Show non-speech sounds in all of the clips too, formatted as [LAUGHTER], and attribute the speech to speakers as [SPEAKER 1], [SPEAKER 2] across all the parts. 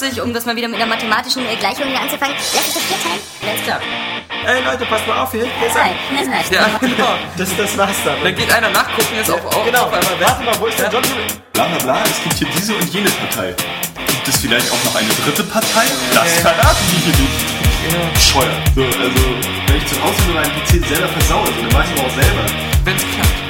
[SPEAKER 1] 20, um das mal wieder mit einer mathematischen äh, Gleichung hier anzufangen, lässt sich das vier teilen, wenn's klappt.
[SPEAKER 2] Ey Leute, passt mal auf hier. Hier ist
[SPEAKER 1] Nein,
[SPEAKER 2] ein.
[SPEAKER 3] Ja, genau.
[SPEAKER 2] Das, das war's dann.
[SPEAKER 3] Dann geht einer nachgucken, ist auf, auf,
[SPEAKER 2] Genau,
[SPEAKER 3] auf einmal weg.
[SPEAKER 2] warte mal, wo ist der John?
[SPEAKER 4] Bla bla bla, es gibt hier diese und jene Partei. Gibt es vielleicht auch noch eine dritte Partei? Das verraten die hier nicht. Bescheuert. So, also, wenn ich zu Hause nur meinen PC selber versaue, so, dann weiß ich aber auch selber.
[SPEAKER 3] Wenn's klappt.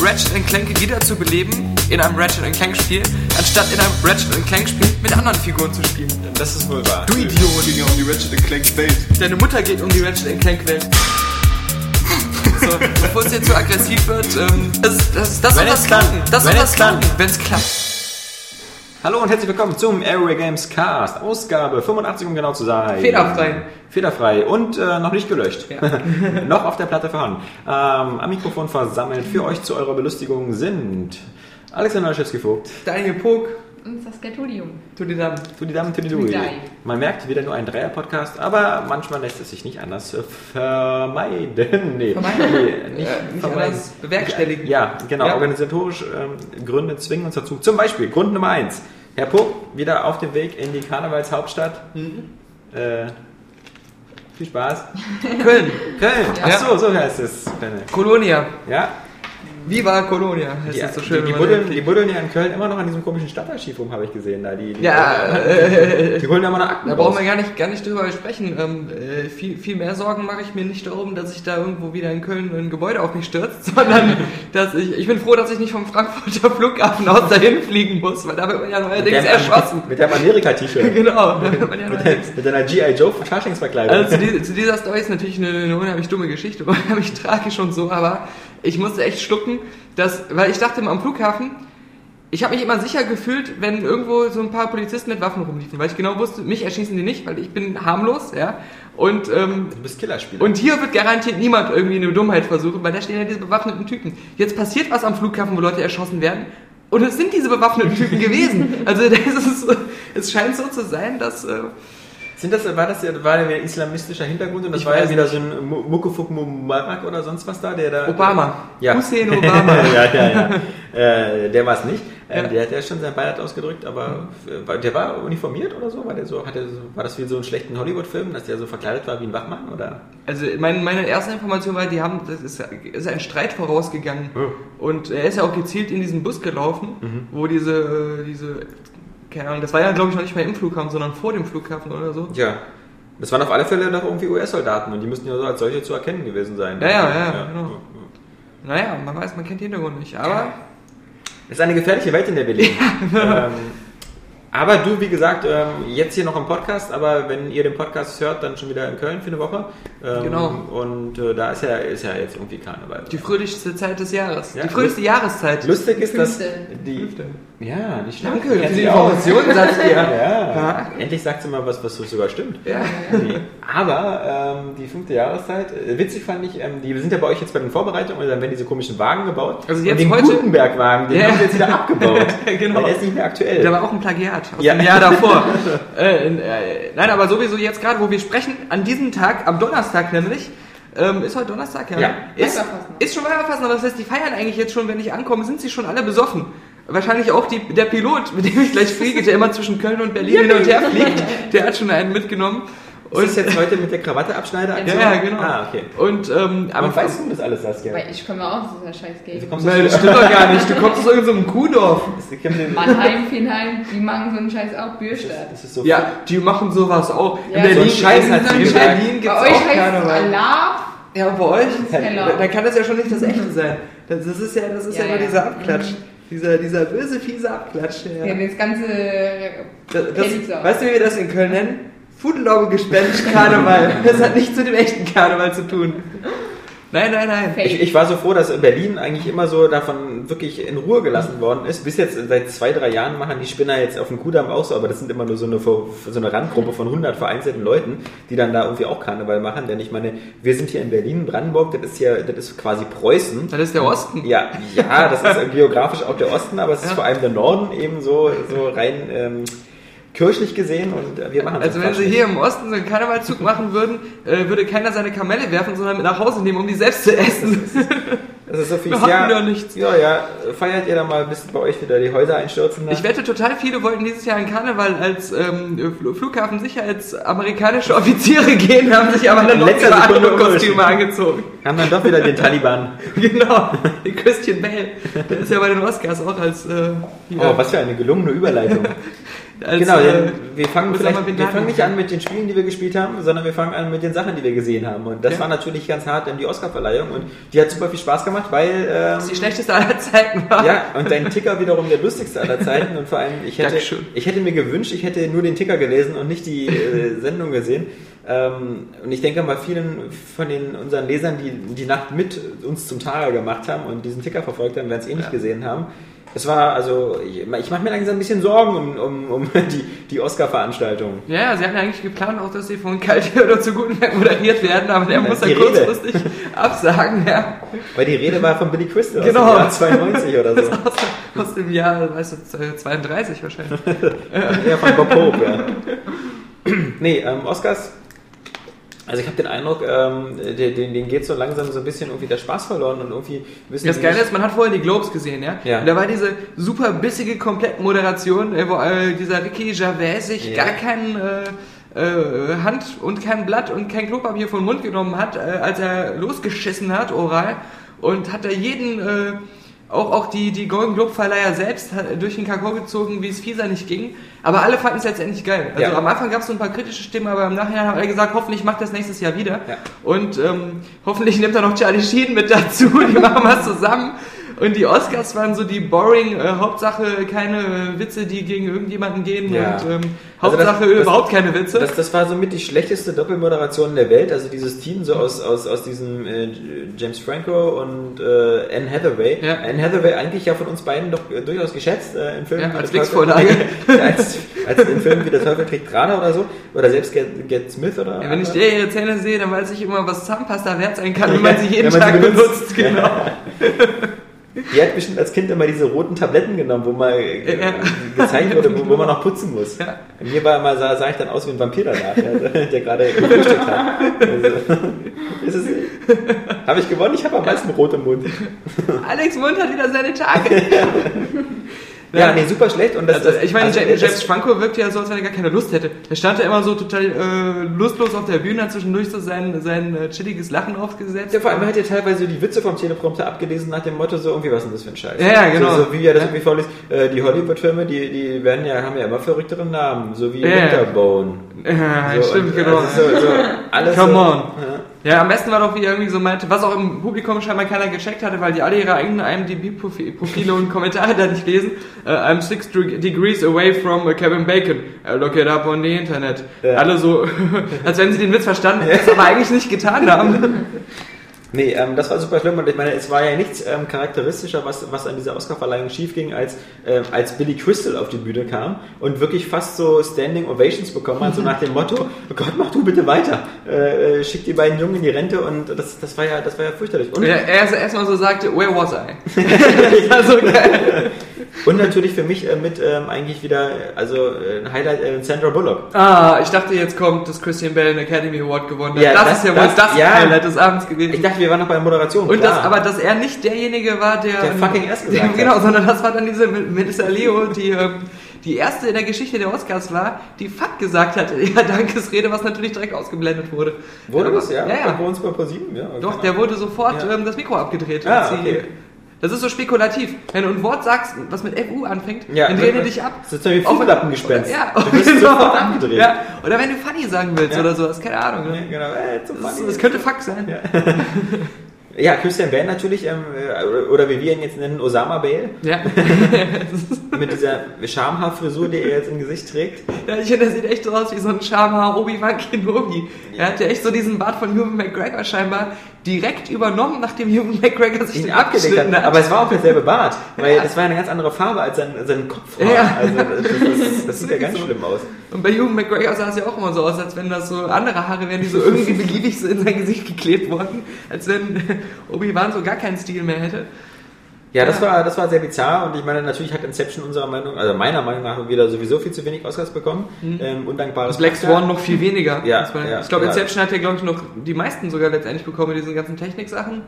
[SPEAKER 3] Ratchet Clank wieder zu beleben in einem Ratchet Clank Spiel, anstatt in einem Ratchet Clank Spiel mit anderen Figuren zu spielen.
[SPEAKER 2] Das ist wohl wahr.
[SPEAKER 3] Du Idiot!
[SPEAKER 4] Ging ja um die Ratchet Clank Welt.
[SPEAKER 3] Deine Mutter geht um die Ratchet Clank Welt. So, bevor es jetzt zu aggressiv wird, ähm, das, das, das
[SPEAKER 2] Wenn
[SPEAKER 3] soll
[SPEAKER 2] es
[SPEAKER 3] das klappen. Das soll
[SPEAKER 2] Wenn
[SPEAKER 3] das
[SPEAKER 2] es kann.
[SPEAKER 3] klappen, wenn es klappt.
[SPEAKER 2] Hallo und herzlich willkommen zum Airway Games Cast, Ausgabe 85, um genau zu sein.
[SPEAKER 3] Fehlerfrei.
[SPEAKER 2] Fehlerfrei und äh, noch nicht gelöscht. [LAUGHS] noch auf der Platte vorhanden. Ähm, am Mikrofon versammelt für euch zu eurer Belustigung sind Alexander Laschewski-Vogt,
[SPEAKER 3] Daniel Pog,
[SPEAKER 5] Und Saskatolium.
[SPEAKER 3] tu dir dann.
[SPEAKER 2] Tudi Dam, Tudi
[SPEAKER 5] Tudi
[SPEAKER 2] Dui.
[SPEAKER 5] Dai.
[SPEAKER 2] Man merkt wieder nur ein Dreier-Podcast, aber manchmal lässt es sich nicht anders vermeiden. [LAUGHS] Nee,
[SPEAKER 3] Vermeiden.
[SPEAKER 2] Nee, nicht
[SPEAKER 3] Äh, nicht
[SPEAKER 2] vermeiden.
[SPEAKER 3] anders bewerkstelligen.
[SPEAKER 2] Ja, genau.
[SPEAKER 3] Ja.
[SPEAKER 2] Organisatorisch ähm, Gründe zwingen uns dazu. Zum Beispiel Grund Nummer eins. Herr Puck, wieder auf dem Weg in die Karnevalshauptstadt.
[SPEAKER 3] Mhm.
[SPEAKER 2] Äh, viel Spaß. [LAUGHS]
[SPEAKER 3] Köln,
[SPEAKER 2] Köln. Ach so, so heißt es.
[SPEAKER 3] Kolonia.
[SPEAKER 2] Ja,
[SPEAKER 3] Viva Kolonia heißt
[SPEAKER 2] die,
[SPEAKER 3] das so schön.
[SPEAKER 2] die, die, buddeln, die buddeln ja in Köln immer noch an diesem komischen Stadtarchiv rum, habe ich gesehen. Da. Die, die,
[SPEAKER 3] Ja,
[SPEAKER 2] äh, die holen da immer noch Akten
[SPEAKER 3] Da brauchen wir gar nicht, gar nicht drüber sprechen. Ähm, äh, viel, viel mehr Sorgen mache ich mir nicht darum, dass ich da irgendwo wieder in Köln ein Gebäude auf mich stürzt, [LAUGHS] sondern dass ich, ich bin froh, dass ich nicht vom Frankfurter Flughafen aus dahin fliegen muss, weil da wird man ja neuerdings erschossen.
[SPEAKER 2] Mit deinem Amerika-T-Shirt. [LAUGHS]
[SPEAKER 3] genau, da wird man ja
[SPEAKER 2] mit,
[SPEAKER 3] neuerdings.
[SPEAKER 2] mit deiner G.I. Joe Faschingsverkleidung.
[SPEAKER 3] Also zu, die, zu dieser Story ist natürlich eine, eine unheimlich dumme Geschichte, [LAUGHS] unheimlich tragisch und so, aber ich musste echt schlucken, dass, weil ich dachte immer am Flughafen, ich habe mich immer sicher gefühlt, wenn irgendwo so ein paar Polizisten mit Waffen rumliefen, weil ich genau wusste, mich erschießen die nicht, weil ich bin harmlos, ja. Und, ähm,
[SPEAKER 2] du bist Killerspieler.
[SPEAKER 3] und hier wird garantiert niemand irgendwie eine Dummheit versuchen, weil da stehen ja diese bewaffneten Typen. Jetzt passiert was am Flughafen, wo Leute erschossen werden. Und es sind diese bewaffneten Typen gewesen. [LAUGHS] Also das ist, es scheint so zu sein, dass äh,
[SPEAKER 2] Sind das, war das ja, war der islamistischer Hintergrund und das
[SPEAKER 3] Ich
[SPEAKER 2] war ja wieder so ein Mu- Muckefuck Mubarak oder sonst was da, der da.
[SPEAKER 3] Obama.
[SPEAKER 2] Ja.
[SPEAKER 3] Hussein [LAUGHS] Obama.
[SPEAKER 2] ja, ja, ja. [LAUGHS] äh, der war es nicht. Ähm,
[SPEAKER 3] Ja.
[SPEAKER 2] Der hat ja schon sein Beileid ausgedrückt, aber äh, war- der war uniformiert oder so? War, der so, hat der so, war das wie so ein schlechten Hollywood-Film, dass der so verkleidet war wie ein Wachmann? Oder?
[SPEAKER 3] Also mein, meine erste Information war, die haben, das ist, ist ein Streit vorausgegangen.
[SPEAKER 2] Oh.
[SPEAKER 3] Und er ist ja auch gezielt in diesen Bus gelaufen,
[SPEAKER 2] Mhm.
[SPEAKER 3] wo diese, äh, diese, keine Ahnung, das war ja glaube ich noch nicht mal im Flughafen, sondern vor dem Flughafen oder so.
[SPEAKER 2] Ja. Das waren auf alle Fälle doch irgendwie US-Soldaten und die müssten ja so als solche zu erkennen gewesen sein.
[SPEAKER 3] Ja, ja, ja, genau. Naja, man weiß, man kennt den Hintergrund nicht. Aber
[SPEAKER 2] Es ist eine gefährliche Welt, in der wir leben. [LAUGHS] ähm, aber du, wie gesagt, ähm, jetzt hier noch im Podcast, aber wenn ihr den Podcast hört, dann schon wieder in Köln für eine Woche. Ähm,
[SPEAKER 3] Genau.
[SPEAKER 2] Und äh, da ist ja, ist ja jetzt irgendwie Karneval.
[SPEAKER 3] die fröhlichste Zeit des Jahres.
[SPEAKER 2] Ja,
[SPEAKER 3] die fröhlichste Jahreszeit.
[SPEAKER 2] Lustig ist, dass
[SPEAKER 5] Fünfte.
[SPEAKER 2] Ja, nicht schlecht.
[SPEAKER 3] Danke für die. Informationen, sagt ihr. [LAUGHS]
[SPEAKER 2] Ja. Endlich sagt sie mal was, was so sogar stimmt.
[SPEAKER 3] Ja.
[SPEAKER 2] Aber ähm, die fünfte Jahreszeit, äh, witzig fand ich, ähm, die sind ja bei euch jetzt bei den Vorbereitungen und dann werden diese komischen Wagen gebaut.
[SPEAKER 3] Also
[SPEAKER 2] und
[SPEAKER 3] jetzt
[SPEAKER 2] den
[SPEAKER 3] heute-
[SPEAKER 2] Gutenberg-Wagen, den
[SPEAKER 3] Ja.
[SPEAKER 2] haben sie jetzt wieder [LAUGHS] abgebaut.
[SPEAKER 3] Genau.
[SPEAKER 2] Der ist nicht mehr aktuell.
[SPEAKER 3] Da war auch ein Plagiat aus
[SPEAKER 2] Ja.
[SPEAKER 3] dem Jahr davor. [LAUGHS] äh, in, äh, nein, aber sowieso jetzt gerade, wo wir sprechen, an diesem Tag, am Donnerstag nämlich, ähm, ist heute Donnerstag, ja?
[SPEAKER 2] Ja.
[SPEAKER 3] Ist, ist schon Weiberfassen, aber das heißt, die feiern eigentlich jetzt schon, wenn ich ankomme, sind sie schon alle besoffen. Wahrscheinlich auch die, der Pilot, mit dem ich gleich fliege, der immer zwischen Köln und Berlin hin und her fliegt, der hat schon einen mitgenommen.
[SPEAKER 2] ist das jetzt heute mit der Krawatte abschneide?
[SPEAKER 3] ja, ja, genau.
[SPEAKER 2] Ah, okay.
[SPEAKER 3] Und, ähm,
[SPEAKER 2] Aber weißt du das alles, Saskia?
[SPEAKER 5] Weil ich komme auch aus dieser scheiß
[SPEAKER 2] Du
[SPEAKER 5] Gegend.
[SPEAKER 2] kommst
[SPEAKER 3] Nein, das stimmt doch gar nicht. Du kommst aus irgendeinem Kuhdorf.
[SPEAKER 2] das,
[SPEAKER 5] Mannheim, Finheim, die machen so einen Scheiß auch, Bürstadt.
[SPEAKER 2] das ist so
[SPEAKER 3] Ja, die machen sowas auch.
[SPEAKER 5] Ja,
[SPEAKER 3] in Berlin,
[SPEAKER 5] so
[SPEAKER 2] Scheiß hat
[SPEAKER 3] in. Berlin gibt's
[SPEAKER 5] Bei euch
[SPEAKER 3] auch
[SPEAKER 5] heißt es
[SPEAKER 3] Karneval.
[SPEAKER 5] Alarv.
[SPEAKER 3] Ja, und bei euch? Dann kann das ja schon nicht das echte sein. Das das ist ja, das ist ja,
[SPEAKER 5] Ja,
[SPEAKER 3] immer
[SPEAKER 5] ja.
[SPEAKER 3] dieser Abklatsch. Dieser, dieser böse, fiese Abklatsch.
[SPEAKER 5] Ja,
[SPEAKER 3] Ja.
[SPEAKER 5] das ganze
[SPEAKER 3] Das, das, weißt du, wie wir das in Köln nennen? Fudelauge Gespenst Karneval. Das hat nichts mit dem echten Karneval zu tun. Nein, nein, nein.
[SPEAKER 2] Ich, ich war so froh, dass Berlin eigentlich immer so davon wirklich in Ruhe gelassen worden ist. Bis jetzt seit zwei, drei Jahren machen die Spinner jetzt auf dem Kudamm auch so, aber das sind immer nur so eine, so eine Randgruppe von 100 vereinzelten Leuten, die dann da irgendwie auch Karneval machen. Denn ich meine, wir sind hier in Berlin, Brandenburg, das ist ja, das ist quasi Preußen.
[SPEAKER 3] Das ist der Osten.
[SPEAKER 2] Ja, ja, das ist geografisch auch der Osten, aber es ist
[SPEAKER 3] Ja.
[SPEAKER 2] vor allem der Norden eben so, so rein ähm, kirchlich gesehen und äh, wir machen
[SPEAKER 3] Also
[SPEAKER 2] das
[SPEAKER 3] wenn sie hier im Osten so einen Karnevalzug machen würden, äh, würde keiner seine Kamelle werfen, sondern mit nach Hause nehmen, um die selbst zu essen.
[SPEAKER 2] Das ist so viel.
[SPEAKER 3] Wir hatten
[SPEAKER 2] ja,
[SPEAKER 3] ja nichts.
[SPEAKER 2] Ja, ja, feiert ihr da mal, bis bei euch wieder die Häuser einstürzen?
[SPEAKER 3] Ich wette, total viele wollten dieses Jahr in Karneval als ähm, Fl- Flughafensicherheitsamerikanische Offiziere gehen, haben sich aber dann noch ihre anderen Kostüme angezogen.
[SPEAKER 2] Haben dann doch wieder den Taliban. [LAUGHS]
[SPEAKER 3] genau, die Christian Bale. Der ist ja bei den Oscars auch als, äh,
[SPEAKER 2] Oh, was für eine gelungene Überleitung. [LAUGHS]
[SPEAKER 3] als
[SPEAKER 2] genau,
[SPEAKER 3] äh,
[SPEAKER 2] denn wir fangen vielleicht, wir fangen nicht an mit den Spielen, die wir gespielt haben, sondern wir fangen an mit den Sachen, die wir gesehen haben. Und das
[SPEAKER 3] Ja.
[SPEAKER 2] war natürlich ganz hart, denn die Oscarverleihung und die hat super viel Spaß gemacht, weil ähm,
[SPEAKER 3] das die schlechteste aller Zeiten war.
[SPEAKER 2] ja, und dein Ticker wiederum der lustigste aller Zeiten und vor allem, ich hätte,
[SPEAKER 3] Dankeschön.
[SPEAKER 2] ich hätte mir gewünscht, ich hätte nur den Ticker gelesen und nicht die äh, Sendung gesehen. Ähm, und ich denke mal, vielen von den unseren Lesern, die die Nacht mit uns zum Tage gemacht haben und diesen Ticker verfolgt haben, werden es eh nicht
[SPEAKER 3] Ja.
[SPEAKER 2] gesehen haben. Es war, also, ich, ich mache mir langsam ein bisschen Sorgen um, um, um [LAUGHS] die, die Oscar-Veranstaltung.
[SPEAKER 3] Ja, sie hatten eigentlich geplant, auch dass sie von Kalti oder zu Gutenberg moderiert werden, aber der
[SPEAKER 2] Ja,
[SPEAKER 3] muss dann kurzfristig [LAUGHS] absagen, ja.
[SPEAKER 2] Weil die Rede war von Billy Crystal
[SPEAKER 3] Genau.
[SPEAKER 2] aus dem Jahr 92 oder so. [LAUGHS]
[SPEAKER 3] Aus, aus dem Jahr, weißt du, 32 wahrscheinlich.
[SPEAKER 2] Ja, von Bob Hope, ja. nee, ähm, Oscars, also ich habe den Eindruck, ähm, den, den, geht so langsam so ein bisschen irgendwie der Spaß verloren und irgendwie wissen
[SPEAKER 3] Das Geile ist, man hat vorher die Globes gesehen, ja?
[SPEAKER 2] Ja.
[SPEAKER 3] Und da war diese super bissige Komplettmoderation, äh, wo äh, dieser Ricky Gervais sich
[SPEAKER 2] Ja.
[SPEAKER 3] gar kein äh, äh, Hand und kein Blatt und kein Klopapier vom Mund genommen hat, äh, als er losgeschissen hat, oral, und hat da jeden, äh, auch, auch die, die Golden Globe Verleiher selbst hat, durch den Kakao gezogen, wie es Fieser nicht ging. Aber alle fanden es letztendlich geil. Also
[SPEAKER 2] Ja.
[SPEAKER 3] am Anfang gab es so ein paar kritische Stimmen, aber im Nachhinein haben alle gesagt, hoffentlich macht das nächstes Jahr wieder.
[SPEAKER 2] Ja.
[SPEAKER 3] Und ähm, hoffentlich nimmt er noch Charlie Sheen mit dazu, [LAUGHS] die machen was zusammen. Und die Oscars waren so die boring, äh, Hauptsache keine Witze, die gegen irgendjemanden gehen
[SPEAKER 2] Ja.
[SPEAKER 3] und ähm,
[SPEAKER 2] Also das-
[SPEAKER 3] Hauptsache
[SPEAKER 2] das-
[SPEAKER 3] überhaupt keine Witze.
[SPEAKER 2] Das, das war somit die schlechteste Doppelmoderation der Welt. Also dieses Team so aus, aus, aus diesem äh, James Franco und äh, Anne Hathaway.
[SPEAKER 3] Ja.
[SPEAKER 2] Anne Hathaway eigentlich ja von uns beiden doch äh, durchaus geschätzt äh, in Filmen. [LAUGHS]
[SPEAKER 3] Ja, als.
[SPEAKER 2] Teufel- als, als in Filmen wie der Teufel trägt Prada oder so. Oder selbst Get, Get Smith oder
[SPEAKER 3] ja, wenn ich der ihre Zähne sehe, dann weiß ich immer, was Zahnpasta wert sein kann, wenn man sie jeden Tag
[SPEAKER 2] sie
[SPEAKER 3] benutzt. Genau. [LAUGHS]
[SPEAKER 2] Die hat bestimmt als Kind immer diese roten Tabletten genommen, wo mal äh,
[SPEAKER 3] Ja.
[SPEAKER 2] gezeigt wurde, wo, wo man noch putzen muss.
[SPEAKER 3] Ja.
[SPEAKER 2] Mir war immer, sah, sah ich dann aus wie ein Vampir danach, [LAUGHS] der gerade gefrühstückt hat. Also, habe ich gewonnen? Ich habe am meisten rot im Mund.
[SPEAKER 3] Alex Mund hat wieder seine Tage. [LAUGHS]
[SPEAKER 2] Ja, nee, super schlecht. Und das,
[SPEAKER 3] Also, ich meine,
[SPEAKER 2] also,
[SPEAKER 3] James, James Franco wirkt ja so, als wenn er gar keine Lust hätte. Er stand ja immer so total äh, lustlos auf der Bühne, hat zwischendurch so sein, sein äh, chilliges Lachen aufgesetzt.
[SPEAKER 2] Ja, vor allem hat er teilweise die Witze vom Teleprompter abgelesen nach dem Motto so, irgendwie, was ist denn das für ein Scheiß?
[SPEAKER 3] Ja, ja, genau.
[SPEAKER 2] So, so wie er das
[SPEAKER 3] Ja.
[SPEAKER 2] irgendwie vorliest. Äh, die Hollywood-Filme, die, die werden ja, haben ja immer verrücktere Namen, so wie
[SPEAKER 3] Ja, ja.
[SPEAKER 2] Winterbone.
[SPEAKER 3] Ja,
[SPEAKER 2] So,
[SPEAKER 3] stimmt,
[SPEAKER 2] und,
[SPEAKER 3] genau.
[SPEAKER 2] Also so, so, alles
[SPEAKER 3] Come on.
[SPEAKER 2] Ja.
[SPEAKER 3] Am besten war doch, wie er irgendwie so meinte, was auch im Publikum scheinbar keiner gecheckt hatte, weil die alle ihre eigenen IMDb-Profile und Kommentare da nicht lesen. Uh, I'm six deg- degrees away from uh, Kevin Bacon. Uh, look it up on the Internet.
[SPEAKER 2] Ja.
[SPEAKER 3] Alle so, [LAUGHS] als wenn sie den Witz verstanden, es aber eigentlich nicht getan haben. [LAUGHS]
[SPEAKER 2] Nee, ähm, das war super schlimm und ich meine, es war ja nichts ähm, charakteristischer, was, was an dieser Oscarverleihung schief ging, als, ähm, als Billy Crystal auf die Bühne kam und wirklich fast so Standing Ovations bekommen hat, so nach dem Motto, oh Gott, mach du bitte weiter, äh, äh, schick die beiden Jungen in die Rente und das, das war ja, das war ja fürchterlich. Und,
[SPEAKER 3] Er erst erstmal so sagte, where was I? [LAUGHS] [LAUGHS] das war so geil.
[SPEAKER 2] Und natürlich für mich äh, mit ähm, eigentlich wieder, also äh, ein Highlight, äh, Sandra Bullock.
[SPEAKER 3] Ah, ich dachte, jetzt kommt, dass Christian Bale einen Academy Award gewonnen hat.
[SPEAKER 2] Ja,
[SPEAKER 3] das,
[SPEAKER 2] das-
[SPEAKER 3] ist ja wohl
[SPEAKER 2] das-
[SPEAKER 3] das,
[SPEAKER 2] ja.
[SPEAKER 3] Highlight des Abends gewesen.
[SPEAKER 2] Ich dachte, wir waren noch bei der Moderation.
[SPEAKER 3] Und das, aber dass er nicht derjenige war, der.
[SPEAKER 2] Der fucking erst
[SPEAKER 3] der,
[SPEAKER 2] gesagt hat.
[SPEAKER 3] Genau, sondern das war dann diese Melissa Leo, die, ähm, die erste in der Geschichte der Oscars war, die Fuck gesagt hat in ihrer Dankesrede, was natürlich direkt ausgeblendet wurde.
[SPEAKER 2] Wurde das, ja?
[SPEAKER 3] Ja, ja.
[SPEAKER 2] Bei uns bei ProSieben, ja.
[SPEAKER 3] Doch, der wurde sofort
[SPEAKER 2] Ja.
[SPEAKER 3] ähm, das Mikro abgedreht.
[SPEAKER 2] Ah,
[SPEAKER 3] als sie-
[SPEAKER 2] okay.
[SPEAKER 3] Das ist so spekulativ. Wenn du ein Wort sagst, was mit FU anfängt,
[SPEAKER 2] Ja,
[SPEAKER 3] dann drehen die dich ab.
[SPEAKER 2] Das ist so wie
[SPEAKER 3] Auch wenn-
[SPEAKER 2] Fußlappengespenst.
[SPEAKER 3] Ja,
[SPEAKER 2] Du wirst
[SPEAKER 3] genau.
[SPEAKER 2] sofort abgedreht.
[SPEAKER 3] Ja. Oder wenn du funny sagen willst
[SPEAKER 2] Ja.
[SPEAKER 3] oder sowas, keine Ahnung.
[SPEAKER 2] Ja,
[SPEAKER 3] Ne?
[SPEAKER 2] genau, äh, zu
[SPEAKER 3] Das,
[SPEAKER 2] funny.
[SPEAKER 3] das könnte Fuck sein.
[SPEAKER 2] Ja, [LAUGHS] Christian Bale natürlich, ähm, äh, oder wie wir ihn jetzt nennen, Osama Bale.
[SPEAKER 3] Ja. [LAUGHS]
[SPEAKER 2] mit dieser Schamhaarfrisur, die er jetzt im Gesicht trägt.
[SPEAKER 3] Ja, ich finde, der sieht echt so aus wie so ein Schamhaar Obi-Wan Kenobi. Er hat ja echt so diesen Bart von Ewan McGregor scheinbar direkt übernommen, nachdem Ewan McGregor sich
[SPEAKER 2] ihn
[SPEAKER 3] den
[SPEAKER 2] abgelegt hat.
[SPEAKER 3] abgeschnitten hat.
[SPEAKER 2] Aber es war auch derselbe Bart, weil
[SPEAKER 3] Ja.
[SPEAKER 2] das war eine ganz andere Farbe als sein, sein Kopfhaar.
[SPEAKER 3] Ja.
[SPEAKER 2] Also das, das, das [LAUGHS] sieht ja ganz
[SPEAKER 3] So.
[SPEAKER 2] schlimm aus.
[SPEAKER 3] Und bei Ewan McGregor sah es ja auch immer so aus, als wenn das so andere Haare wären, die so irgendwie beliebig so in sein Gesicht geklebt wurden, als wenn [LAUGHS] Obi-Wan so gar keinen Stil mehr hätte.
[SPEAKER 2] Ja, das
[SPEAKER 3] Ja.
[SPEAKER 2] war, das war sehr bizarr und ich meine, natürlich hat Inception unserer Meinung, also meiner Meinung nach wieder sowieso viel zu wenig Oscars bekommen. Ähm, undankbares
[SPEAKER 3] Black. Swan noch viel weniger.
[SPEAKER 2] Ja, ja,
[SPEAKER 3] ich glaube,
[SPEAKER 2] ja.
[SPEAKER 3] Inception hat ja, glaube ich, noch die meisten sogar letztendlich bekommen mit diesen ganzen Techniksachen.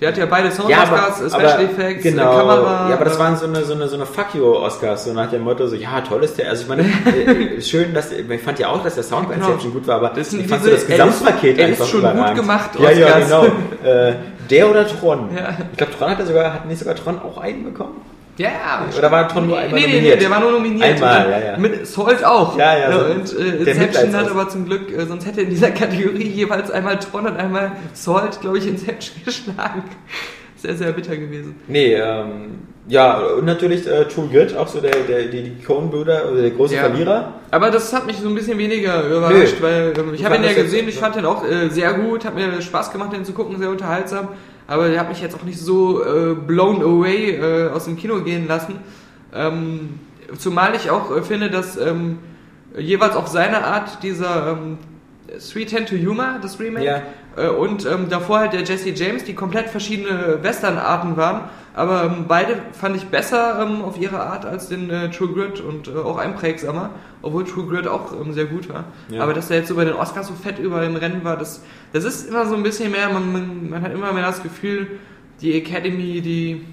[SPEAKER 3] Der hat ja beide Sound
[SPEAKER 2] Ja,
[SPEAKER 3] Oscars,
[SPEAKER 2] aber,
[SPEAKER 3] Special
[SPEAKER 2] aber,
[SPEAKER 3] Effects,
[SPEAKER 2] genau,
[SPEAKER 3] äh, Kamera.
[SPEAKER 2] Ja, aber das waren so eine, so eine, so eine Fuck you Oscars, so nach dem Motto, so, ja, toll ist der. Also ich meine, [LAUGHS] äh, schön, dass, ich fand ja auch, dass der Sound bei
[SPEAKER 3] Genau.
[SPEAKER 2] Inception gut war, aber
[SPEAKER 3] Das
[SPEAKER 2] ich fand so das Gesamtpaket
[SPEAKER 3] er ist- er ist
[SPEAKER 2] einfach
[SPEAKER 3] schon gut gemacht,
[SPEAKER 2] Ja, ja,
[SPEAKER 3] Oscars.
[SPEAKER 2] genau. [LAUGHS] Äh, der oder Tron?
[SPEAKER 3] Ja.
[SPEAKER 2] Ich glaube, Tron hat er sogar, hat nicht sogar Tron auch einen bekommen?
[SPEAKER 3] Ja, ja.
[SPEAKER 2] Oder war Tron nur einmal
[SPEAKER 3] nee, nee,
[SPEAKER 2] nominiert?
[SPEAKER 3] Nee, der war nur nominiert.
[SPEAKER 2] Einmal, ja, ja.
[SPEAKER 3] Mit Salt auch.
[SPEAKER 2] Ja, ja, so
[SPEAKER 3] und äh, Inception hat aber zum Glück, äh, sonst hätte in dieser [LAUGHS] Kategorie jeweils einmal Tron und einmal Salt, glaube ich, Inception [LAUGHS] geschlagen. Sehr, sehr bitter gewesen.
[SPEAKER 2] Nee, ähm, ja, und natürlich äh, True Grit, auch so der, der, die, die Coen-Brüder, oder der große
[SPEAKER 3] Ja.
[SPEAKER 2] Verlierer.
[SPEAKER 3] Aber das hat mich so ein bisschen weniger überrascht,
[SPEAKER 2] Nö.
[SPEAKER 3] weil ähm, ich habe ihn ja gesehen, ich fand den auch äh, sehr gut, hat mir Spaß gemacht, den zu gucken, sehr unterhaltsam. Aber der hat mich jetzt auch nicht so äh, blown away äh, aus dem Kino gehen lassen. Ähm, zumal ich auch äh, finde, dass ähm, jeweils auf seine Art dieser ähm, Sweet Hand to Humor, das Remake,
[SPEAKER 2] Ja.
[SPEAKER 3] Äh, und ähm, davor halt der Jesse James, die komplett verschiedene Western-Arten waren. Aber ähm, beide fand ich besser ähm, auf ihre Art als den äh, True Grit und äh, auch einprägsamer, obwohl True Grit auch ähm, sehr gut war.
[SPEAKER 2] Ja.
[SPEAKER 3] Aber dass der jetzt so bei den Oscars so fett überall im Rennen war, das, das ist immer so ein bisschen mehr, man, man, man hat immer mehr das Gefühl, die Academy, die,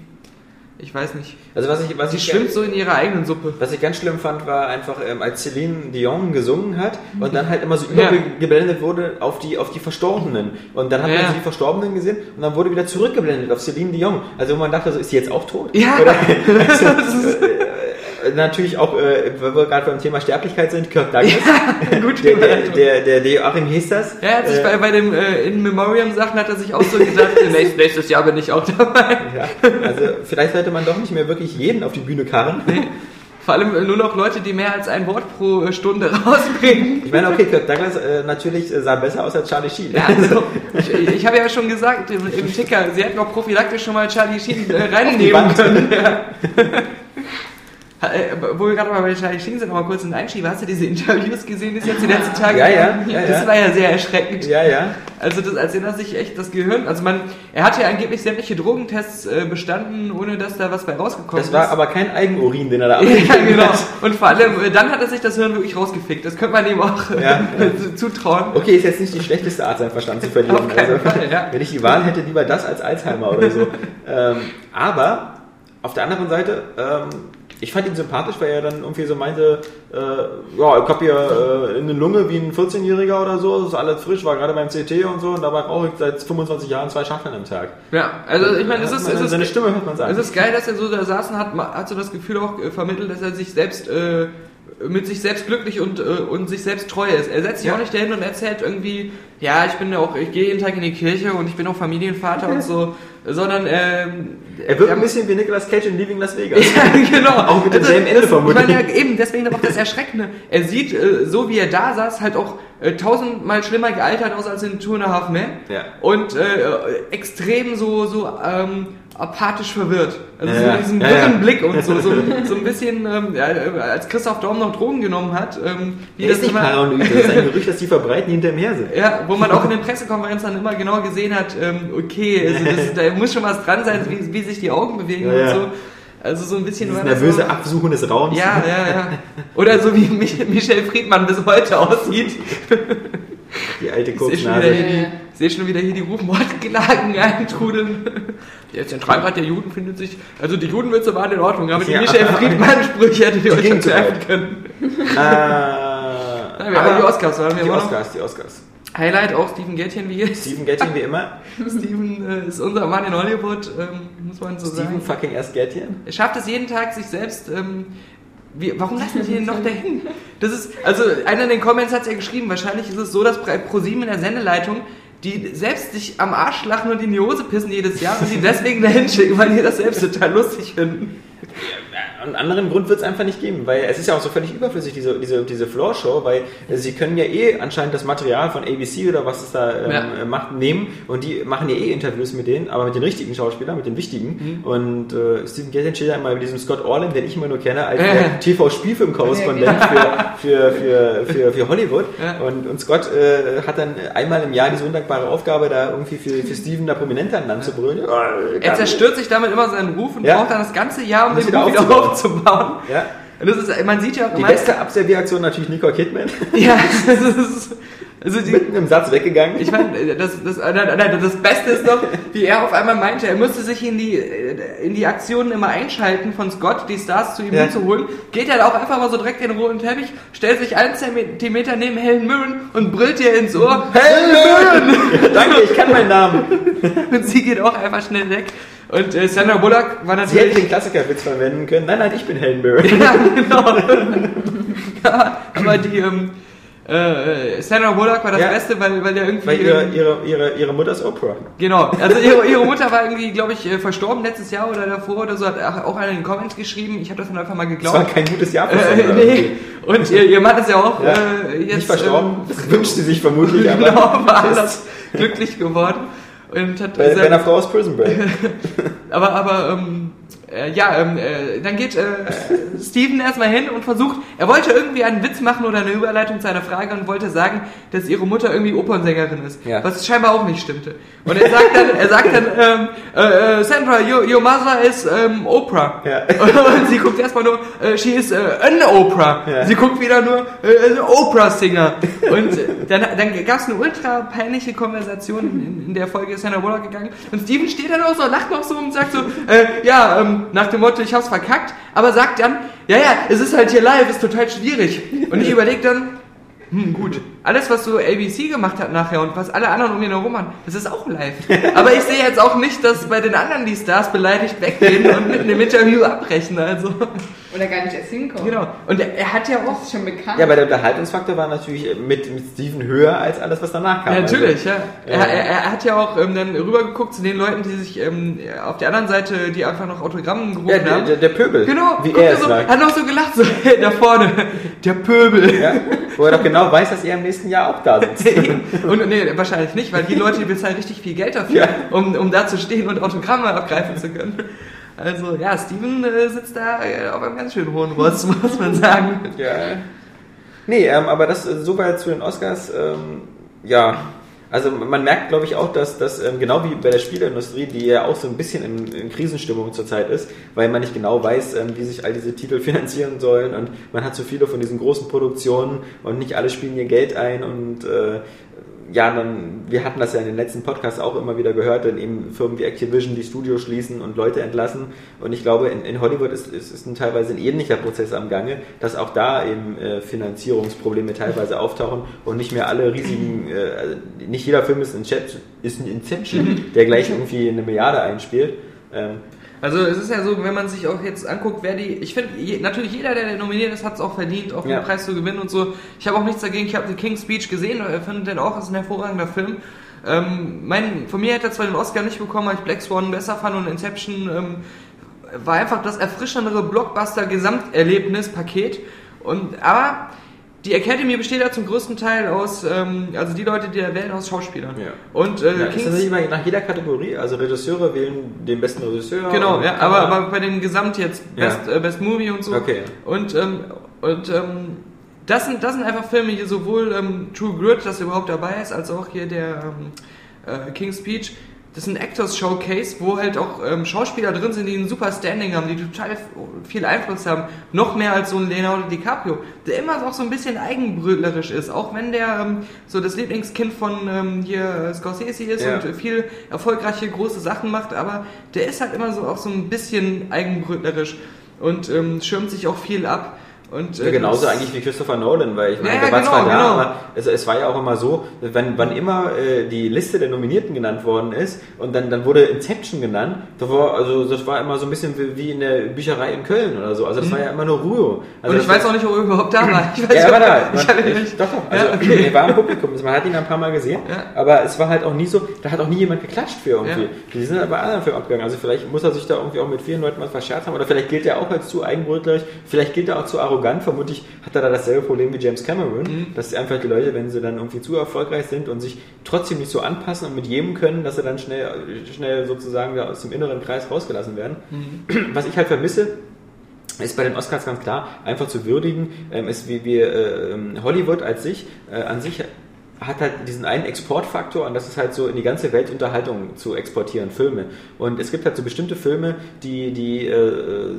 [SPEAKER 3] ich weiß nicht,
[SPEAKER 2] Also was ich, was
[SPEAKER 3] die
[SPEAKER 2] ich
[SPEAKER 3] schwimmt so in ihrer eigenen Suppe.
[SPEAKER 2] Was ich ganz schlimm fand, war einfach, ähm, als Celine Dion gesungen hat und dann halt immer so
[SPEAKER 3] Ja.
[SPEAKER 2] übergeblendet wurde auf die, auf die Verstorbenen. Und dann hat man
[SPEAKER 3] Ja.
[SPEAKER 2] so die Verstorbenen gesehen und dann wurde wieder zurückgeblendet auf Celine Dion. Also wo man dachte, so, ist sie jetzt auch tot?
[SPEAKER 3] Ja.
[SPEAKER 2] Oder, [LAUGHS] also, natürlich auch, äh, weil wir gerade beim Thema Sterblichkeit sind, Kirk Douglas. [LAUGHS]
[SPEAKER 3] Gut
[SPEAKER 2] der, der, der, der, der Joachim hieß das.
[SPEAKER 3] Ja, er hat sich
[SPEAKER 2] Äh,
[SPEAKER 3] bei, bei dem äh, In Memoriam Sachen hat er sich auch so gedacht, [LAUGHS] nächstes, nächstes Jahr bin ich auch dabei.
[SPEAKER 2] ja, also vielleicht sollte man doch nicht mehr wirklich jeden auf die Bühne karren.
[SPEAKER 3] Vor allem äh, nur noch Leute, die mehr als ein Wort pro äh, Stunde [LAUGHS] rausbringen.
[SPEAKER 2] Ich meine, okay, Kirk Douglas äh, natürlich sah besser aus als Charlie Sheen.
[SPEAKER 3] Ja, also, ich, ich habe ja schon gesagt im, im Ticker, sie hätten auch prophylaktisch schon mal Charlie Sheen äh, reinnehmen können. Ja. Äh, Wo wir gerade mal bei Charlie Sheen sind, noch mal kurz ein Einschieber. Hast du diese Interviews gesehen, die es jetzt die letzten Tage
[SPEAKER 2] Ja, ja, ja,
[SPEAKER 3] Das
[SPEAKER 2] ja.
[SPEAKER 3] war ja sehr erschreckend.
[SPEAKER 2] ja, ja.
[SPEAKER 3] Also das, als er sich echt das Gehirn, also man, er hat ja angeblich sämtliche Drogentests äh, bestanden, ohne dass da was bei rausgekommen
[SPEAKER 2] Das war
[SPEAKER 3] ist.
[SPEAKER 2] aber kein Eigenurin, den er da [LAUGHS]
[SPEAKER 3] ja,
[SPEAKER 2] abgegeben
[SPEAKER 3] genau.
[SPEAKER 2] hat.
[SPEAKER 3] Und vor allem, äh, dann hat er sich das Hirn wirklich rausgefickt. Das könnte man ihm auch [LAUGHS] äh,
[SPEAKER 2] Ja,
[SPEAKER 3] zutrauen.
[SPEAKER 2] Okay, ist jetzt nicht die schlechteste Art, seinen Verstand zu verlieren.
[SPEAKER 3] Auf keinen
[SPEAKER 2] also,
[SPEAKER 3] Fall, ja.
[SPEAKER 2] Wenn ich die Wahl hätte, lieber das als Alzheimer oder so. [LAUGHS] ähm, aber auf der anderen Seite, ähm, ich fand ihn sympathisch, weil er dann irgendwie so meinte, äh, ja, ich hab hier äh, eine Lunge wie ein 14-Jähriger oder so, das ist alles frisch, war gerade beim CT und so und dabei rauche ich seit 25 Jahren zwei Schachteln am Tag.
[SPEAKER 3] Ja, also ich meine, es ist, es ist,
[SPEAKER 2] seine Stimme hört man sagen.
[SPEAKER 3] es ist geil, dass er so da saß und hat, hat so das Gefühl auch äh, vermittelt, dass er sich selbst äh, mit sich selbst glücklich und, äh, und sich selbst treu ist. Er setzt sich
[SPEAKER 2] Ja.
[SPEAKER 3] auch nicht dahin und erzählt irgendwie, ja, ich bin ja auch, ich gehe jeden Tag in die Kirche und ich bin auch Familienvater und so, sondern ähm,
[SPEAKER 2] er wirkt ein bisschen wie Nicolas Cage in Leaving Las Vegas. [LAUGHS]
[SPEAKER 3] Ja, genau.
[SPEAKER 2] Auch mit demselben Ende
[SPEAKER 3] das,
[SPEAKER 2] vermutlich.
[SPEAKER 3] Ich meine, ja, eben, deswegen auch das Erschreckende. Er sieht, äh, so wie er da saß, halt auch äh, tausendmal schlimmer gealtert aus als in Two and a Half Men.
[SPEAKER 2] Ja.
[SPEAKER 3] Und äh, extrem so, so ähm, apathisch verwirrt. Also
[SPEAKER 2] Ja,
[SPEAKER 3] so
[SPEAKER 2] ja.
[SPEAKER 3] diesen
[SPEAKER 2] Ja, ja.
[SPEAKER 3] wirren Blick und so, so, [LAUGHS] so ein bisschen, ähm, ja, als Christoph Daum noch Drogen genommen hat. Ähm, wie
[SPEAKER 2] Er ist nicht
[SPEAKER 3] immer-
[SPEAKER 2] paranoid, das ist ein Gerücht, dass die verbreiten, die hinter her sind.
[SPEAKER 3] ja, wo man auch in den [LAUGHS] Pressekonferenzen dann immer genau gesehen hat, ähm, okay, also das, da muss schon was dran sein, wie, wie sich die Augen bewegen
[SPEAKER 2] Ja, ja.
[SPEAKER 3] und so. Also so ein bisschen das
[SPEAKER 2] nervöse
[SPEAKER 3] so,
[SPEAKER 2] Absuchen des Raums.
[SPEAKER 3] Ja, ja, ja. [LAUGHS] Oder so wie Mich Michel Friedmann bis heute aussieht.
[SPEAKER 2] Die alte
[SPEAKER 3] die- ich sehe schon wieder hier die Rufmordklagen eintrudeln. Der Zentralrat der Juden findet sich, also die Judenwitze waren in Ordnung, aber die
[SPEAKER 2] Ja.
[SPEAKER 3] Michel Friedmann-Sprüche hättet ihr euch
[SPEAKER 2] weit.
[SPEAKER 3] können.
[SPEAKER 2] Äh, [LAUGHS]
[SPEAKER 3] Ja, wir haben die Oscars, waren wir
[SPEAKER 2] die. Oscars, die Oscars.
[SPEAKER 3] Highlight auch Steven Gätchen wie jetzt.
[SPEAKER 2] Stephen Gettin wie immer. [LAUGHS]
[SPEAKER 3] Steven äh, ist unser Mann in Hollywood, ähm, muss man so
[SPEAKER 2] Stephen
[SPEAKER 3] sagen.
[SPEAKER 2] fucking erst Gettin.
[SPEAKER 3] Er schafft es jeden Tag, sich selbst. Ähm, wie, warum lassen die ihn noch dahin? Das ist, also einer in den Comments hat es ja geschrieben, wahrscheinlich ist es so, dass ProSieben in der Sendeleitung die selbst sich am Arsch lachen und in die Hose pissen jedes Jahr und die deswegen dahin schicken, weil die das selbst total lustig finden.
[SPEAKER 2] Einen anderen Grund wird es einfach nicht geben, weil es ist ja auch so völlig überflüssig, diese, diese, diese Floor-Show, weil äh, sie können ja eh anscheinend das Material von ABC oder was es da ähm,
[SPEAKER 3] Ja.
[SPEAKER 2] äh, macht, nehmen und die machen ja eh Interviews mit denen, aber mit den richtigen Schauspielern, mit den wichtigen. Und äh, Steven Gätchen steht ja immer mit diesem Scott Orland, den ich immer nur kenne, als der TV-Spielfilm-Korrespondent für, für, für, für, für Hollywood.
[SPEAKER 3] Ja.
[SPEAKER 2] Und, und Scott äh, hat dann einmal im Jahr diese undankbare Aufgabe, da irgendwie für, für Steven da Prominente an Land zu brüllen. Ja,
[SPEAKER 3] Er zerstört sich damit immer seinen Ruf und
[SPEAKER 2] Ja.
[SPEAKER 3] braucht dann das ganze Jahr, um den
[SPEAKER 2] wieder
[SPEAKER 3] Ruf wieder
[SPEAKER 2] aufzubauen. [LAUGHS]
[SPEAKER 3] aufzubauen.
[SPEAKER 2] Ja.
[SPEAKER 3] Und das ist, man sieht ja auch
[SPEAKER 2] Die beste Abservieraktion natürlich Nicole Kidman. [LAUGHS]
[SPEAKER 3] Ja, das ist, also die,
[SPEAKER 2] Mitten im Satz weggegangen.
[SPEAKER 3] ich meine, das, das, nein, nein, das Beste ist doch, wie er auf einmal meinte, er müsste sich in die, äh, in die Aktionen immer einschalten von Scott, die Stars zu ihm
[SPEAKER 2] Ja.
[SPEAKER 3] hinzuholen. Geht er auch einfach mal so direkt in den roten Teppich, stellt sich einen Zentimeter neben Helen Mirren und brüllt ihr ins Ohr, Helen Mirren!
[SPEAKER 2] Danke, ich kann meinen Namen. [LAUGHS]
[SPEAKER 3] Und sie geht auch einfach schnell weg. Und äh, Sandra Bullock war
[SPEAKER 2] Sie hätte
[SPEAKER 3] natürlich...
[SPEAKER 2] den Klassikerwitz verwenden können. Nein, nein, ich bin Helen Mirren. [LAUGHS]
[SPEAKER 3] Ja, genau. [LAUGHS] ja, aber die, ähm, äh, Sandra Bullock war das
[SPEAKER 2] Ja.
[SPEAKER 3] Beste, weil, weil der irgendwie...
[SPEAKER 2] Weil ihre,
[SPEAKER 3] ähm,
[SPEAKER 2] ihre, ihre, ihre Mutter ist Oprah.
[SPEAKER 3] Genau, also ihre, ihre [LAUGHS] Mutter war irgendwie, glaube ich, äh, verstorben letztes Jahr oder davor oder so, hat auch einer in den Comments geschrieben, ich habe das dann einfach mal
[SPEAKER 2] Das
[SPEAKER 3] geglaubt.
[SPEAKER 2] war kein gutes Jahr für
[SPEAKER 3] äh, nee. Und ihr, ihr Mann ist ja auch
[SPEAKER 2] Ja.
[SPEAKER 3] äh, jetzt
[SPEAKER 2] Nicht verstorben.
[SPEAKER 3] ähm,
[SPEAKER 2] Das wünscht sie sich vermutlich, aber
[SPEAKER 3] genau, war anders glücklich geworden. Und hat
[SPEAKER 2] bei, bei
[SPEAKER 3] sein-
[SPEAKER 2] einer Frau aus Prison Break. [LAUGHS]
[SPEAKER 3] aber, aber, ähm, äh, ja, ähm, äh, dann geht äh, Steven erstmal hin und versucht, er wollte irgendwie einen Witz machen oder eine Überleitung zu einer Frage und wollte sagen, dass ihre Mutter irgendwie Opernsängerin ist.
[SPEAKER 2] Ja.
[SPEAKER 3] Was scheinbar auch nicht stimmte. Und er sagt dann, er sagt dann, ähm, äh, äh, Sandra, your, your mother is ähm, Oprah.
[SPEAKER 2] Ja. [LAUGHS]
[SPEAKER 3] Und sie guckt erstmal nur, äh, she is an Oprah.
[SPEAKER 2] Ja.
[SPEAKER 3] Sie guckt wieder nur, Oprah-Singer. Und dann, dann gab es eine ultra peinliche Konversation, in, in der Folge ist Sandra Bullock gegangen. Und Steven steht dann auch so, lacht noch so und sagt so, ja, ähm, nach dem Motto, ich hab's verkackt, aber sagt dann, ja, ja, es ist halt hier live, ist total schwierig. Und ich überlege dann, hm, gut. Alles, was so ABC gemacht hat nachher und was alle anderen um ihn herum machen, das ist auch live. Aber ich sehe jetzt auch nicht, dass bei den anderen die Stars beleidigt weggehen und mitten im Interview abbrechen. Also,
[SPEAKER 5] Oder gar nicht erst hinkommen.
[SPEAKER 3] genau. Und er, er hat ja auch.
[SPEAKER 5] Das ist schon bekannt.
[SPEAKER 2] Ja, aber der Unterhaltungsfaktor war natürlich mit, mit Steven höher als alles, was danach kam.
[SPEAKER 3] Ja, natürlich, ja. Er,
[SPEAKER 2] Ja.
[SPEAKER 3] er, er hat ja auch ähm, dann rübergeguckt zu den Leuten, die sich ähm, auf der anderen Seite, die einfach noch Autogramm gerufen
[SPEAKER 2] Ja, der,
[SPEAKER 3] haben.
[SPEAKER 2] der, der Pöbel.
[SPEAKER 3] Genau,
[SPEAKER 2] Wie er es
[SPEAKER 3] so,
[SPEAKER 2] sagt.
[SPEAKER 3] hat noch so gelacht, so da vorne, der Pöbel.
[SPEAKER 2] Ja, wo er doch genau weiß, dass er im nächsten Jahr auch da sitzt. [LAUGHS]
[SPEAKER 3] Und nee, wahrscheinlich nicht, weil die Leute die bezahlen richtig viel Geld dafür,
[SPEAKER 2] Ja.
[SPEAKER 3] um, um da zu stehen und Autogramme abgreifen zu können. Also ja, Steven äh, sitzt da äh, auf einem ganz schön hohen Ross, [LAUGHS] muss man sagen.
[SPEAKER 2] Ja. Nee, ähm, aber das äh, soweit zu den Oscars. Ähm, ja, also man merkt, glaube ich, auch, dass das ähm, genau wie bei der Spieleindustrie, die ja auch so ein bisschen in, in Krisenstimmung zurzeit ist, weil man nicht genau weiß, ähm, wie sich all diese Titel [LAUGHS] finanzieren sollen und man hat so viele von diesen großen Produktionen und nicht alle spielen ihr Geld ein und äh, ja, dann, wir hatten das ja in den letzten Podcasts auch immer wieder gehört, wenn eben Firmen wie Activision die Studios schließen und Leute entlassen. Und ich glaube, in, in Hollywood ist, ist, ist ein teilweise ein ähnlicher Prozess am Gange, dass auch da eben äh, Finanzierungsprobleme teilweise auftauchen und nicht mehr alle riesigen, äh, also nicht jeder Film ist ein, Inception, ist ein Inception, der gleich irgendwie eine Milliarde einspielt. Ähm,
[SPEAKER 3] Also es ist ja so, wenn man sich auch jetzt anguckt, wer die, ich finde, je, natürlich jeder, der nominiert ist, hat es auch verdient, auch
[SPEAKER 2] Ja.
[SPEAKER 3] den Preis zu gewinnen und so. Ich habe auch nichts dagegen, ich habe den King's Speech gesehen, finde den auch, ist ein hervorragender Film. Ähm, mein, von mir hätte er zwar den Oscar nicht bekommen, weil ich Black Swan besser fand und Inception ähm, war einfach das erfrischendere Blockbuster-Gesamterlebnis-Paket. Und aber die Academy besteht ja zum größten Teil aus, ähm, also die Leute, die da wählen, aus Schauspielern.
[SPEAKER 2] Ja.
[SPEAKER 3] Und äh,
[SPEAKER 2] ja, ist das
[SPEAKER 3] King's,
[SPEAKER 2] nicht immer nach jeder Kategorie? Also Regisseure wählen den besten Regisseur.
[SPEAKER 3] Genau, ja, aber, aber bei den Gesamt jetzt
[SPEAKER 2] Ja.
[SPEAKER 3] Best, äh, Best Movie und so.
[SPEAKER 2] Okay.
[SPEAKER 3] Und, ähm, und ähm, das, sind, das sind einfach Filme hier, sowohl ähm, True Grit, das überhaupt dabei ist, als auch hier der ähm, äh, King's Speech. Das ist ein Actors Showcase, wo halt auch ähm, Schauspieler drin sind, die ein super Standing haben, die total viel Einfluss haben. Noch mehr als so ein Leonardo DiCaprio, der immer auch so ein bisschen eigenbrötlerisch ist. Auch wenn der ähm, so das Lieblingskind von ähm, hier Scorsese ist
[SPEAKER 2] Ja.
[SPEAKER 3] und viel erfolgreiche große Sachen macht, aber der ist halt immer so auch so ein bisschen eigenbrötlerisch und ähm, schirmt sich auch viel ab. Und,
[SPEAKER 2] Ja,
[SPEAKER 3] äh,
[SPEAKER 2] genauso eigentlich wie Christopher Nolan, weil ich meine,
[SPEAKER 3] Ja,
[SPEAKER 2] der
[SPEAKER 3] ja,
[SPEAKER 2] war
[SPEAKER 3] genau,
[SPEAKER 2] zwar da,
[SPEAKER 3] genau.
[SPEAKER 2] aber es, es war ja auch immer so, wenn, wann immer äh, die Liste der Nominierten genannt worden ist und dann, dann wurde Inception genannt, das war, also, das war immer so ein bisschen wie, wie in der Bücherei in Köln oder so. Also das war ja immer nur Ruhe. Also
[SPEAKER 3] Mhm. und ich weiß auch nicht, ob er überhaupt da war. Ich weiß
[SPEAKER 2] er war da.
[SPEAKER 3] Ich
[SPEAKER 2] Man, ich,
[SPEAKER 3] nicht.
[SPEAKER 2] doch, doch. Also,
[SPEAKER 3] Ja, okay.
[SPEAKER 2] Er war im Publikum. Man hat ihn ein paar Mal gesehen. Aber es war halt auch nie so, da hat auch nie jemand geklatscht für irgendwie. Die sind halt bei anderen Filmen abgegangen. Also vielleicht muss er sich da irgendwie auch mit vielen Leuten was verscherzt haben. Oder vielleicht gilt er auch als zu eigenbrötlerig. Vielleicht gilt er auch zu arrogant. Vermutlich hat er da dasselbe Problem wie James Cameron.
[SPEAKER 3] Mhm.
[SPEAKER 2] Dass einfach die Leute, wenn sie dann irgendwie zu erfolgreich sind und sich trotzdem nicht so anpassen und mit jedem können, dass sie dann schnell, schnell sozusagen aus dem inneren Kreis rausgelassen werden.
[SPEAKER 3] Mhm.
[SPEAKER 2] Was ich halt vermisse, ist bei den Oscars ganz klar einfach zu würdigen, ähm, ist wie wir äh, ähm, Hollywood als sich äh, an sich hat halt diesen einen Exportfaktor und das ist halt so in die ganze Welt Unterhaltung zu exportieren, Filme. Und es gibt halt so bestimmte Filme, die, die äh,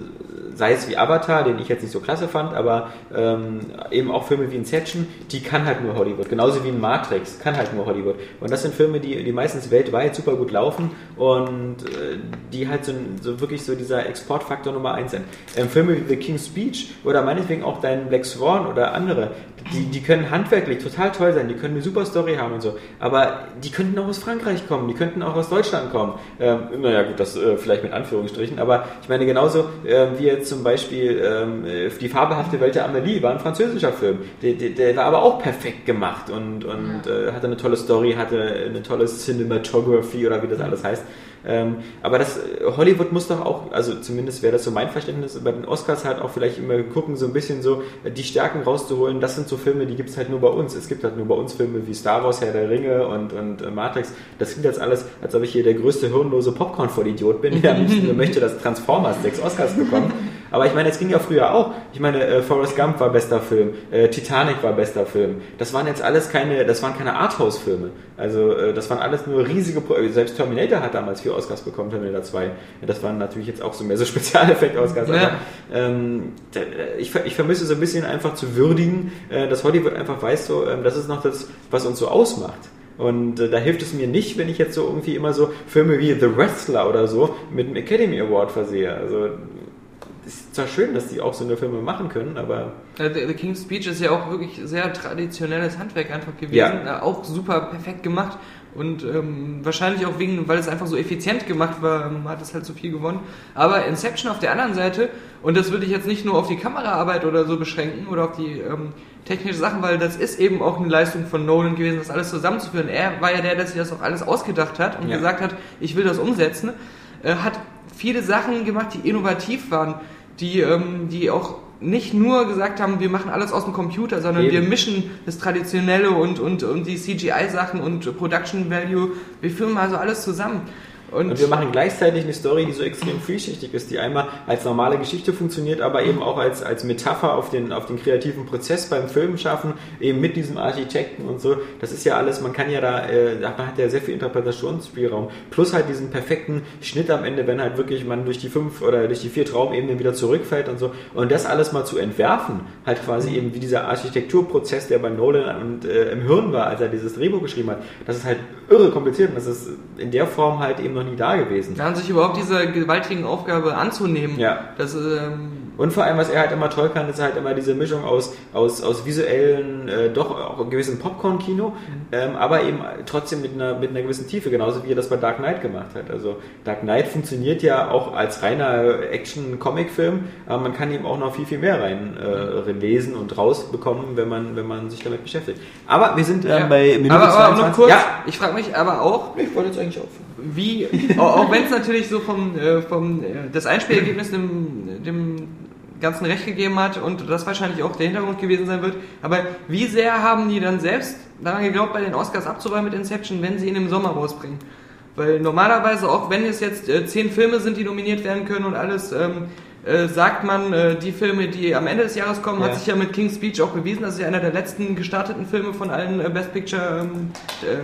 [SPEAKER 2] sei es wie Avatar, den ich jetzt nicht so klasse fand, aber ähm, eben auch Filme wie Inception, die kann halt nur Hollywood. Genauso wie Matrix, kann halt nur Hollywood. Und das sind Filme, die, die meistens weltweit super gut laufen und äh, die halt so, so wirklich so dieser Exportfaktor Nummer eins sind. Ähm, Filme wie The King's Speech oder meinetwegen auch dein Black Swan oder andere, die, die können handwerklich total toll sein, die können eine super Story haben und so, aber die könnten auch aus Frankreich kommen, die könnten auch aus Deutschland kommen. Ähm, naja gut, das äh, vielleicht mit Anführungsstrichen, aber ich meine genauso ähm, wie jetzt zum Beispiel ähm, äh, die fabelhafte Welt der Amelie war ein französischer Film, der, der, der war aber auch perfekt gemacht und, und äh, hatte eine tolle Story, hatte eine tolle Cinematography oder wie das alles heißt. Ähm, aber das äh, Hollywood muss doch auch, also zumindest wäre das so mein Verständnis, bei den Oscars halt auch vielleicht immer gucken, so ein bisschen so äh, die Stärken rauszuholen. Das sind so Filme, die gibt es halt nur bei uns. Es gibt halt nur bei uns Filme wie Star Wars, Herr der Ringe und, und äh, Matrix. Das klingt jetzt alles, als ob ich hier der größte hirnlose Popcorn-Vollidiot bin, der [LAUGHS] am liebsten nur möchte, dass Transformers sechs Oscars bekommen. Aber ich meine, es ging ja früher auch. Ich meine, äh, Forrest Gump war bester Film, äh, Titanic war bester Film. Das waren jetzt alles keine, das waren keine Arthouse-Filme. Also äh, das waren alles nur riesige, Pro selbst Terminator hat damals vier Oscars bekommen, Terminator 2. Ja, das waren natürlich jetzt auch so mehr so [LAUGHS] Spezialeffekt-Oscars.
[SPEAKER 3] Ja.
[SPEAKER 2] Ähm, ich, ich vermisse so ein bisschen einfach zu würdigen, äh, dass Hollywood einfach weiß, so, ähm, das ist noch das, was uns so ausmacht. Und äh, da hilft es mir nicht, wenn ich jetzt so irgendwie immer so Filme wie The Wrestler oder so mit einem Academy Award versehe. Also ist zwar schön, dass die auch so eine Filme machen können, aber
[SPEAKER 3] Äh, The, The King's Speech ist ja auch wirklich sehr traditionelles Handwerk einfach gewesen.
[SPEAKER 2] Ja.
[SPEAKER 3] Äh, Auch super perfekt gemacht. Und ähm, wahrscheinlich auch wegen, weil es einfach so effizient gemacht war, ähm, hat es halt so viel gewonnen. Aber Inception auf der anderen Seite, und das würde ich jetzt nicht nur auf die Kameraarbeit oder so beschränken oder auf die ähm, technische Sachen, weil das ist eben auch eine Leistung von Nolan gewesen, das alles zusammenzuführen. Er war ja der, der sich das auch alles ausgedacht hat und
[SPEAKER 2] Ja.
[SPEAKER 3] gesagt hat, ich will das umsetzen. Äh, hat viele Sachen gemacht, die innovativ waren, die, ähm, die auch nicht nur gesagt haben, wir machen alles aus dem Computer, sondern
[SPEAKER 2] Eben.
[SPEAKER 3] wir mischen das Traditionelle und, und, und die CGI-Sachen und Production Value. Wir führen also alles zusammen. Und,
[SPEAKER 2] Und wir machen gleichzeitig eine Story, die so extrem vielschichtig ist, die einmal als normale Geschichte funktioniert, aber eben auch als, als Metapher auf den, auf den kreativen Prozess beim Film schaffen, eben mit diesem Architekten und so. Das ist ja alles, man kann ja da, äh, man hat ja sehr viel Interpretationsspielraum. Plus halt diesen perfekten Schnitt am Ende, wenn halt wirklich man durch die fünf oder durch die vier Traumebenen wieder zurückfällt und so. Und das alles mal zu entwerfen, halt quasi eben wie dieser Architekturprozess, der bei Nolan und, äh, im Hirn war, als er dieses Drehbuch geschrieben hat. Das ist halt irre kompliziert und das ist in der Form halt eben noch nie da gewesen.
[SPEAKER 3] dann sich überhaupt dieser gewaltigen Aufgabe anzunehmen.
[SPEAKER 2] Ja.
[SPEAKER 3] Das, ähm,
[SPEAKER 2] Und vor allem, was er halt immer toll kann, ist halt immer diese Mischung aus, aus, aus visuellen, äh, doch auch gewissen Popcorn-Kino, ähm, aber eben trotzdem mit einer, mit einer gewissen Tiefe, genauso wie er das bei Dark Knight gemacht hat. Also Dark Knight funktioniert ja auch als reiner Action-Comic-Film, aber man kann eben auch noch viel, viel mehr rein äh, lesen und rausbekommen, wenn man, wenn man sich damit beschäftigt. Aber wir sind ähm,
[SPEAKER 3] ja.
[SPEAKER 2] bei Minute
[SPEAKER 3] aber, aber
[SPEAKER 2] 22.
[SPEAKER 3] noch kurz,
[SPEAKER 2] Ja,
[SPEAKER 3] ich frage mich aber auch,
[SPEAKER 2] ich wollte jetzt eigentlich aufhören.
[SPEAKER 3] Wie, auch, wenn es natürlich so vom, äh, vom äh, das Einspielergebnis dem, dem Ganzen recht gegeben hat und das wahrscheinlich auch der Hintergrund gewesen sein wird, aber wie sehr haben die dann selbst daran geglaubt, bei den Oscars abzuräumen mit Inception, wenn sie ihn im Sommer rausbringen? Weil normalerweise, auch wenn es jetzt äh, zehn Filme sind, die nominiert werden können und alles, ähm, äh, sagt man, äh, die Filme, die am Ende des Jahres kommen,
[SPEAKER 2] Ja.
[SPEAKER 3] hat sich ja mit King's Speech auch bewiesen. Das ist ja einer der letzten gestarteten Filme von allen äh, Best Picture ähm,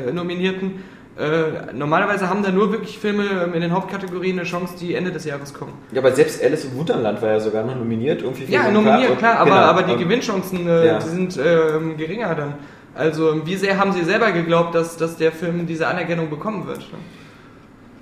[SPEAKER 3] äh, Nominierten. Äh, normalerweise haben da nur wirklich Filme ähm, in den Hauptkategorien eine Chance, die Ende des Jahres kommen.
[SPEAKER 2] Ja, aber selbst Alice im Wunderland war ja sogar noch nominiert. Irgendwie
[SPEAKER 3] Ja, nominiert, klar, aber,
[SPEAKER 2] genau,
[SPEAKER 3] aber die
[SPEAKER 2] und-
[SPEAKER 3] Gewinnchancen, äh,
[SPEAKER 2] Ja.
[SPEAKER 3] die sind ähm, geringer dann. Also wie sehr haben sie selber geglaubt, dass, dass der Film diese Anerkennung bekommen wird?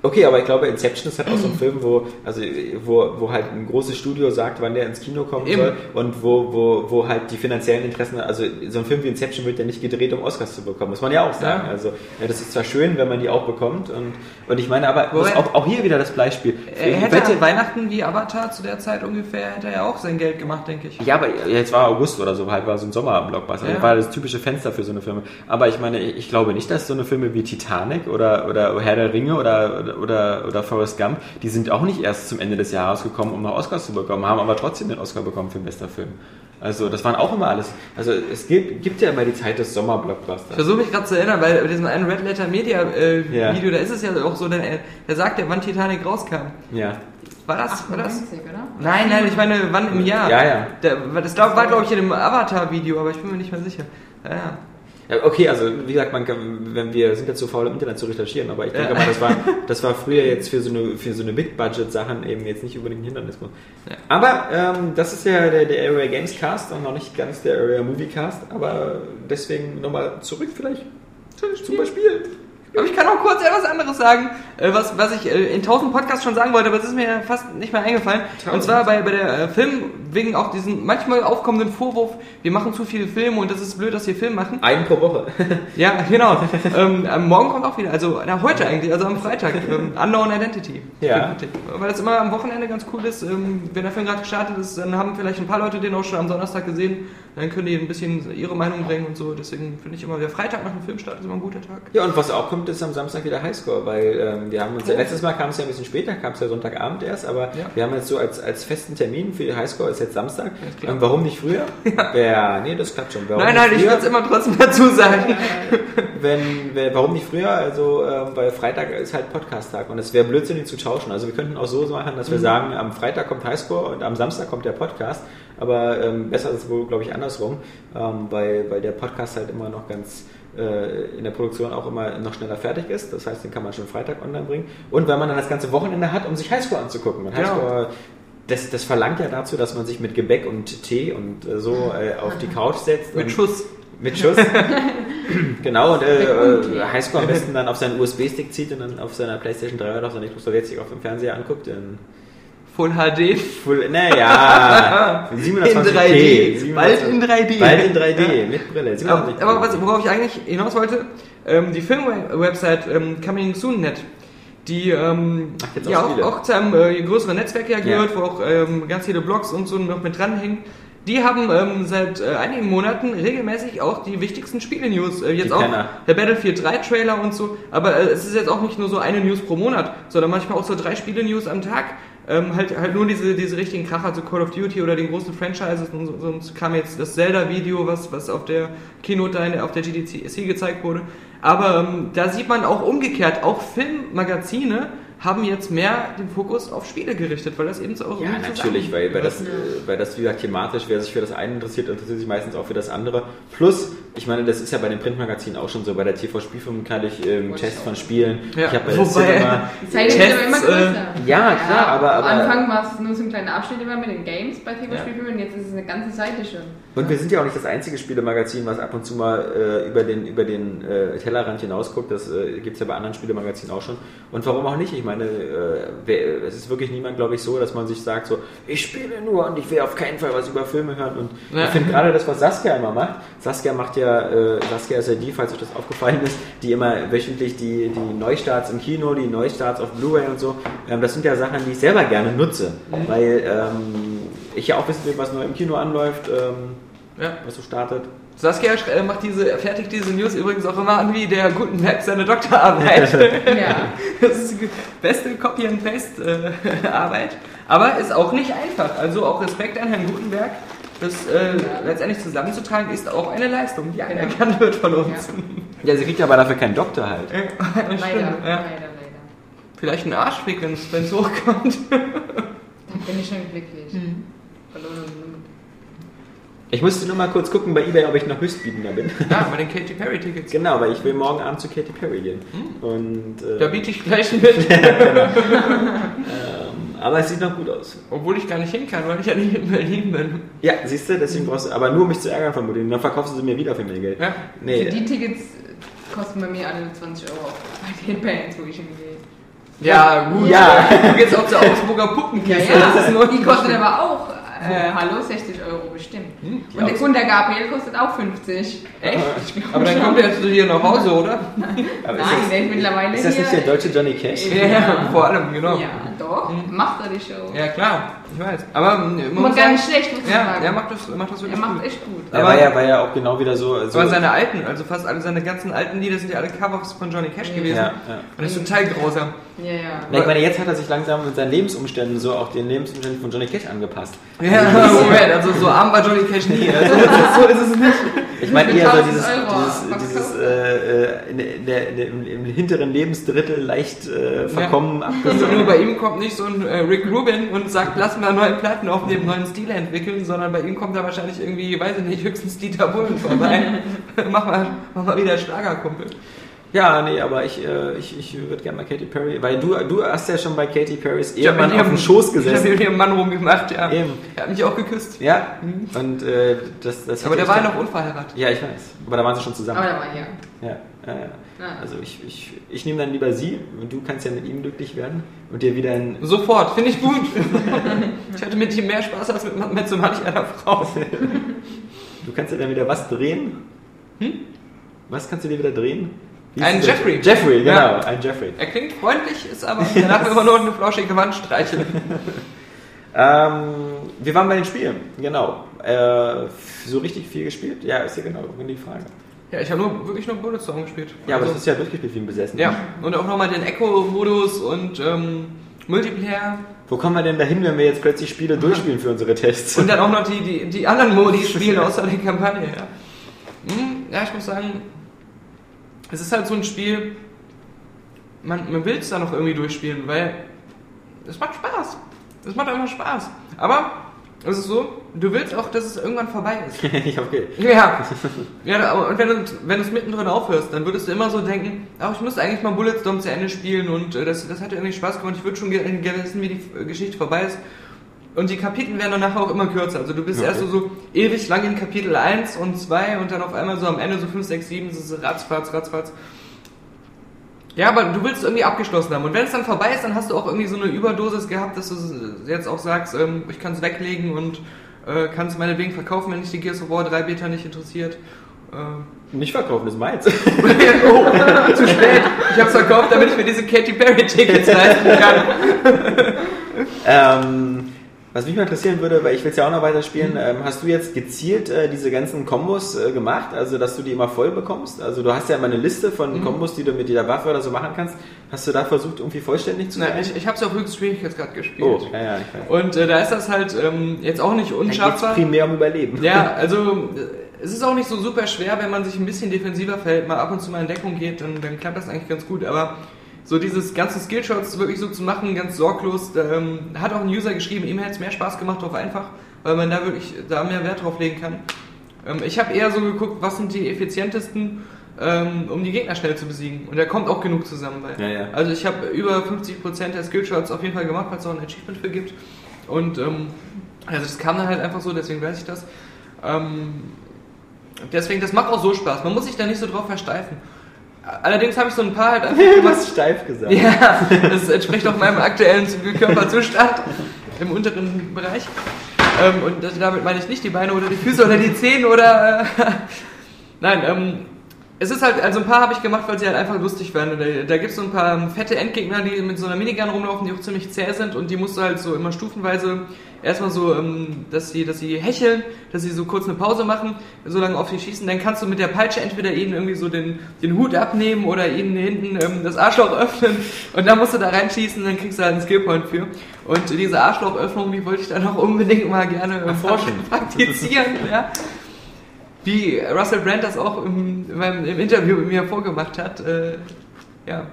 [SPEAKER 2] Okay, aber ich glaube, Inception ist halt auch so ein Film, wo, also, wo, wo halt ein großes Studio sagt, wann der ins Kino kommen
[SPEAKER 3] Eben.
[SPEAKER 2] soll und wo, wo, wo halt die finanziellen Interessen, also so ein Film wie Inception wird ja nicht gedreht, um Oscars zu bekommen, muss man ja auch sagen.
[SPEAKER 3] Ja.
[SPEAKER 2] Also ja, das ist zwar schön, wenn man die auch bekommt und, und ich meine, aber auch, auch hier wieder das Beispiel.
[SPEAKER 3] Er
[SPEAKER 2] Ich
[SPEAKER 3] hätte
[SPEAKER 2] wette-
[SPEAKER 3] Weihnachten wie Avatar zu der Zeit ungefähr, hätte er ja auch sein Geld gemacht, denke ich.
[SPEAKER 2] Ja, aber jetzt war August oder so, halt war so ein Sommerblockbuster.
[SPEAKER 3] Ja.
[SPEAKER 2] War das typische Fenster für so eine Filme. Aber ich meine, ich glaube nicht, dass so eine Filme wie Titanic oder, oder Herr der Ringe oder, oder, oder Forrest Gump, die sind auch nicht erst zum Ende des Jahres gekommen, um noch Oscars zu bekommen, haben aber trotzdem den Oscar bekommen für den bester Film. Also das waren auch immer alles. Also es gibt, gibt ja immer die Zeit des
[SPEAKER 3] Ich
[SPEAKER 2] Sommerblockbusters.
[SPEAKER 3] versuche mich gerade zu erinnern, weil bei diesem einen Red Letter Media äh,
[SPEAKER 2] Ja.
[SPEAKER 3] Video, da ist es ja auch so, der, der sagt ja, wann Titanic rauskam.
[SPEAKER 2] Ja.
[SPEAKER 3] War das? War das?
[SPEAKER 5] 98, oder?
[SPEAKER 3] Nein, nein, ich meine, wann im Jahr?
[SPEAKER 2] Ja, ja.
[SPEAKER 3] Der, das war, glaube ich, in dem Avatar-Video, aber ich bin mir nicht mehr sicher. Ja, ja.
[SPEAKER 2] Ja, okay, also wie gesagt, man kann, wenn wir sind jetzt zu faul im Internet zu recherchieren, aber ich denke
[SPEAKER 3] Ja.
[SPEAKER 2] mal, das war, [LAUGHS] das war früher jetzt für so eine für so eine Big-Budget-Sachen eben jetzt nicht unbedingt ein Hindernis.
[SPEAKER 3] Ja.
[SPEAKER 2] Aber ähm, das ist ja der, der Area Games Cast und noch nicht ganz der Area Movie Cast, aber deswegen nochmal zurück vielleicht zum Beispiel.
[SPEAKER 3] Aber ich kann auch kurz etwas anderes sagen, äh, was, was ich äh, in tausend Podcasts schon sagen wollte, aber es ist mir fast nicht mehr eingefallen. Und zwar bei, bei der äh, Film, wegen auch diesen manchmal aufkommenden Vorwurf, wir machen zu viele Filme und das ist blöd, dass wir Film machen.
[SPEAKER 2] Einen pro Woche. [LAUGHS]
[SPEAKER 3] Ja, genau. ähm, morgen kommt auch wieder, also na, heute eigentlich, also am Freitag, ähm, Unknown Identity.
[SPEAKER 2] Ja.
[SPEAKER 3] Weil das immer am Wochenende ganz cool ist, ähm, wenn der Film gerade gestartet ist, dann haben vielleicht ein paar Leute den auch schon am Donnerstag gesehen, dann können die ein bisschen ihre Meinung bringen und so. Deswegen finde ich immer, der Freitag nach dem Filmstart ist immer ein guter Tag.
[SPEAKER 2] Ja, und was auch kommt, ist am Samstag wieder Highscore, weil ähm, wir haben uns, ja, letztes Mal kam es ja ein bisschen später, kam es ja Sonntagabend erst, aber
[SPEAKER 3] Ja.
[SPEAKER 2] wir haben jetzt so als, als festen Termin für die Highscore ist jetzt Samstag.
[SPEAKER 3] klar.
[SPEAKER 2] Ähm, warum nicht früher? [LAUGHS] Ja. nee, das klappt schon. Warum
[SPEAKER 3] nein, nein, ich würde es immer trotzdem dazu sagen. [LAUGHS]
[SPEAKER 2] wenn, wenn, warum nicht früher? Also, ähm, weil Freitag ist halt Podcast-Tag und es wäre blödsinnig zu tauschen. Also, wir könnten auch so machen, dass wir sagen, am Freitag kommt Highscore und am Samstag kommt der Podcast. Aber ähm, besser ist es wohl, glaube ich, andersrum, ähm, weil, weil der Podcast halt immer noch ganz in der Produktion auch immer noch schneller fertig ist. Das heißt, den kann man schon Freitag online bringen. Und weil man dann das ganze Wochenende hat, um sich Highscore anzugucken. Und
[SPEAKER 3] Genau.
[SPEAKER 2] Highscore, das, das verlangt ja dazu, dass man sich mit Gebäck und Tee und äh, so äh, auf die Couch setzt.
[SPEAKER 3] Mit Schuss.
[SPEAKER 2] mit Schuss. [LAUGHS] genau, und äh, äh, Highscore am besten dann auf seinen USB-Stick zieht und dann auf seiner PlayStation 3 oder auf seiner Xbox 360 auf dem Fernseher anguckt. In
[SPEAKER 3] Full HD.
[SPEAKER 2] Full, naja, [LAUGHS] 720p.
[SPEAKER 3] In 3D.
[SPEAKER 2] 720
[SPEAKER 3] Bald in 3D.
[SPEAKER 2] Bald in 3D, mit Brille.
[SPEAKER 3] Aber,
[SPEAKER 2] 720p.
[SPEAKER 3] aber was, worauf ich eigentlich hinaus wollte, ähm, die Film-Website ähm, Coming Soon Net, die ähm,
[SPEAKER 2] auch
[SPEAKER 3] ja auch, auch zu einem äh, größeren Netzwerk ja gehört,
[SPEAKER 2] Ja.
[SPEAKER 3] wo auch ähm, ganz viele Blogs und so noch mit dranhängen. Die haben ähm, seit äh, einigen Monaten regelmäßig auch die wichtigsten Spiele-News. Äh, jetzt
[SPEAKER 2] Die
[SPEAKER 3] auch
[SPEAKER 2] Penner.
[SPEAKER 3] der Battlefield 3 Trailer und so. Aber äh, es ist jetzt auch nicht nur so eine News pro Monat, sondern manchmal auch so drei Spiele-News am Tag. Ähm, halt, halt nur diese, diese richtigen Kracher, so Call of Duty oder den großen Franchises. Und so, sonst kam jetzt das Zelda-Video, was, was auf der Keynote da auf der GDC gezeigt wurde. Aber ähm, da sieht man auch umgekehrt, auch Filmmagazine haben jetzt mehr den Fokus auf Spiele gerichtet, weil das eben so auch
[SPEAKER 2] Ja, natürlich, weil, weil, das, weil das, wie gesagt, thematisch, wer sich für das eine interessiert, interessiert sich meistens auch für das andere. Plus, ich meine, das ist ja bei den Printmagazinen auch schon so, bei der TV-Spielfilm kann ich ähm, Tests von. Spielen.
[SPEAKER 3] Ja,
[SPEAKER 2] Ich habe bei der
[SPEAKER 3] wobei-
[SPEAKER 2] Cinema,
[SPEAKER 5] Die Zeit ist
[SPEAKER 3] Tests,
[SPEAKER 5] immer
[SPEAKER 3] äh,
[SPEAKER 5] größer.
[SPEAKER 2] ja, klar, aber- aber-
[SPEAKER 5] Am Anfang war es nur so ein kleiner Abschnitt immer mit den Games bei TV-Spielfilmen und jetzt ist es eine ganze Seite schon.
[SPEAKER 2] Und wir sind ja auch nicht das einzige Spielemagazin, was ab und zu mal äh, über den, über den äh, Tellerrand hinausguckt. Das äh, gibt es ja bei anderen Spielemagazinen auch schon. Und warum auch nicht? Ich meine, äh, wer, es ist wirklich niemand, glaube ich, so, dass man sich sagt, so, ich spiele nur und ich will auf keinen Fall was über Filme hören. Und
[SPEAKER 3] Ja.
[SPEAKER 2] ich finde gerade das, was Saskia immer macht. Saskia macht ja, äh, Saskia ist ja die, falls euch das aufgefallen ist, die immer wöchentlich die, die Neustarts im Kino, die Neustarts auf Blu-ray und so. Ähm, das sind ja Sachen, die ich selber gerne nutze. Weil ähm, ich ja auch wissen will, was neu im Kino anläuft. Ähm,
[SPEAKER 3] Ja.
[SPEAKER 2] was so startet.
[SPEAKER 3] Saskia äh, macht diese, fertigt diese News übrigens auch immer an wie der Gutenberg seine Doktorarbeit. [LAUGHS]
[SPEAKER 5] Ja.
[SPEAKER 3] Das ist die beste Copy-and-Paste-Arbeit. Aber ist auch nicht einfach. Also auch Respekt an Herrn Gutenberg. Das äh, letztendlich zusammenzutragen ist auch eine Leistung, die anerkannt wird von uns.
[SPEAKER 2] Ja, sie kriegt aber dafür keinen Doktor halt.
[SPEAKER 3] Ja. [LAUGHS]
[SPEAKER 5] Leider, leider,
[SPEAKER 3] ja.
[SPEAKER 5] leider.
[SPEAKER 3] Vielleicht ein Arschfick, wenn es hochkommt.
[SPEAKER 5] Da bin ich schon glücklich.
[SPEAKER 3] Hm.
[SPEAKER 5] Verloren.
[SPEAKER 2] Ich musste nur mal kurz gucken bei Ebay, ob ich noch Höchstbietender bin. [LAUGHS]
[SPEAKER 3] Ja, bei den Katy Perry Tickets.
[SPEAKER 2] genau, weil ich will morgen Abend zu Katy Perry gehen. Und, äh,
[SPEAKER 3] Da biete ich gleich mit. [LAUGHS]
[SPEAKER 2] ähm, aber es sieht noch gut aus.
[SPEAKER 3] Obwohl ich gar nicht hin kann, weil ich ja nicht in Berlin bin.
[SPEAKER 2] Ja, siehst du, deswegen brauchst du, aber nur um mich zu ärgern vermutlich. Dann verkaufst du sie mir wieder für mehr Geld.
[SPEAKER 3] Ja.
[SPEAKER 2] Nee,
[SPEAKER 5] Also die Tickets kosten bei mir alle 20 Euro bei den Bands, wo ich hingehe.
[SPEAKER 3] Ja, gut.
[SPEAKER 2] Ja.
[SPEAKER 3] Du gehst auch zur Augsburger Puppenkiste.
[SPEAKER 5] Ja,
[SPEAKER 3] Das ist nur
[SPEAKER 5] die kostet aber auch, äh, hallo, 60 Euro bestimmt. Und der Kunde Gabriel kostet auch 50.
[SPEAKER 3] Echt? Aber dann kommt er jetzt hier nach Hause, oder? [LAUGHS]
[SPEAKER 2] Aber
[SPEAKER 5] Nein, der ist mittlerweile
[SPEAKER 2] Ist das nicht der deutsche Johnny Cash?
[SPEAKER 3] Ja, ja, vor allem, genau.
[SPEAKER 5] Ja, doch, macht er die Show.
[SPEAKER 3] Ja, klar, ich weiß. Aber ähm, man muss
[SPEAKER 5] gar
[SPEAKER 3] sagen,
[SPEAKER 5] nicht schlecht, muss
[SPEAKER 3] ja,
[SPEAKER 5] sagen.
[SPEAKER 3] er macht das, macht das
[SPEAKER 5] er
[SPEAKER 3] wirklich
[SPEAKER 5] macht
[SPEAKER 3] gut.
[SPEAKER 5] echt gut.
[SPEAKER 2] Er war ja, war ja auch genau wieder so. so
[SPEAKER 3] Aber seine alten, also fast alle seine ganzen alten Lieder sind ja alle Covers von Johnny Cash gewesen.
[SPEAKER 2] ja, ja.
[SPEAKER 3] Und das ist total grausam.
[SPEAKER 5] Ja, ja.
[SPEAKER 2] Na, ich meine, jetzt hat er sich langsam mit seinen Lebensumständen so auch den Lebensumständen von Johnny Cash angepasst.
[SPEAKER 3] Ja, [LAUGHS] Moment, also so arm war Johnny Cash nie. Also, [LAUGHS] so ist es nicht.
[SPEAKER 2] Ich meine eher so
[SPEAKER 5] 1000
[SPEAKER 2] dieses, dieses, dieses äh, äh, in, in der, in der, im, im hinteren Lebensdrittel leicht äh, verkommen [LAUGHS]
[SPEAKER 3] Also
[SPEAKER 2] abgesunken.
[SPEAKER 3] nur bei ihm kommt nicht so ein äh, Rick Rubin und sagt, lass mal neue Platten aufnehmen, neuen Stil entwickeln, sondern bei ihm kommt da wahrscheinlich irgendwie, weiß ich nicht, höchstens Dieter Bohlen vorbei. [LAUGHS] mach, mal, mach mal wieder Schlagerkumpel.
[SPEAKER 2] Ja, nee, aber ich, äh, ich, ich würde gerne mal Katy Perry, weil du, du hast ja schon bei Katy Perrys Ehemann auf dem Schoß
[SPEAKER 3] Ich habe
[SPEAKER 2] gesessen.
[SPEAKER 3] mit ihrem Mann rumgemacht, ja.
[SPEAKER 2] Eben.
[SPEAKER 3] Er hat mich auch geküsst.
[SPEAKER 2] Ja, und äh, das, das
[SPEAKER 3] Aber der war ja noch unverheiratet.
[SPEAKER 2] Ja, ich weiß. Aber da waren sie schon zusammen.
[SPEAKER 5] Aber da war ja.
[SPEAKER 2] Ja, ja, ja.
[SPEAKER 5] Ja.
[SPEAKER 2] Also ich, ich, ich nehme dann lieber sie und du kannst ja mit ihm glücklich werden und dir wieder ein.
[SPEAKER 3] Sofort, finde ich gut. ich hatte mit ihm mehr Spaß als mit, mit so manch einer Frau.
[SPEAKER 2] Du kannst ja dann wieder was drehen. Was kannst du dir wieder drehen?
[SPEAKER 3] Ein Jeffrey.
[SPEAKER 2] Jeffrey, genau,
[SPEAKER 3] Ja.
[SPEAKER 2] ein Jeffrey.
[SPEAKER 3] Er klingt freundlich, ist aber danach immer nur eine flauschige Wand streicheln. [LAUGHS]
[SPEAKER 2] Ähm, wir waren bei den Spielen, genau. Äh, so richtig viel gespielt? Ja, ist ja genau die Frage.
[SPEAKER 3] Ja, ich habe nur, wirklich nur Bulletstorm gespielt.
[SPEAKER 2] Ja, aber
[SPEAKER 3] Also-
[SPEAKER 2] das ist ja durchgespielt wie ein Besessen.
[SPEAKER 3] Ja, und auch nochmal den Echo-Modus und ähm, Multiplayer.
[SPEAKER 2] Wo kommen wir denn dahin, wenn wir jetzt plötzlich Spiele durchspielen für unsere Tests?
[SPEAKER 3] Und dann auch noch die, die, die anderen Modi [LAUGHS] spielen außer der Kampagne. Ja. Hm, ja, ich muss sagen, es ist halt so ein Spiel, man, man will es da noch irgendwie durchspielen, weil es macht Spaß. Es macht einfach Spaß. Aber es ist so, du willst auch, dass es irgendwann vorbei ist. [LAUGHS]
[SPEAKER 2] ja, okay.
[SPEAKER 3] Ja, [LAUGHS] ja aber- und wenn du, wenn du es mittendrin aufhörst, dann würdest du immer so denken, ach, ich müsste eigentlich mal Bulletstorm zu Ende spielen und äh, das, das hat ja irgendwie Spaß gemacht, ich würde schon gerne wissen, wie die äh, Geschichte vorbei ist. Und die Kapitel werden dann nachher auch immer kürzer. Also du bist
[SPEAKER 2] Okay.
[SPEAKER 3] erst so, so ewig lang in Kapitel 1 und 2 und dann auf einmal so am Ende so 5, 6, 7, so so ratzfatz, ratzfatz. Ja, aber du willst irgendwie abgeschlossen haben. Und wenn es dann vorbei ist, dann hast du auch irgendwie so eine Überdosis gehabt, dass du jetzt auch sagst, ähm, ich kann es weglegen und äh, kann es meinetwegen verkaufen, wenn dich die Gears of War 3 Beta nicht interessiert. Äh,
[SPEAKER 2] Nicht verkaufen, das ist meins. [LAUGHS]
[SPEAKER 3] oh, zu spät. Ich habe es verkauft, damit ich mir diese Katy Perry Tickets leisten kann. [LAUGHS]
[SPEAKER 2] ähm, was mich mal interessieren würde, weil ich will es ja auch noch weiter spielen, ähm, hast du jetzt gezielt äh, diese ganzen Kombos äh, gemacht, also dass du die immer voll bekommst? Also du hast ja immer eine Liste von Kombos, die du mit jeder Waffe oder so machen kannst. Hast du da versucht, irgendwie vollständig zu sein?
[SPEAKER 3] ich ich habe es auf höchsten Schwierigkeitsgrad gespielt.
[SPEAKER 2] oh, ja, ja, ich weiß.
[SPEAKER 3] Und äh, da ist das halt ähm, jetzt auch nicht unschaffbar.
[SPEAKER 2] primär um Überleben.
[SPEAKER 3] Ja, [LAUGHS] also äh, es ist auch nicht so super schwer, wenn man sich ein bisschen defensiver verhält, mal ab und zu mal in Deckung geht, dann, dann klappt das eigentlich ganz gut. Aber so dieses ganze Skillshots wirklich so zu machen, ganz sorglos, ähm, hat auch ein User geschrieben, ihm hätte es mehr Spaß gemacht drauf einfach, weil man da wirklich da mehr Wert drauf legen kann. Ähm, ich habe eher so geguckt, was sind die effizientesten, ähm, um die Gegner schnell zu besiegen. Und da kommt auch genug zusammen bei.
[SPEAKER 2] Ja, ja.
[SPEAKER 3] Also ich habe über 50% der Skillshots auf jeden Fall gemacht, weil es auch ein Achievement für gibt. Und ähm, also das kam dann halt einfach so, deswegen weiß ich das. Ähm, deswegen, das macht auch so Spaß. Man muss sich da nicht so drauf versteifen. Allerdings habe ich so ein paar halt [LAUGHS] einfach
[SPEAKER 2] Du hast steif gesagt.
[SPEAKER 3] Ja, das entspricht auch meinem aktuellen Körperzustand im unteren Bereich. Ähm, und damit meine ich nicht die Beine oder die Füße oder die Zehen oder. Äh, [LAUGHS] Nein, ähm, es ist halt, also ein paar habe ich gemacht, weil sie halt einfach lustig. Und Da, da gibt es so ein paar ähm, fette Endgegner, die mit so einer Minigun rumlaufen, die auch ziemlich zäh sind und die musst du halt so immer stufenweise erstmal so, ähm, dass sie, dass sie hecheln, dass sie so kurz eine Pause machen, so lange auf die schießen, dann kannst du mit der Peitsche entweder ihnen irgendwie so den, den Hut abnehmen oder ihnen hinten ähm, das Arschloch [LAUGHS] öffnen und dann musst du da reinschießen, dann kriegst du halt einen Skillpoint für. Und diese Arschlochöffnung, die wollte ich dann auch unbedingt mal gerne ähm,
[SPEAKER 2] Erforschen. [LAUGHS]
[SPEAKER 3] praktizieren, ja wie Russell Brand das auch im, in meinem, im Interview mit mir vorgemacht hat. Äh, ja.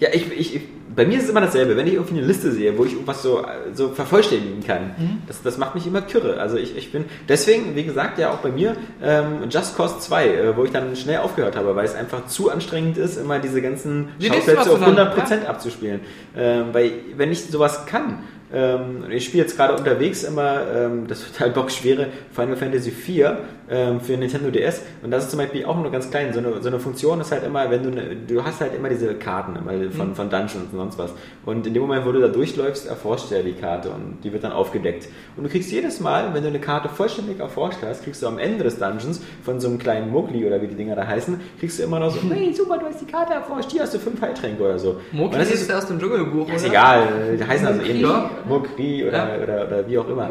[SPEAKER 2] Ja, ich, ich, bei mir ist es immer dasselbe. Wenn ich irgendwie eine Liste sehe, wo ich irgendwas so, so vervollständigen kann, das, das macht mich immer kürre. Also ich, ich bin, deswegen, wie gesagt, ja auch bei mir, ähm, Just Cause 2, äh, wo ich dann schnell aufgehört habe, weil es einfach zu anstrengend ist, immer diese ganzen
[SPEAKER 3] Die
[SPEAKER 2] Schauplätze auf
[SPEAKER 3] mal zusammen,
[SPEAKER 2] 100% abzuspielen. Ähm, weil, wenn ich sowas kann, ähm, ich spiele jetzt gerade unterwegs immer ähm, das total bockschwere Final Fantasy IV ähm, für Nintendo DS und das ist zum Beispiel auch nur ganz klein. So eine, so eine Funktion ist halt immer, wenn du, ne, du hast halt immer diese Karten immer von, von Dungeons und sonst was. Und in dem Moment, wo du da durchläufst, erforscht er die Karte und die wird dann aufgedeckt. Und du kriegst jedes Mal, wenn du eine Karte vollständig erforscht hast, kriegst du am Ende des Dungeons von so einem kleinen Mowgli oder wie die Dinger da heißen, kriegst du immer noch so, [LAUGHS] hey, super, du hast die Karte erforscht, hier hast du fünf Heiltränke oder so. Das
[SPEAKER 3] ist
[SPEAKER 2] ist,
[SPEAKER 3] aus dem Dschungelbuch,
[SPEAKER 2] ist
[SPEAKER 3] oder?
[SPEAKER 2] egal, die heißen also ähnlich.
[SPEAKER 5] Ja.
[SPEAKER 2] Mokri oder,
[SPEAKER 3] Ja.
[SPEAKER 2] oder, oder wie auch immer.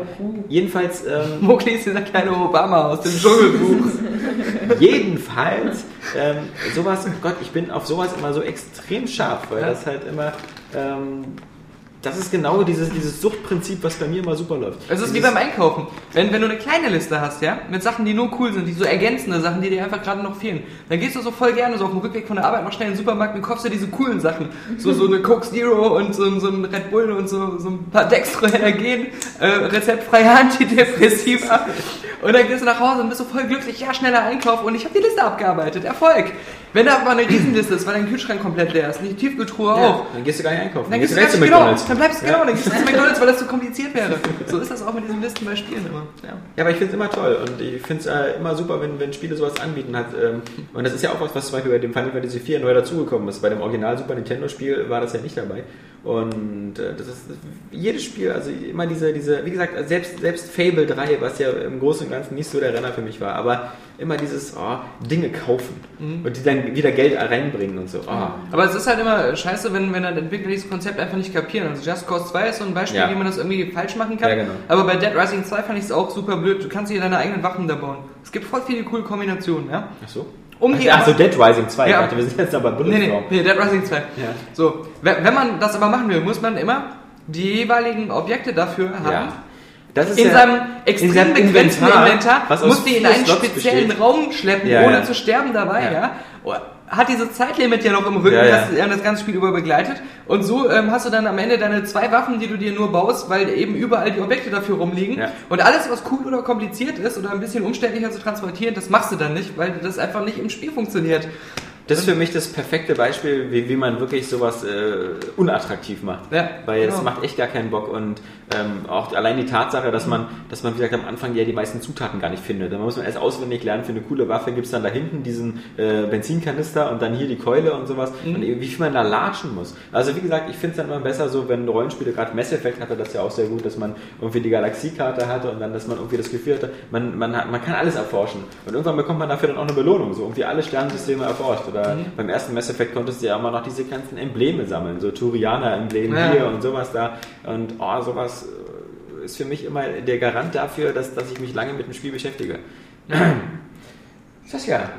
[SPEAKER 2] Jedenfalls, ähm, [LAUGHS]
[SPEAKER 3] Mowgli ist dieser kleine Obama aus dem Dschungelbuch. [LAUGHS]
[SPEAKER 2] Jedenfalls, ähm, sowas, oh Gott, ich bin auf sowas immer so extrem scharf, weil
[SPEAKER 3] Ja.
[SPEAKER 2] das halt immer, ähm, das ist genau dieses, dieses Suchtprinzip, was bei mir immer super läuft.
[SPEAKER 3] Es ist wie
[SPEAKER 2] Dieses-
[SPEAKER 3] beim Einkaufen. Wenn, wenn du eine kleine Liste hast, ja, mit Sachen, die nur cool sind, die so ergänzende Sachen, die dir einfach gerade noch fehlen, dann gehst du so voll gerne so auf dem Rückweg von der Arbeit noch schnell in den Supermarkt und kaufst dir diese coolen Sachen. So, so eine Coke Zero und so, so ein Red Bull und so, so ein paar Dextroenergen, äh, rezeptfreie Antidepressiva. Und dann gehst du nach Hause und bist so voll glücklich, ja, schneller Einkauf und ich habe die Liste abgearbeitet. Erfolg! Wenn da aber eine Riesenliste ist, weil dein Kühlschrank komplett leer ist, und die Tiefkühltruhe
[SPEAKER 2] Ja,
[SPEAKER 3] auch,
[SPEAKER 2] dann gehst du gar nicht einkaufen.
[SPEAKER 3] dann gehst du
[SPEAKER 2] gleich
[SPEAKER 3] ganz
[SPEAKER 2] zu
[SPEAKER 3] genau,
[SPEAKER 2] McDonalds.
[SPEAKER 3] dann bleibst du
[SPEAKER 2] Ja.
[SPEAKER 3] genau, dann gehst du zu McDonalds, weil das zu kompliziert wäre. So ist das auch mit diesen Listen bei Spielen immer. Ja.
[SPEAKER 2] Ja, aber ich finde es immer toll und ich finde es äh, immer super, wenn, wenn Spiele sowas anbieten hat. Ähm, und das ist ja auch was, was zum Beispiel bei dem Final Fantasy IV neu dazugekommen ist. Bei dem Original Super Nintendo Spiel war das ja nicht dabei. Und äh, das ist jedes Spiel, also immer diese, diese, wie gesagt, selbst, selbst Fable 3, was ja im Großen und Ganzen nicht so der Renner für mich war, aber immer dieses oh, Dinge kaufen und die dann wieder Geld reinbringen und so. Oh.
[SPEAKER 3] Aber es ist halt immer scheiße, wenn, wenn dann Entwickler dieses Konzept einfach nicht kapieren. Also Just Cause 2 ist so ein Beispiel,
[SPEAKER 2] Ja.
[SPEAKER 3] wie man das irgendwie falsch machen kann.
[SPEAKER 2] Ja, genau.
[SPEAKER 3] Aber bei Dead Rising 2 fand ich es auch super blöd. Du kannst dir deine eigenen Waffen da bauen. Es gibt voll viele coole Kombinationen, ja.
[SPEAKER 2] Ach so.
[SPEAKER 3] Um die
[SPEAKER 2] Ach so, Dead Rising 2.
[SPEAKER 3] Ja.
[SPEAKER 2] Ich dachte, wir sind jetzt aber
[SPEAKER 3] Nee, nee,
[SPEAKER 2] Bulletstorm.
[SPEAKER 3] nee, Dead Rising 2.
[SPEAKER 2] Ja.
[SPEAKER 3] So, wenn man das aber machen will, muss man immer die jeweiligen Objekte dafür haben.
[SPEAKER 2] Ja. Das ist
[SPEAKER 3] In
[SPEAKER 2] ja,
[SPEAKER 3] seinem extrem
[SPEAKER 2] in seinem
[SPEAKER 3] begrenzten
[SPEAKER 2] Inventar,
[SPEAKER 3] Inventar, muss die in einen
[SPEAKER 2] Slots
[SPEAKER 3] speziellen
[SPEAKER 2] besteht.
[SPEAKER 3] Raum schleppen,
[SPEAKER 2] Ja,
[SPEAKER 3] ohne zu sterben dabei, ja. Hat dieses Zeitlimit ja noch im Rücken,
[SPEAKER 2] Ja, ja.
[SPEAKER 3] das das ganze Spiel über begleitet. Und so ähm, hast du dann am Ende deine zwei Waffen, die du dir nur baust, weil eben überall die Objekte dafür rumliegen.
[SPEAKER 2] Ja.
[SPEAKER 3] Und alles, was cool oder kompliziert ist oder ein bisschen umständlicher zu transportieren, das machst du dann nicht, weil das einfach nicht im Spiel funktioniert.
[SPEAKER 2] Das ist für mich das perfekte Beispiel, wie, wie man wirklich sowas äh, unattraktiv macht.
[SPEAKER 3] Ja,
[SPEAKER 2] Weil es
[SPEAKER 3] genau.
[SPEAKER 2] macht echt gar keinen Bock und ähm, auch allein die Tatsache, dass man, dass man, wie gesagt, am Anfang ja die meisten Zutaten gar nicht findet. Da muss man erst auswendig lernen, für eine coole Waffe gibt es dann da hinten diesen äh, Benzinkanister und dann hier die Keule und sowas
[SPEAKER 3] Mhm.
[SPEAKER 2] und wie viel man da latschen muss. Also wie gesagt, ich finde es dann immer besser so, wenn Rollenspiele, gerade Mass Effect hatte das ja auch sehr gut, dass man irgendwie die Galaxiekarte hatte und dann, dass man irgendwie das Gefühl hatte, man, man, hat, man kann alles erforschen. Und irgendwann bekommt man dafür dann auch eine Belohnung, so irgendwie alle Sternensysteme erforscht. Oder
[SPEAKER 3] Mhm.
[SPEAKER 2] beim ersten Mass Effect konntest du ja immer noch diese ganzen Embleme sammeln, so Turianer-Emblem
[SPEAKER 3] Ja.
[SPEAKER 2] hier und sowas da. Und oh, sowas äh, ist für mich immer der Garant dafür, dass, dass ich mich lange mit dem Spiel beschäftige. [CLEARS THROAT] Saskia,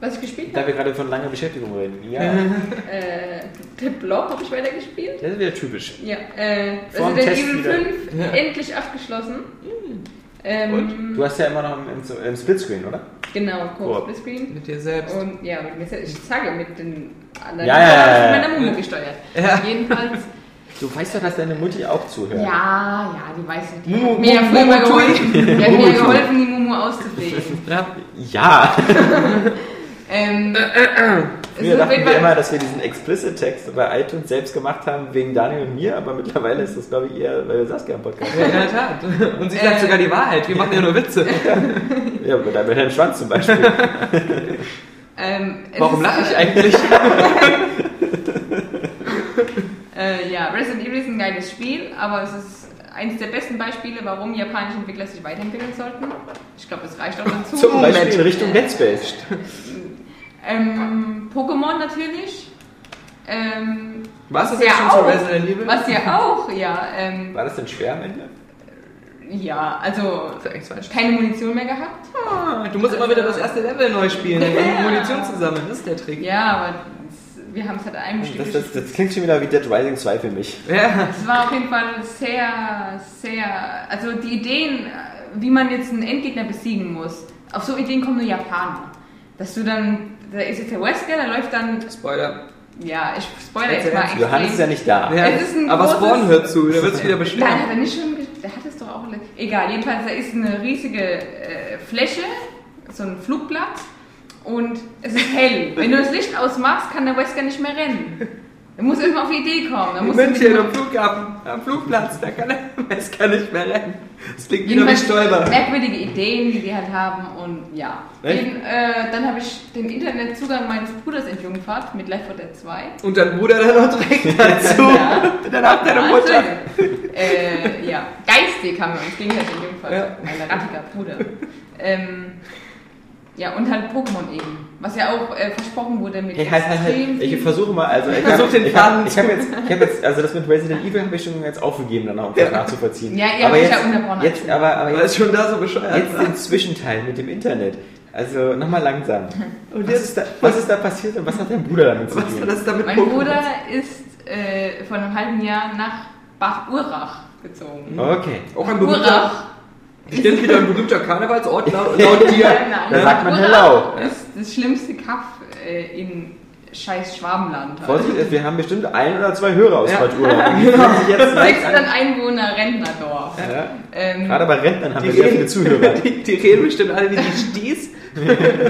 [SPEAKER 5] Was ich gespielt
[SPEAKER 2] da
[SPEAKER 5] habe?
[SPEAKER 2] wir gerade von langer Beschäftigung reden. Ja,
[SPEAKER 5] Äh, der Block habe ich weitergespielt.
[SPEAKER 2] das ist wieder typisch.
[SPEAKER 5] Ja, äh,
[SPEAKER 2] dem
[SPEAKER 5] Resident
[SPEAKER 2] Test
[SPEAKER 5] Evil
[SPEAKER 2] wieder.
[SPEAKER 5] 5
[SPEAKER 3] Ja.
[SPEAKER 5] endlich abgeschlossen. Ähm,
[SPEAKER 2] Du hast ja immer noch im, im, Splitscreen, oder?
[SPEAKER 5] Genau. Coop Screen.
[SPEAKER 3] Mit dir selbst.
[SPEAKER 5] Und ja, mit mir selbst. ich sage mit den anderen.
[SPEAKER 2] Ja, ja, ja, ja,
[SPEAKER 5] mit meiner Mumu gesteuert.
[SPEAKER 3] Ja.
[SPEAKER 5] Jedenfalls.
[SPEAKER 2] Du weißt doch, dass deine Mutti auch zuhört.
[SPEAKER 5] Ja, ja, die weiß nicht. Die
[SPEAKER 3] Mumu-
[SPEAKER 5] hat mir ja
[SPEAKER 3] Mumu-
[SPEAKER 5] früher mal
[SPEAKER 3] Mumu-
[SPEAKER 5] geholfen. Die hat mir geholfen, die Mumu auszupflegen.
[SPEAKER 3] Ja.
[SPEAKER 2] Ja! [LAUGHS]
[SPEAKER 5] ähm, es
[SPEAKER 2] Früher
[SPEAKER 5] auf
[SPEAKER 2] dachten wir immer, dass wir diesen Explicit-Text bei iTunes selbst gemacht haben, wegen Daniel und mir, aber mittlerweile ist das, glaube ich, eher, weil wir Saskia im Podcast
[SPEAKER 3] Ja, in der Tat. Und sie sagt sogar die Wahrheit. Wir machen ja nur Witze. [LAUGHS]
[SPEAKER 2] Ja, da mit deinem Schwanz zum Beispiel. [LAUGHS]
[SPEAKER 5] Ähm, es
[SPEAKER 3] Warum lache ich
[SPEAKER 5] äh,
[SPEAKER 3] eigentlich? [LAUGHS]
[SPEAKER 5] Äh, ja, Resident Evil ist ein geiles Spiel, aber es ist eines der besten Beispiele, warum japanische Entwickler sich weiterentwickeln sollten. Ich glaube, das reicht auch dazu.
[SPEAKER 2] Zum Beispiel in Richtung Dead Space.
[SPEAKER 5] Ähm, Pokémon natürlich. Ähm,
[SPEAKER 3] Was ist
[SPEAKER 5] ja
[SPEAKER 3] jetzt schon zu Resident Evil?
[SPEAKER 5] Was ja auch, ja. Ähm,
[SPEAKER 2] War das denn schwer am Ende?
[SPEAKER 5] ja, also
[SPEAKER 3] Das
[SPEAKER 5] keine Munition mehr gehabt.
[SPEAKER 3] Ah, Du musst immer wieder das erste Level neu spielen, um [LAUGHS]
[SPEAKER 5] Ja.
[SPEAKER 3] Munition zu sammeln. Das ist der Trick.
[SPEAKER 5] Ja, aber wir haben es halt einem Stück
[SPEAKER 2] Das, das, das klingt schon wieder wie Dead Rising 2 für mich.
[SPEAKER 3] Ja.
[SPEAKER 5] Es war auf jeden Fall sehr, sehr, also die Ideen, wie man jetzt einen Endgegner besiegen muss, auf so Ideen kommen nur Japaner. Dass du dann, da ist jetzt der Wesker, der läuft dann,
[SPEAKER 3] Spoiler.
[SPEAKER 5] ja, ich spoilere
[SPEAKER 3] Jetzt
[SPEAKER 5] mal.
[SPEAKER 2] Johannes ist ja nicht da.
[SPEAKER 3] Ja.
[SPEAKER 5] Es ist ein
[SPEAKER 3] Aber
[SPEAKER 5] großes-
[SPEAKER 3] Spawn hört zu, der wird sich wieder [LAUGHS]
[SPEAKER 5] Nein,
[SPEAKER 3] beschweren.
[SPEAKER 5] hat er nicht schon, der hat es doch auch, egal, jedenfalls, da ist eine riesige äh, Fläche, so ein Flugplatz und es ist hell. Wenn du das Licht ausmachst, kann der Wesker nicht mehr rennen. Er muss erstmal auf die Idee kommen. Er
[SPEAKER 3] In
[SPEAKER 5] muss
[SPEAKER 3] München am Flughafen, am Flugplatz, da kann er, [LAUGHS] es kann nicht mehr rennen. Das klingt wie
[SPEAKER 5] Jedenfalls
[SPEAKER 3] Stolper.
[SPEAKER 5] merkwürdige Ideen, die die halt haben und ja. Den, äh, dann habe ich den Internetzugang meines Bruders entjungfert mit Left 4 Dead 2.
[SPEAKER 3] Und dein Bruder dann noch direkt [LAUGHS] dazu.
[SPEAKER 5] Ja.
[SPEAKER 3] Danach deine Mutter.
[SPEAKER 5] Äh, ja, geistig haben wir uns gegenseitig entjungfert.
[SPEAKER 3] Ja.
[SPEAKER 5] Ein rattiger Bruder. ähm, ja, und halt Pokémon eben. Was ja auch äh, versprochen wurde mit
[SPEAKER 2] Hey, halt, halt, halt. Ich versuche mal, also ich
[SPEAKER 3] Versuch
[SPEAKER 2] habe
[SPEAKER 3] den Faden
[SPEAKER 2] ich hab jetzt, ich hab jetzt, also das mit Resident Evil habe ich schon jetzt aufgegeben, dann auch um das nachzuvollziehen.
[SPEAKER 5] Ja, ihr
[SPEAKER 2] aber
[SPEAKER 5] habt mich
[SPEAKER 2] jetzt,
[SPEAKER 5] ja unterbrochen.
[SPEAKER 2] jetzt, aber, aber jetzt,
[SPEAKER 3] ist schon da so bescheuert.
[SPEAKER 2] jetzt den Zwischenteil mit dem Internet. Also nochmal langsam. [LAUGHS] Und was ist, da, was ist da passiert und was hat dein Bruder damit zu
[SPEAKER 3] Was
[SPEAKER 2] tun?
[SPEAKER 3] hat das damit
[SPEAKER 5] Mein Bruder ist äh, vor einem halben Jahr nach Bad Urach gezogen.
[SPEAKER 2] Okay.
[SPEAKER 3] Auch ein berühmter,
[SPEAKER 5] Urach.
[SPEAKER 3] Bestimmt wieder ein berühmter Karnevalsort laut, [LAUGHS] laut dir.
[SPEAKER 5] Nein,
[SPEAKER 2] Da sagt man Hello.
[SPEAKER 5] ist das schlimmste Kaff äh, in scheiß Schwabenland. Halt.
[SPEAKER 2] Vorsicht, wir haben bestimmt ein oder zwei Hörer aus
[SPEAKER 3] Ja. [LAUGHS]
[SPEAKER 2] Jetzt leicht
[SPEAKER 5] 600
[SPEAKER 2] an.
[SPEAKER 5] Einwohner Rentnerdorf.
[SPEAKER 2] Ja.
[SPEAKER 5] Ähm,
[SPEAKER 2] Gerade bei Rentnern haben wir sehr viele Zuhörer. [LAUGHS]
[SPEAKER 3] die, die reden bestimmt alle wie die Sties.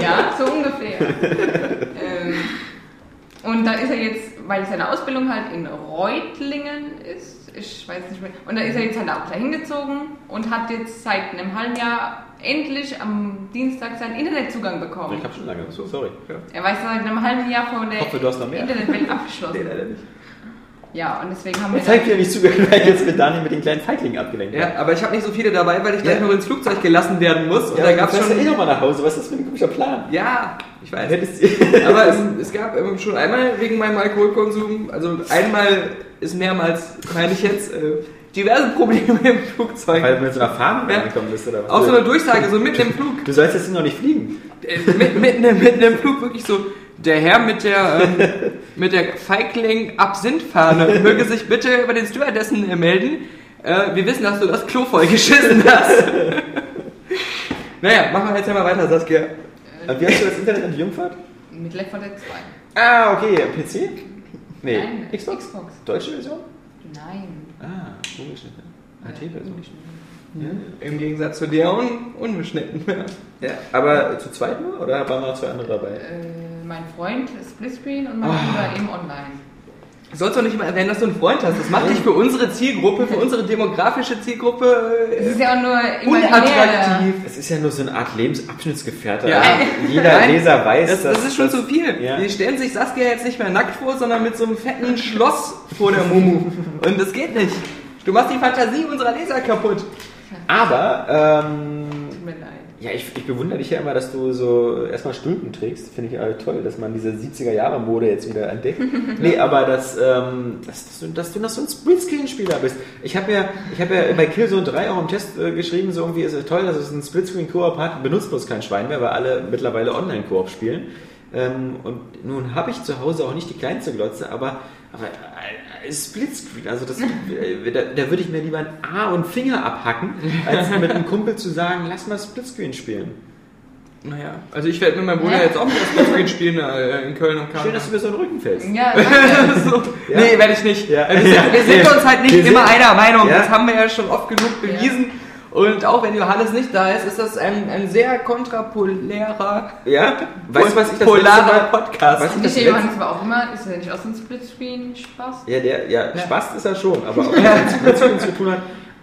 [SPEAKER 5] ja, so ungefähr. ähm, und da ist er jetzt, weil seine Ausbildung halt in Reutlingen ist, ich weiß nicht mehr, und da ist er jetzt halt auch dahin gezogen und hat jetzt seit einem halben Jahr endlich am Dienstag seinen Internetzugang bekommen.
[SPEAKER 2] Ich habe schon lange, so, sorry.
[SPEAKER 5] Er weiß seit einem halben Jahr von der
[SPEAKER 2] hoffe.
[SPEAKER 5] Internetwelt abgeschlossen. [LAUGHS]
[SPEAKER 3] leider nicht.
[SPEAKER 5] Ja, und deswegen haben wir
[SPEAKER 2] Jetzt zeigt dir nicht zugehört, weil ich jetzt mit Daniel mit den kleinen Feiglingen abgelenkt
[SPEAKER 3] Ja, aber ich habe nicht so viele dabei, weil ich gleich
[SPEAKER 2] Ja.
[SPEAKER 3] noch ins Flugzeug gelassen werden muss. Und
[SPEAKER 2] Ja,
[SPEAKER 3] da gab es
[SPEAKER 2] du fährst ja eh
[SPEAKER 3] schon.
[SPEAKER 2] nochmal nach Hause. Was ist das für ein komischer Plan?
[SPEAKER 3] Ja, ich weiß. [LAUGHS] Aber es, es gab schon einmal wegen meinem Alkoholkonsum, also einmal ist mehrmals, meine ich jetzt, äh, diverse Probleme im Flugzeug.
[SPEAKER 2] Weil du mit so einer Farbe
[SPEAKER 3] Ja.
[SPEAKER 2] reingekommen bist oder was?
[SPEAKER 3] Auch so eine Durchsage, so mitten im Flug.
[SPEAKER 2] Du sollst jetzt noch nicht fliegen.
[SPEAKER 3] Äh, mit, mitten, im- mitten im Flug wirklich so, der Herr mit der, ähm, [LAUGHS] mit der Feigling-Absinthfahne möge sich bitte über den Stewardessen äh, melden. Äh, wir wissen, dass du das Klo voll geschissen hast. [LAUGHS] naja, machen wir jetzt ja mal weiter, Saskia.
[SPEAKER 2] Und wie hast du das Internet in Jungfahrt?
[SPEAKER 5] mit Left 4 Dead 2.
[SPEAKER 2] Ah, okay. PC? Nee.
[SPEAKER 5] Nein,
[SPEAKER 2] Xbox?
[SPEAKER 5] Xbox.
[SPEAKER 2] Deutsche Version?
[SPEAKER 5] Nein.
[SPEAKER 2] Ah, ungeschnitten. HT-Version.
[SPEAKER 3] Im Gegensatz zu dir un unbeschnitten.
[SPEAKER 2] Ja, aber zu zweit nur? Oder waren noch zwei andere dabei?
[SPEAKER 5] Äh, mein Freund ist Splitscreen und mein
[SPEAKER 2] Ah.
[SPEAKER 5] Bruder eben online.
[SPEAKER 3] Du sollst doch nicht mal erwähnen, dass du einen Freund hast. Das macht dich für unsere Zielgruppe, für unsere demografische Zielgruppe
[SPEAKER 5] Es
[SPEAKER 3] äh,
[SPEAKER 5] ist ja auch nur
[SPEAKER 3] unattraktiv.
[SPEAKER 2] Es ist ja nur so eine Art Lebensabschnittsgefährte.
[SPEAKER 3] Ja.
[SPEAKER 2] Also jeder
[SPEAKER 3] Nein,
[SPEAKER 2] Leser weiß,
[SPEAKER 3] Das, das ist schon zu viel.
[SPEAKER 2] Ja.
[SPEAKER 3] Die stellen sich Saskia jetzt nicht mehr nackt vor, sondern mit so einem fetten Schloss vor der Mumu. Und das geht nicht. Du machst die Fantasie unserer Leser kaputt.
[SPEAKER 2] Aber, ähm. Ja, ich, ich bewundere dich ja immer, dass du so erstmal Stulpen trägst. Finde ich äh, toll, dass man diese 70er-Jahre-Mode jetzt wieder entdeckt. [LAUGHS] nee, aber dass, ähm, dass, dass, du, dass du noch so ein Splitscreen-Spieler bist. Ich habe ja, ich hab ja bei Killzone 3 auch im Test äh, geschrieben, so irgendwie ist es toll, dass es einen Splitscreen-Koop hat, benutzt bloß kein Schwein mehr, weil alle mittlerweile Online-Koop spielen. Ähm, und nun habe ich zu Hause auch nicht die kleinste Glotze, aber, aber äh, Splitscreen, also das, äh, da, da würde ich mir lieber ein A und Finger abhacken, als mit einem Kumpel zu sagen, lass mal Splitscreen spielen.
[SPEAKER 3] Naja, also ich werde mit meinem Bruder
[SPEAKER 5] Ja.
[SPEAKER 3] jetzt auch wieder Splitscreen spielen äh, in Köln am
[SPEAKER 2] Schön,
[SPEAKER 3] Karneval.
[SPEAKER 2] dass du mir so in den Rücken fällst.
[SPEAKER 5] Ja, [LAUGHS]
[SPEAKER 3] so.
[SPEAKER 2] Ja.
[SPEAKER 3] Nee, werde ich nicht.
[SPEAKER 2] Ja.
[SPEAKER 3] Wir, sind, wir sind uns halt nicht
[SPEAKER 2] Wir
[SPEAKER 3] immer
[SPEAKER 2] sind-
[SPEAKER 3] einer Meinung.
[SPEAKER 2] Ja.
[SPEAKER 3] Das haben wir ja schon oft genug bewiesen. Und auch wenn Johannes nicht da ist, ist das ein, ein sehr kontrapolärer,
[SPEAKER 2] Ja? Weißt du, was ich das
[SPEAKER 3] polarer
[SPEAKER 2] Mal...
[SPEAKER 3] Podcast.
[SPEAKER 2] Was ich das
[SPEAKER 5] der
[SPEAKER 2] letzte,
[SPEAKER 5] Johannes war auch immer, ist er nicht auch so ein Splitscreen-Spaß?
[SPEAKER 2] ja, der, ja, Spaß ist er schon, aber [LAUGHS] auch was mit Splitscreen zu tun hat.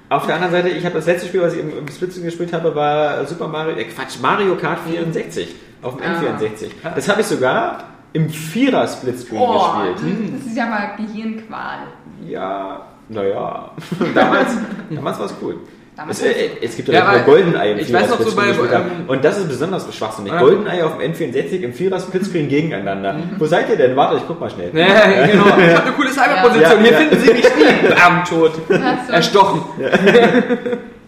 [SPEAKER 2] Auf der anderen Seite, ich habe das letzte Spiel, was ich im, im Splitscreen gespielt habe, war Super Mario, äh Quatsch, Mario Kart 64 auf dem
[SPEAKER 5] Ah.
[SPEAKER 2] N64. Das habe ich sogar im Vierer Splitscreen
[SPEAKER 5] Oh,
[SPEAKER 2] gespielt.
[SPEAKER 5] das ist ja mal Gehirnqual.
[SPEAKER 2] Ja, naja. [LAUGHS] damals [LAUGHS] damals war es cool.
[SPEAKER 5] Damals
[SPEAKER 2] Es, äh, es gibt ja,
[SPEAKER 3] Ja,
[SPEAKER 2] Goldeneye im
[SPEAKER 3] ich weiß noch so bei- ähm,
[SPEAKER 2] Und das ist besonders schwachsinnig.
[SPEAKER 3] Ja.
[SPEAKER 2] Goldeneye auf dem N64 im Vierer Splitscreen gegeneinander. Wo seid ihr denn? Warte, ich guck mal schnell.
[SPEAKER 3] Ja, genau. Ich habe eine [LAUGHS] coole Cyberposition.
[SPEAKER 2] Ja,
[SPEAKER 3] Hier
[SPEAKER 2] ja.
[SPEAKER 3] finden Sie mich nie. [LAUGHS] Bam, tot. Erstochen.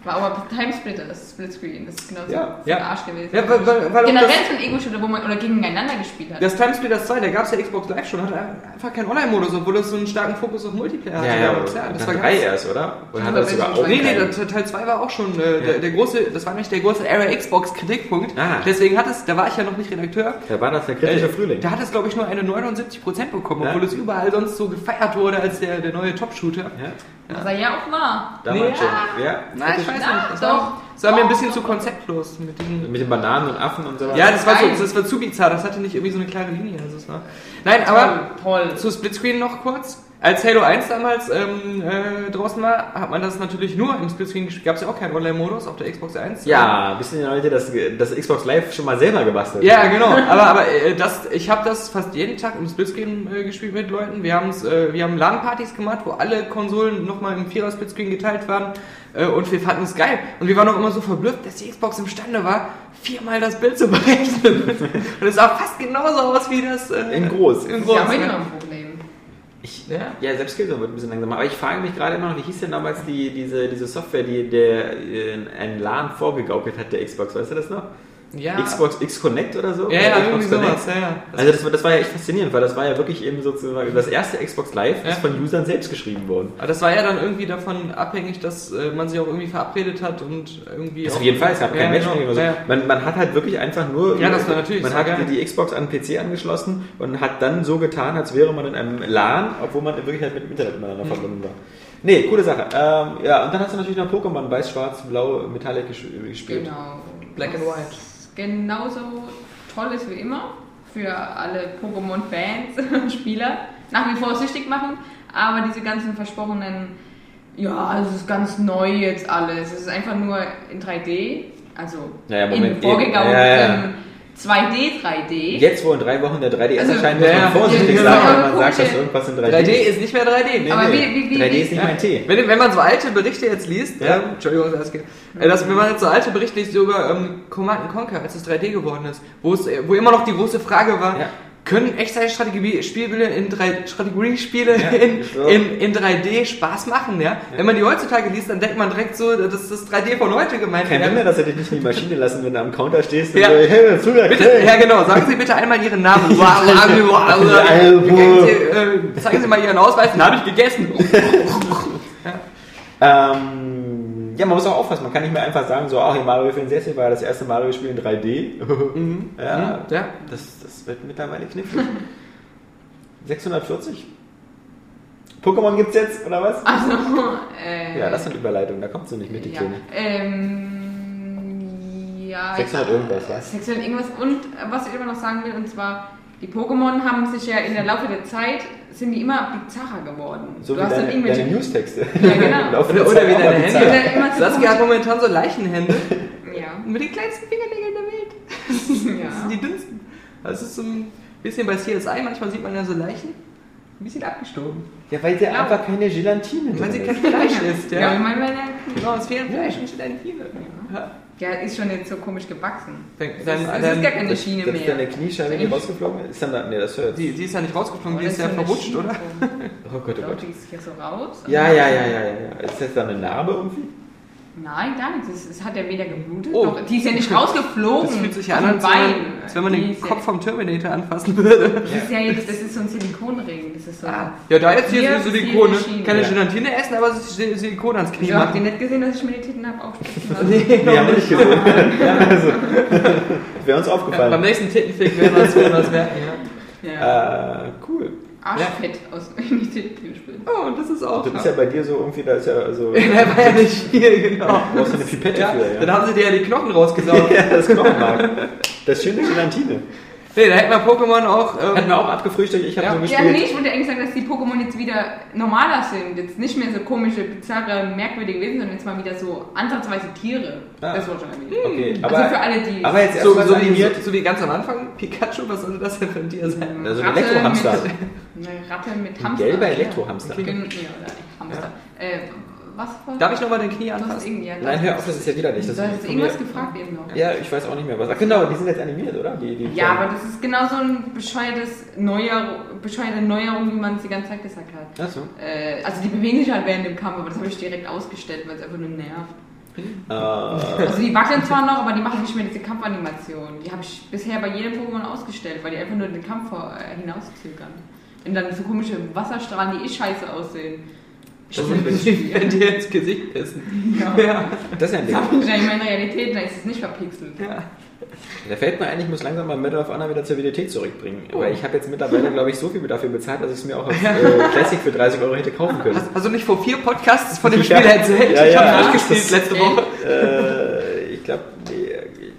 [SPEAKER 5] War aber Timesplitter, das Splitscreen. Das ist genau so
[SPEAKER 2] Ja,
[SPEAKER 3] ja.
[SPEAKER 5] Arsch gewesen.
[SPEAKER 3] Ja, weil, weil, weil
[SPEAKER 5] Generell
[SPEAKER 3] das,
[SPEAKER 5] so ein Ego-Shooter, wo man oder gegeneinander gespielt hat.
[SPEAKER 3] das Timesplitters 2, da gab es ja Xbox Live schon, hatte einfach keinen Online-Modus, obwohl das so einen starken Fokus auf Multiplayer hatte.
[SPEAKER 2] Ja, ja,
[SPEAKER 3] damals.
[SPEAKER 2] ja,
[SPEAKER 3] das
[SPEAKER 2] das
[SPEAKER 3] war
[SPEAKER 2] drei
[SPEAKER 3] ganz,
[SPEAKER 2] erst, oder? Oder hat
[SPEAKER 5] Aber
[SPEAKER 2] er sogar auch
[SPEAKER 3] Nee, nee, Teil 2 war auch schon äh, der, der große, das war nämlich der große Era Xbox Kritikpunkt.
[SPEAKER 2] Ah.
[SPEAKER 3] Deswegen hat es, da war ich ja noch nicht Redakteur.
[SPEAKER 2] Da war das der kritische
[SPEAKER 3] Äh,
[SPEAKER 2] Frühling.
[SPEAKER 3] Da hat es, glaube ich, nur eine 79% bekommen,
[SPEAKER 2] Ja.
[SPEAKER 3] obwohl es überall sonst so gefeiert wurde als der, der neue Top-Shooter.
[SPEAKER 2] Ja,
[SPEAKER 5] er ja auch war.
[SPEAKER 2] damals
[SPEAKER 3] Nee.
[SPEAKER 2] schon. Ja,
[SPEAKER 3] Nein, ich weiß
[SPEAKER 5] Ja,
[SPEAKER 3] nicht. Das
[SPEAKER 5] doch.
[SPEAKER 3] war, Das war mir ein bisschen zu konzeptlos mit diesen
[SPEAKER 2] Mit den Bananen und Affen und so weiter.
[SPEAKER 3] Ja, das war, so, das war zu bizarr, das hatte nicht irgendwie so eine klare Linie. Also es war Nein, aber
[SPEAKER 5] toll.
[SPEAKER 3] zu Splitscreen noch kurz. Als Halo 1 damals ähm, äh, draußen war, hat man das natürlich nur im Splitscreen gespielt. Gab es ja auch keinen Online-Modus auf der Xbox 1.
[SPEAKER 2] Ja, wissen die Leute, dass das Xbox Live schon mal selber gebastelt?
[SPEAKER 3] Ja, genau. [LAUGHS] Aber, aber äh, das, ich habe das fast jeden Tag im Splitscreen äh, gespielt mit Leuten. Wir, haben's, äh, wir haben LAN-Partys gemacht, wo alle Konsolen nochmal im Vierer-Splitscreen geteilt waren. Äh, und wir fanden es geil. Und wir waren auch immer so verblüfft, dass die Xbox imstande war, viermal das Bild zu berechnen. [LAUGHS] und es sah fast genauso aus wie das äh,
[SPEAKER 2] In groß.
[SPEAKER 3] In groß.
[SPEAKER 5] ja noch ein Problem.
[SPEAKER 2] Ich,
[SPEAKER 3] Ja.
[SPEAKER 2] ja, selbst Killzone wird ein bisschen langsamer. Aber ich frage mich gerade immer noch, wie hieß denn damals die, diese, diese Software, die der äh, ein LAN vorgegaukelt hat, der Xbox, weißt du das noch?
[SPEAKER 3] Ja.
[SPEAKER 2] Xbox X Connect oder so?
[SPEAKER 3] Ja,
[SPEAKER 2] Oder
[SPEAKER 3] ja,
[SPEAKER 2] Xbox
[SPEAKER 3] irgendwie
[SPEAKER 2] Connect?
[SPEAKER 3] sowas, ja, ja.
[SPEAKER 2] Also das, war- das war ja echt faszinierend, weil das war ja wirklich eben sozusagen das erste Xbox Live
[SPEAKER 3] Ja.
[SPEAKER 2] ist von Usern selbst geschrieben worden.
[SPEAKER 3] Aber das war ja dann irgendwie davon abhängig, dass äh, man sich auch irgendwie verabredet hat und irgendwie.
[SPEAKER 2] Das auf jeden Fall, es gab
[SPEAKER 3] Ja,
[SPEAKER 2] kein Matchmaking
[SPEAKER 3] genau.
[SPEAKER 2] oder so.
[SPEAKER 3] Ja, ja.
[SPEAKER 2] Man, man hat halt wirklich einfach nur,
[SPEAKER 3] Ja, das war natürlich
[SPEAKER 2] man
[SPEAKER 3] so,
[SPEAKER 2] hat
[SPEAKER 3] ja.
[SPEAKER 2] die Xbox an den PC angeschlossen und hat dann so getan, als wäre man in einem LAN, obwohl man in Wirklichkeit mit dem Internet miteinander verbunden war. Nee, coole Sache. Ähm, ja, und dann hast du natürlich noch Pokémon, weiß, schwarz, blau, Metallic ges- gespielt.
[SPEAKER 5] Genau.
[SPEAKER 3] Black and White.
[SPEAKER 5] Genauso toll ist wie immer für alle Pokémon-Fans [LAUGHS] und Spieler. Nach wie vor süchtig machen, aber diese ganzen versprochenen, ja, es ist ganz neu jetzt alles. Es ist einfach nur in 3D, also
[SPEAKER 2] Ja, ja,
[SPEAKER 5] in vorgegaukeltem
[SPEAKER 2] ja, ja.
[SPEAKER 5] 2D, 3D.
[SPEAKER 2] Jetzt, wo in drei Wochen der 3DS
[SPEAKER 5] Also,
[SPEAKER 2] erscheint, muss man vorsichtig
[SPEAKER 5] Ja,
[SPEAKER 2] sein,
[SPEAKER 5] ja,
[SPEAKER 2] wenn man sagt, dass irgendwas in 3D,
[SPEAKER 3] 3D ist nicht mehr 3D.
[SPEAKER 2] Nee,
[SPEAKER 5] Aber
[SPEAKER 2] nee.
[SPEAKER 5] wie- wie- wie-
[SPEAKER 2] 3D
[SPEAKER 5] wie-
[SPEAKER 2] ist nicht mein Tee.
[SPEAKER 3] Wenn, wenn man so alte Berichte jetzt liest,
[SPEAKER 2] Ja.
[SPEAKER 3] ähm, Entschuldigung, das geht, äh, dass, wenn man jetzt so alte Berichte liest über ähm, Command Conquer, als es 3D geworden ist, wo es, wo immer noch die große Frage war,
[SPEAKER 2] Ja.
[SPEAKER 3] Können Echtzeitstrategiespiele in drei Strategiespiele
[SPEAKER 2] Ja,
[SPEAKER 3] in, in, in 3D Spaß machen, ja? Wenn man die heutzutage liest, dann denkt man direkt so, das ist das 3D von heute gemeint.
[SPEAKER 2] Kein
[SPEAKER 3] ja?
[SPEAKER 2] Wunder, dass er dich nicht in die Maschine lassen, wenn du am Counter stehst und
[SPEAKER 3] Ja.
[SPEAKER 2] so, hey, Zugang,
[SPEAKER 3] Bitte,
[SPEAKER 2] hey.
[SPEAKER 3] ja genau, sagen Sie bitte einmal Ihren Namen. Zeigen Sie mal Ihren Ausweis, den habe ich gegessen. [LAUGHS] [LAUGHS]
[SPEAKER 2] Ähm, ja, man muss auch aufpassen. Man kann nicht mehr einfach sagen, so, ach, hier Mario 64 war ja das erste Mario-Spiel in 3D. [LAUGHS] ja,
[SPEAKER 3] ja.
[SPEAKER 2] Das, das wird mittlerweile knifflig. [LAUGHS] 640? Pokémon gibt's jetzt, oder was?
[SPEAKER 5] Also, [LAUGHS] äh,
[SPEAKER 2] Ja, das sind Überleitungen, da kommt sie nicht mit, die
[SPEAKER 5] ja.
[SPEAKER 2] Kleine.
[SPEAKER 5] Ähm, ja,
[SPEAKER 2] 600 irgendwas, ja.
[SPEAKER 5] 600 irgendwas. Und äh, was ich immer noch sagen will, und zwar, die Pokémon haben sich ja in der Laufe der Zeit, sind die immer bizarrer geworden.
[SPEAKER 2] So
[SPEAKER 5] du
[SPEAKER 2] wie
[SPEAKER 5] hast dann
[SPEAKER 2] deine,
[SPEAKER 5] irgendwelche...
[SPEAKER 2] deine Newstexte.
[SPEAKER 5] Ja, genau. [LAUGHS]
[SPEAKER 3] Oder, oder wie deine.
[SPEAKER 5] Oder
[SPEAKER 3] Hände.
[SPEAKER 5] so
[SPEAKER 3] Saskia hat momentan so Leichenhände.
[SPEAKER 5] ja.
[SPEAKER 3] Mit den kleinsten Fingernägeln der Welt. [LAUGHS] Das
[SPEAKER 5] ja.
[SPEAKER 3] sind die dünnsten. Das ist so ein bisschen bei CSI, manchmal sieht man ja so Leichen. Ein bisschen abgestorben.
[SPEAKER 2] Ja, weil der einfach keine Gelatine
[SPEAKER 3] Weil sie
[SPEAKER 2] drin
[SPEAKER 3] kein. Fleisch ist.
[SPEAKER 5] Ja,
[SPEAKER 3] Ja,
[SPEAKER 5] ich meine, wenn er-
[SPEAKER 3] genau, es fehlen Fleisch und Gelatine. Ja.
[SPEAKER 5] Ja, ist schon jetzt so komisch gewachsen.
[SPEAKER 3] Dann,
[SPEAKER 5] Das
[SPEAKER 3] dann,
[SPEAKER 5] ist, das
[SPEAKER 3] dann,
[SPEAKER 5] ist gar keine
[SPEAKER 2] Das,
[SPEAKER 5] Schiene
[SPEAKER 2] das ist deine
[SPEAKER 5] mehr.
[SPEAKER 2] Kniescheibe, die rausgeflogen ist? Dann da, nee, das hört.
[SPEAKER 3] die, die ist ja nicht rausgeflogen, die
[SPEAKER 5] Oder
[SPEAKER 3] ist ja verrutscht,
[SPEAKER 5] Schiene
[SPEAKER 3] oder?
[SPEAKER 2] Oh Gott, oh Gott.
[SPEAKER 5] die ist hier so raus.
[SPEAKER 2] Ja, ja, ja, ja, ja. Ist das da eine Narbe irgendwie?
[SPEAKER 5] Nein, gar nichts. Es, es hat ja weder geblutet,
[SPEAKER 3] Oh.
[SPEAKER 5] noch, die ist ja nicht rausgeflogen.
[SPEAKER 3] Das fühlt sich ja an, als wenn man,
[SPEAKER 5] Bein.
[SPEAKER 3] als wenn man den
[SPEAKER 5] ist
[SPEAKER 3] Kopf
[SPEAKER 5] ja,
[SPEAKER 3] vom Terminator anfassen würde.
[SPEAKER 5] Das ist ja jetzt, das ist so ein Silikonring. Das ist so.
[SPEAKER 3] Ah, ja, da jetzt hier so
[SPEAKER 5] ist
[SPEAKER 3] Silikone. Keine
[SPEAKER 2] Ja.
[SPEAKER 3] Gelatine essen, aber Sil- Silikon ans Knie
[SPEAKER 5] Wieso habt ihr nicht gesehen, dass ich mir die Titten habe aufspritzen lassen?
[SPEAKER 2] Nee, haben wir nicht gesehen. ja, [LAUGHS] also. [LAUGHS] Wäre uns
[SPEAKER 3] Ja, beim
[SPEAKER 2] aufgefallen.
[SPEAKER 3] nächsten Tittenfick werden wir uns merken, ja.
[SPEAKER 5] Ja.
[SPEAKER 2] Äh, cool.
[SPEAKER 5] Arschfett aus [LAUGHS] in die Titten gespült.
[SPEAKER 3] Oh, und das ist auch.
[SPEAKER 2] Du bist ja bei dir so irgendwie, da ist ja so. [LAUGHS]
[SPEAKER 3] Der war ja nicht hier, genau.
[SPEAKER 2] Du brauchst eine Pipette
[SPEAKER 3] Ja,
[SPEAKER 2] für, ja.
[SPEAKER 3] Dann haben sie dir ja die Knochen rausgesaugt. [LAUGHS]
[SPEAKER 2] ja, das Knochenmark. Das schöne Gelatine.
[SPEAKER 3] Nee, da hätten wir Pokémon auch. Ähm,
[SPEAKER 2] wir auch abgefrühstückt. Ich habe
[SPEAKER 3] Ja.
[SPEAKER 2] so
[SPEAKER 5] Ja,
[SPEAKER 2] gespielt.
[SPEAKER 5] nee, ich wollte eigentlich sagen, dass die Pokémon jetzt wieder normaler sind. Jetzt nicht mehr so komische, bizarre, merkwürdige Wesen, sondern jetzt mal wieder so ansatzweise Tiere.
[SPEAKER 2] Ah.
[SPEAKER 5] Das wollte ich eigentlich.
[SPEAKER 2] Okay,
[SPEAKER 5] Also
[SPEAKER 2] aber,
[SPEAKER 5] für alle, die.
[SPEAKER 2] aber jetzt
[SPEAKER 3] so, so, wie,
[SPEAKER 2] animiert.
[SPEAKER 3] so, so wie ganz am Anfang, Pikachu, was soll das denn für ein Tier sein?
[SPEAKER 2] Also ein
[SPEAKER 5] Ratte
[SPEAKER 2] Elektrohamster.
[SPEAKER 5] Mit, eine Ratte mit
[SPEAKER 2] Ein
[SPEAKER 5] Hamster.
[SPEAKER 2] gelber Elektrohamster.
[SPEAKER 5] Ja, Gen- ja, oder Hamster. Äh, was war
[SPEAKER 3] Darf ich nochmal dein Knie anfassen?
[SPEAKER 5] ja,
[SPEAKER 2] Nein, hör auf, das ist ja wieder nicht.
[SPEAKER 5] Du
[SPEAKER 2] Das
[SPEAKER 5] hast
[SPEAKER 2] von
[SPEAKER 5] irgendwas
[SPEAKER 2] mir-
[SPEAKER 5] gefragt eben noch.
[SPEAKER 2] Ja, ich weiß auch nicht mehr was. Ach genau, die sind jetzt animiert, oder? Die, die
[SPEAKER 5] Ja, aber das ist genau so ein bescheuertes Neuer, bescheuerte Neuerung, wie man es die ganze Zeit gesagt hat.
[SPEAKER 2] Ach so.
[SPEAKER 5] Äh, also die bewegen sich halt während dem Kampf, aber das habe ich direkt ausgestellt, weil es einfach nur nervt.
[SPEAKER 2] Äh,
[SPEAKER 5] Also die wackeln zwar noch, aber die machen nicht mehr diese Kampfanimation. Die habe ich bisher bei jedem Pokémon ausgestellt, weil die einfach nur den Kampf äh, hinauszögern. Und dann so komische Wasserstrahlen, die eh scheiße aussehen.
[SPEAKER 2] Das
[SPEAKER 3] Also,
[SPEAKER 2] ist
[SPEAKER 3] die werden dir ins Gesicht pissen.
[SPEAKER 5] Ja.
[SPEAKER 3] Ja.
[SPEAKER 2] das ist ja ein Ding.
[SPEAKER 5] Ich ja immer in Realität, da ist es nicht verpixelt.
[SPEAKER 3] ja.
[SPEAKER 2] Da fällt mir ein, ich muss langsam mal Medal of Honor wieder zur Realität zurückbringen. Weil ich habe jetzt mittlerweile, glaube ich, so viel dafür bezahlt, dass ich es mir auch als äh, Classic für 30 Euro hätte kaufen können.
[SPEAKER 3] Hast, hast du nicht vor vier Podcasts von dem
[SPEAKER 2] Ja.
[SPEAKER 3] Spiel erzählt?
[SPEAKER 2] Ja,
[SPEAKER 3] ich
[SPEAKER 2] ja.
[SPEAKER 3] habe durchgespielt
[SPEAKER 2] Das-
[SPEAKER 3] letzte Woche.
[SPEAKER 2] Äh,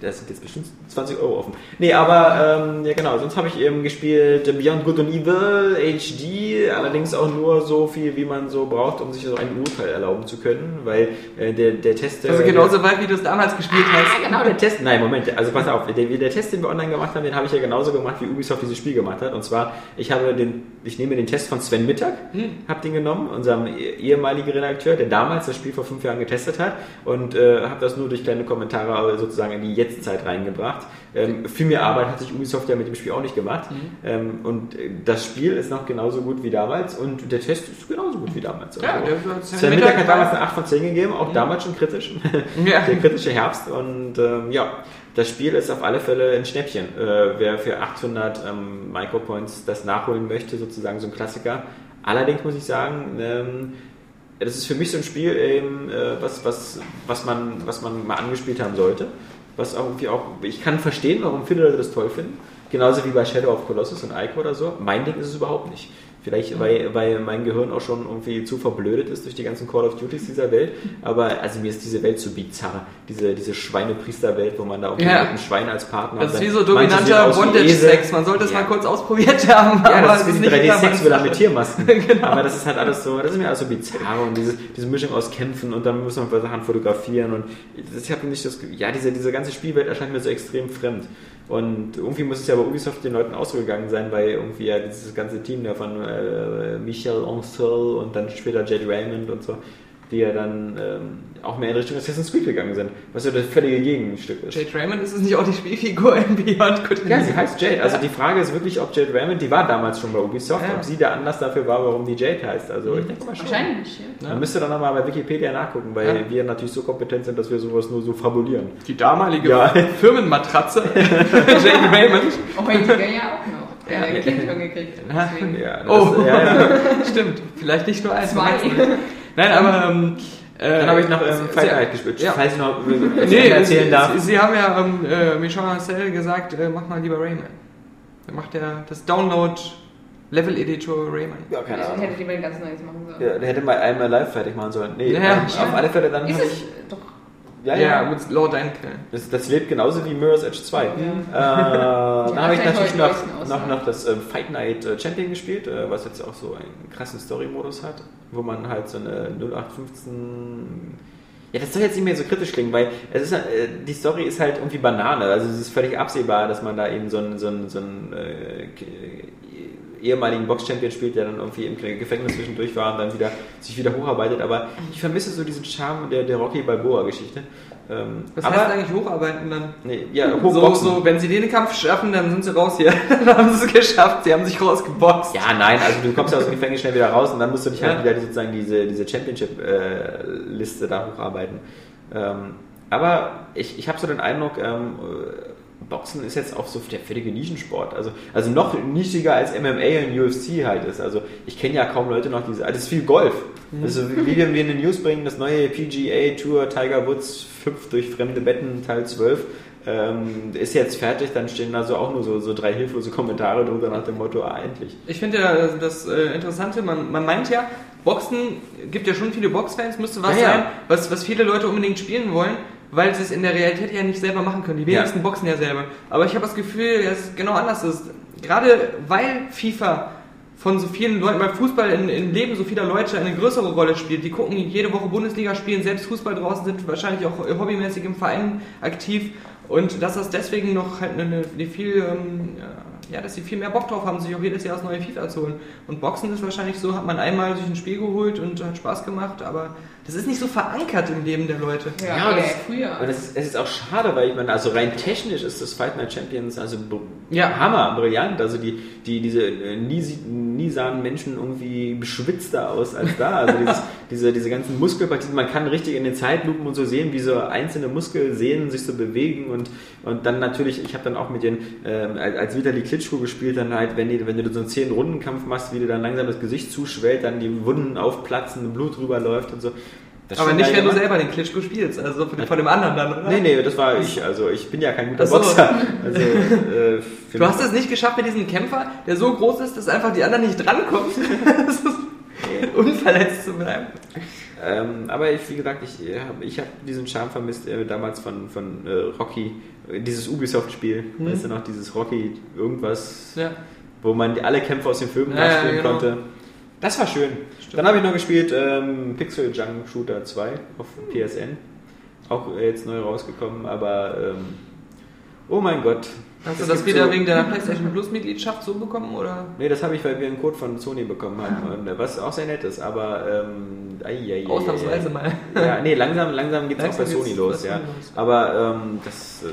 [SPEAKER 2] das sind jetzt bestimmt 20 Euro offen. Nee, aber ähm, ja genau, sonst habe ich eben gespielt Beyond Good and Evil HD, allerdings auch nur so viel, wie man so braucht, um sich so ein Urteil erlauben zu können, weil äh, der, der Test...
[SPEAKER 3] Also
[SPEAKER 2] äh,
[SPEAKER 3] genauso weit, wie du es damals gespielt hast.
[SPEAKER 2] Ah, genau, der Test. Nein, Moment, also pass auf, der, der Test, den wir online gemacht haben, den habe ich ja genauso gemacht, wie Ubisoft dieses Spiel gemacht hat. Und zwar, ich habe den, ich nehme den Test von Sven Mittag,
[SPEAKER 3] Hm.
[SPEAKER 2] habe den genommen, unserem eh- ehemaligen Redakteur, der damals das Spiel vor fünf Jahren getestet hat und äh, habe das nur durch kleine Kommentare sozusagen in die Jetztzeit reingebracht. Ähm, viel mehr Arbeit hat sich Ubisoft ja mit dem Spiel auch nicht gemacht.
[SPEAKER 3] Hm.
[SPEAKER 2] Ähm, und äh, das Spiel ist noch genauso gut wie damals und der Test ist genauso gut wie damals.
[SPEAKER 3] Ja,
[SPEAKER 2] Also,
[SPEAKER 3] der- der Sven Mittag
[SPEAKER 2] hat damals eine 8 von 10 gegeben, auch damals schon kritisch. [LAUGHS]
[SPEAKER 3] Ja.
[SPEAKER 2] Der kritische Herbst und ähm, ja, das Spiel ist auf alle Fälle ein Schnäppchen. Äh, wer für 800 ähm, Micropoints das nachholen möchte, sozusagen so ein Klassiker. Allerdings muss ich sagen, ähm, das ist für mich so ein Spiel, eben, äh, was, was, was, man, was man mal angespielt haben sollte. Was auch irgendwie auch, ich kann verstehen, warum viele Leute das toll finden. Genauso wie bei Shadow of Colossus und Ico oder so. Mein Ding ist es überhaupt nicht. Vielleicht, weil, weil mein Gehirn auch schon irgendwie zu verblödet ist durch die ganzen Call of Duties dieser Welt. Aber also mir ist diese Welt zu bizarr. Diese, diese Schweinepriesterwelt, wo man da auch
[SPEAKER 3] Ja.
[SPEAKER 2] mit einem Schwein als Partner
[SPEAKER 3] Das ist wie so dominanter Bondage-Sex. Man sollte es
[SPEAKER 2] Ja.
[SPEAKER 3] mal kurz ausprobiert [LAUGHS] haben.
[SPEAKER 2] Ja,
[SPEAKER 3] aber
[SPEAKER 2] das ist wie
[SPEAKER 3] nicht
[SPEAKER 2] 3D-Sex wieder mit Tiermasken. [LAUGHS]
[SPEAKER 3] Genau.
[SPEAKER 2] Aber das ist halt alles so, das ist mir alles so bizarr und diese, diese Mischung aus Kämpfen und dann muss man Sachen fotografieren und das, ich habe nicht das Gefühl- ja, diese, diese ganze Spielwelt erscheint mir so extrem fremd. Und irgendwie muss es ja bei Ubisoft den Leuten ausgegangen sein, weil irgendwie ja dieses ganze Team da von äh, Michel Ancel und dann später Jade Raymond und so, die ja dann ähm, auch mehr in Richtung Assassin's Creed gegangen sind, was ja das völlige Gegenstück ist.
[SPEAKER 3] Jade Raymond ist es nicht auch die Spielfigur in Beyond Good and
[SPEAKER 2] Ja, sie heißt Jade. Also die Frage ist wirklich, ob Jade Raymond, die war damals schon bei Ubisoft,
[SPEAKER 3] Ja.
[SPEAKER 2] ob sie der Anlass dafür war, warum die Jade heißt. Also ich denke mal schon.
[SPEAKER 5] Wahrscheinlich, ja.
[SPEAKER 2] Man müsste dann nochmal bei Wikipedia nachgucken, weil
[SPEAKER 3] Ja.
[SPEAKER 2] wir natürlich so kompetent sind, dass wir sowas nur so fabulieren.
[SPEAKER 3] Die damalige
[SPEAKER 2] Ja. [LAUGHS]
[SPEAKER 3] Firmenmatratze. [LAUGHS] Jade Raymond.
[SPEAKER 5] Heutiger ja auch noch. Der
[SPEAKER 3] Ja.
[SPEAKER 5] hat ein Kind schon gekriegt.
[SPEAKER 3] Ja.
[SPEAKER 5] Deswegen.
[SPEAKER 2] Ja, das,
[SPEAKER 3] Oh.
[SPEAKER 2] ja, ja. [LAUGHS]
[SPEAKER 3] Stimmt. Vielleicht nicht nur eins.
[SPEAKER 5] Zwei.
[SPEAKER 3] Nein, aber. Ähm, äh,
[SPEAKER 2] Dann habe ich noch ähm, Night gespielt.
[SPEAKER 3] Ja.
[SPEAKER 2] Falls ich noch äh, [LAUGHS]
[SPEAKER 3] Nee,
[SPEAKER 2] erzählen
[SPEAKER 3] sie,
[SPEAKER 2] darf.
[SPEAKER 3] Sie, sie haben ja ähm, äh, Michel Marcel gesagt, äh, mach mal lieber Rayman. Dann macht er das Download Level Editor Rayman.
[SPEAKER 2] ja, keine
[SPEAKER 5] Ich
[SPEAKER 2] Ahnung.
[SPEAKER 5] hätte lieber ganz Neues machen sollen.
[SPEAKER 2] Ja, der hätte mal einmal live fertig machen sollen. Nee,
[SPEAKER 3] Ja,
[SPEAKER 2] ähm, auf alle Fälle dann
[SPEAKER 5] Ist es
[SPEAKER 2] ich.
[SPEAKER 5] doch.
[SPEAKER 2] Ja,
[SPEAKER 3] Ja,
[SPEAKER 2] ja.
[SPEAKER 3] mit deinen Quellen.
[SPEAKER 2] Das, das lebt genauso wie Mirror's Edge 2. Äh, dann habe ich natürlich noch, noch, noch das ähm, Fight Night äh, Champion gespielt, äh, was jetzt auch so einen krassen Story-Modus hat, wo man halt so eine 0815. Ja, das soll jetzt nicht mehr so kritisch klingen, weil es ist, äh, die Story ist halt irgendwie Banane. Also es ist völlig absehbar, dass man da eben so einen, so einen, so einen äh, ehemaligen Box-Champion spielt, der dann irgendwie im Gefängnis zwischendurch war und dann wieder sich wieder hocharbeitet. Aber ich vermisse so diesen Charme der, der Rocky Balboa-Geschichte. Ähm,
[SPEAKER 3] Was
[SPEAKER 2] aber,
[SPEAKER 3] heißt eigentlich hocharbeiten dann?
[SPEAKER 2] Nee, ja,
[SPEAKER 3] So,
[SPEAKER 2] hochboxen.
[SPEAKER 3] so, wenn sie den Kampf schaffen, dann sind sie raus hier. [LAUGHS] dann haben sie es geschafft, sie haben sich rausgeboxt.
[SPEAKER 2] Ja, nein, also du kommst ja aus dem Gefängnis schnell wieder raus und dann musst du dich halt
[SPEAKER 3] Ja.
[SPEAKER 2] wieder sozusagen diese, diese Championship-Liste da hocharbeiten. Ähm, aber ich, ich habe so den Eindruck, ähm, äh, Boxen ist jetzt auch so der völlige Nischensport. Also, also noch nischiger als MMA und UFC halt ist. Also ich kenne ja kaum Leute noch diese. Also es ist viel Golf. Also wie wir in den News bringen, das neue PGA Tour Tiger Woods hüpft durch fremde Betten Teil 12. Ähm, ist jetzt fertig, dann stehen da so auch nur so, so drei hilflose Kommentare drunter nach dem Motto, ah, endlich.
[SPEAKER 3] Ich finde ja das, das äh, Interessante, man, man meint ja, Boxen gibt ja schon viele Boxfans, müsste was
[SPEAKER 2] Ja, ja.
[SPEAKER 3] sein, was, was viele Leute unbedingt spielen wollen, weil sie es in der Realität ja nicht selber machen können. Die wenigsten
[SPEAKER 2] Ja.
[SPEAKER 3] boxen ja selber. Aber ich habe das Gefühl, dass es genau anders ist. Gerade weil FIFA von so vielen Leuten, weil Fußball in, im Leben so vieler Leute eine größere Rolle spielt. Die gucken jede Woche Bundesliga spielen, selbst Fußball draußen, sind wahrscheinlich auch hobbymäßig im Verein aktiv. Und dass das deswegen noch halt eine, eine viel, ähm, ja, dass sie viel mehr Bock drauf haben, sich auch jedes Jahr das neue FIFA zu holen. Und Boxen ist wahrscheinlich so, hat man einmal sich ein Spiel geholt und hat Spaß gemacht, aber das ist nicht so verankert im Leben der Leute.
[SPEAKER 5] Ja,
[SPEAKER 2] Ja,
[SPEAKER 5] okay,
[SPEAKER 2] das-
[SPEAKER 5] früher.
[SPEAKER 2] Und es ist, es ist auch schade, weil ich meine, also rein technisch ist das Fight Night Champions also
[SPEAKER 3] Ja.
[SPEAKER 2] Hammer, brillant. Also die, die diese äh, nie, sahen Menschen irgendwie beschwitzter aus als da. Also dieses, [LAUGHS] diese, diese ganzen Muskelpartien, man kann richtig in den Zeitlupen und so sehen, wie so einzelne Muskelsehnen sich so bewegen und, und dann natürlich, ich habe dann auch mit den, ähm, als als Vitali Klitschko gespielt, dann halt, wenn, die, wenn du so einen 10-Runden-Kampf machst, wie dir dann langsam das Gesicht zuschwellt, dann die Wunden aufplatzen, Blut rüberläuft und so. Das
[SPEAKER 3] Aber nicht, wenn du selber den Klitschko spielst, also von, von dem anderen dann, oder?
[SPEAKER 2] Nee, nee, das war ich. Also ich bin ja kein guter
[SPEAKER 3] so.
[SPEAKER 2] Boxer. Also, äh,
[SPEAKER 3] Du hast es nicht geschafft mit diesem Kämpfer, der so groß ist, dass einfach die anderen nicht drankommen. [LAUGHS] Das ist- unverletzt zu bleiben.
[SPEAKER 2] Ähm, aber ich, wie gesagt, ich äh, habe ich hab diesen Charme vermisst äh, damals von, von äh, Rocky, äh, dieses Ubisoft-Spiel.
[SPEAKER 3] Mhm.
[SPEAKER 2] Weißt du noch, dieses Rocky irgendwas,
[SPEAKER 3] Ja.
[SPEAKER 2] wo man alle Kämpfe aus den Filmen
[SPEAKER 3] Ja, ja,
[SPEAKER 2] nachspielen
[SPEAKER 3] genau.
[SPEAKER 2] konnte. Das war schön. Dann habe ich noch gespielt ähm, Pixel Junk Shooter 2 auf PSN. Auch jetzt neu rausgekommen, aber ähm, oh mein Gott.
[SPEAKER 3] Hast du das wieder
[SPEAKER 2] so-
[SPEAKER 3] wegen deiner PlayStation Plus Mitgliedschaft so bekommen oder?
[SPEAKER 2] Nee, das habe ich, weil wir einen Code von Sony bekommen haben, und, äh, was auch sehr nett ist, aber ähm, ei, ei,
[SPEAKER 3] Ausnahmsweise
[SPEAKER 2] ei.
[SPEAKER 3] mal.
[SPEAKER 2] Ja, nee, langsam, langsam geht es auch bei Sony los, ja.
[SPEAKER 3] Los.
[SPEAKER 2] Aber ähm, das äh,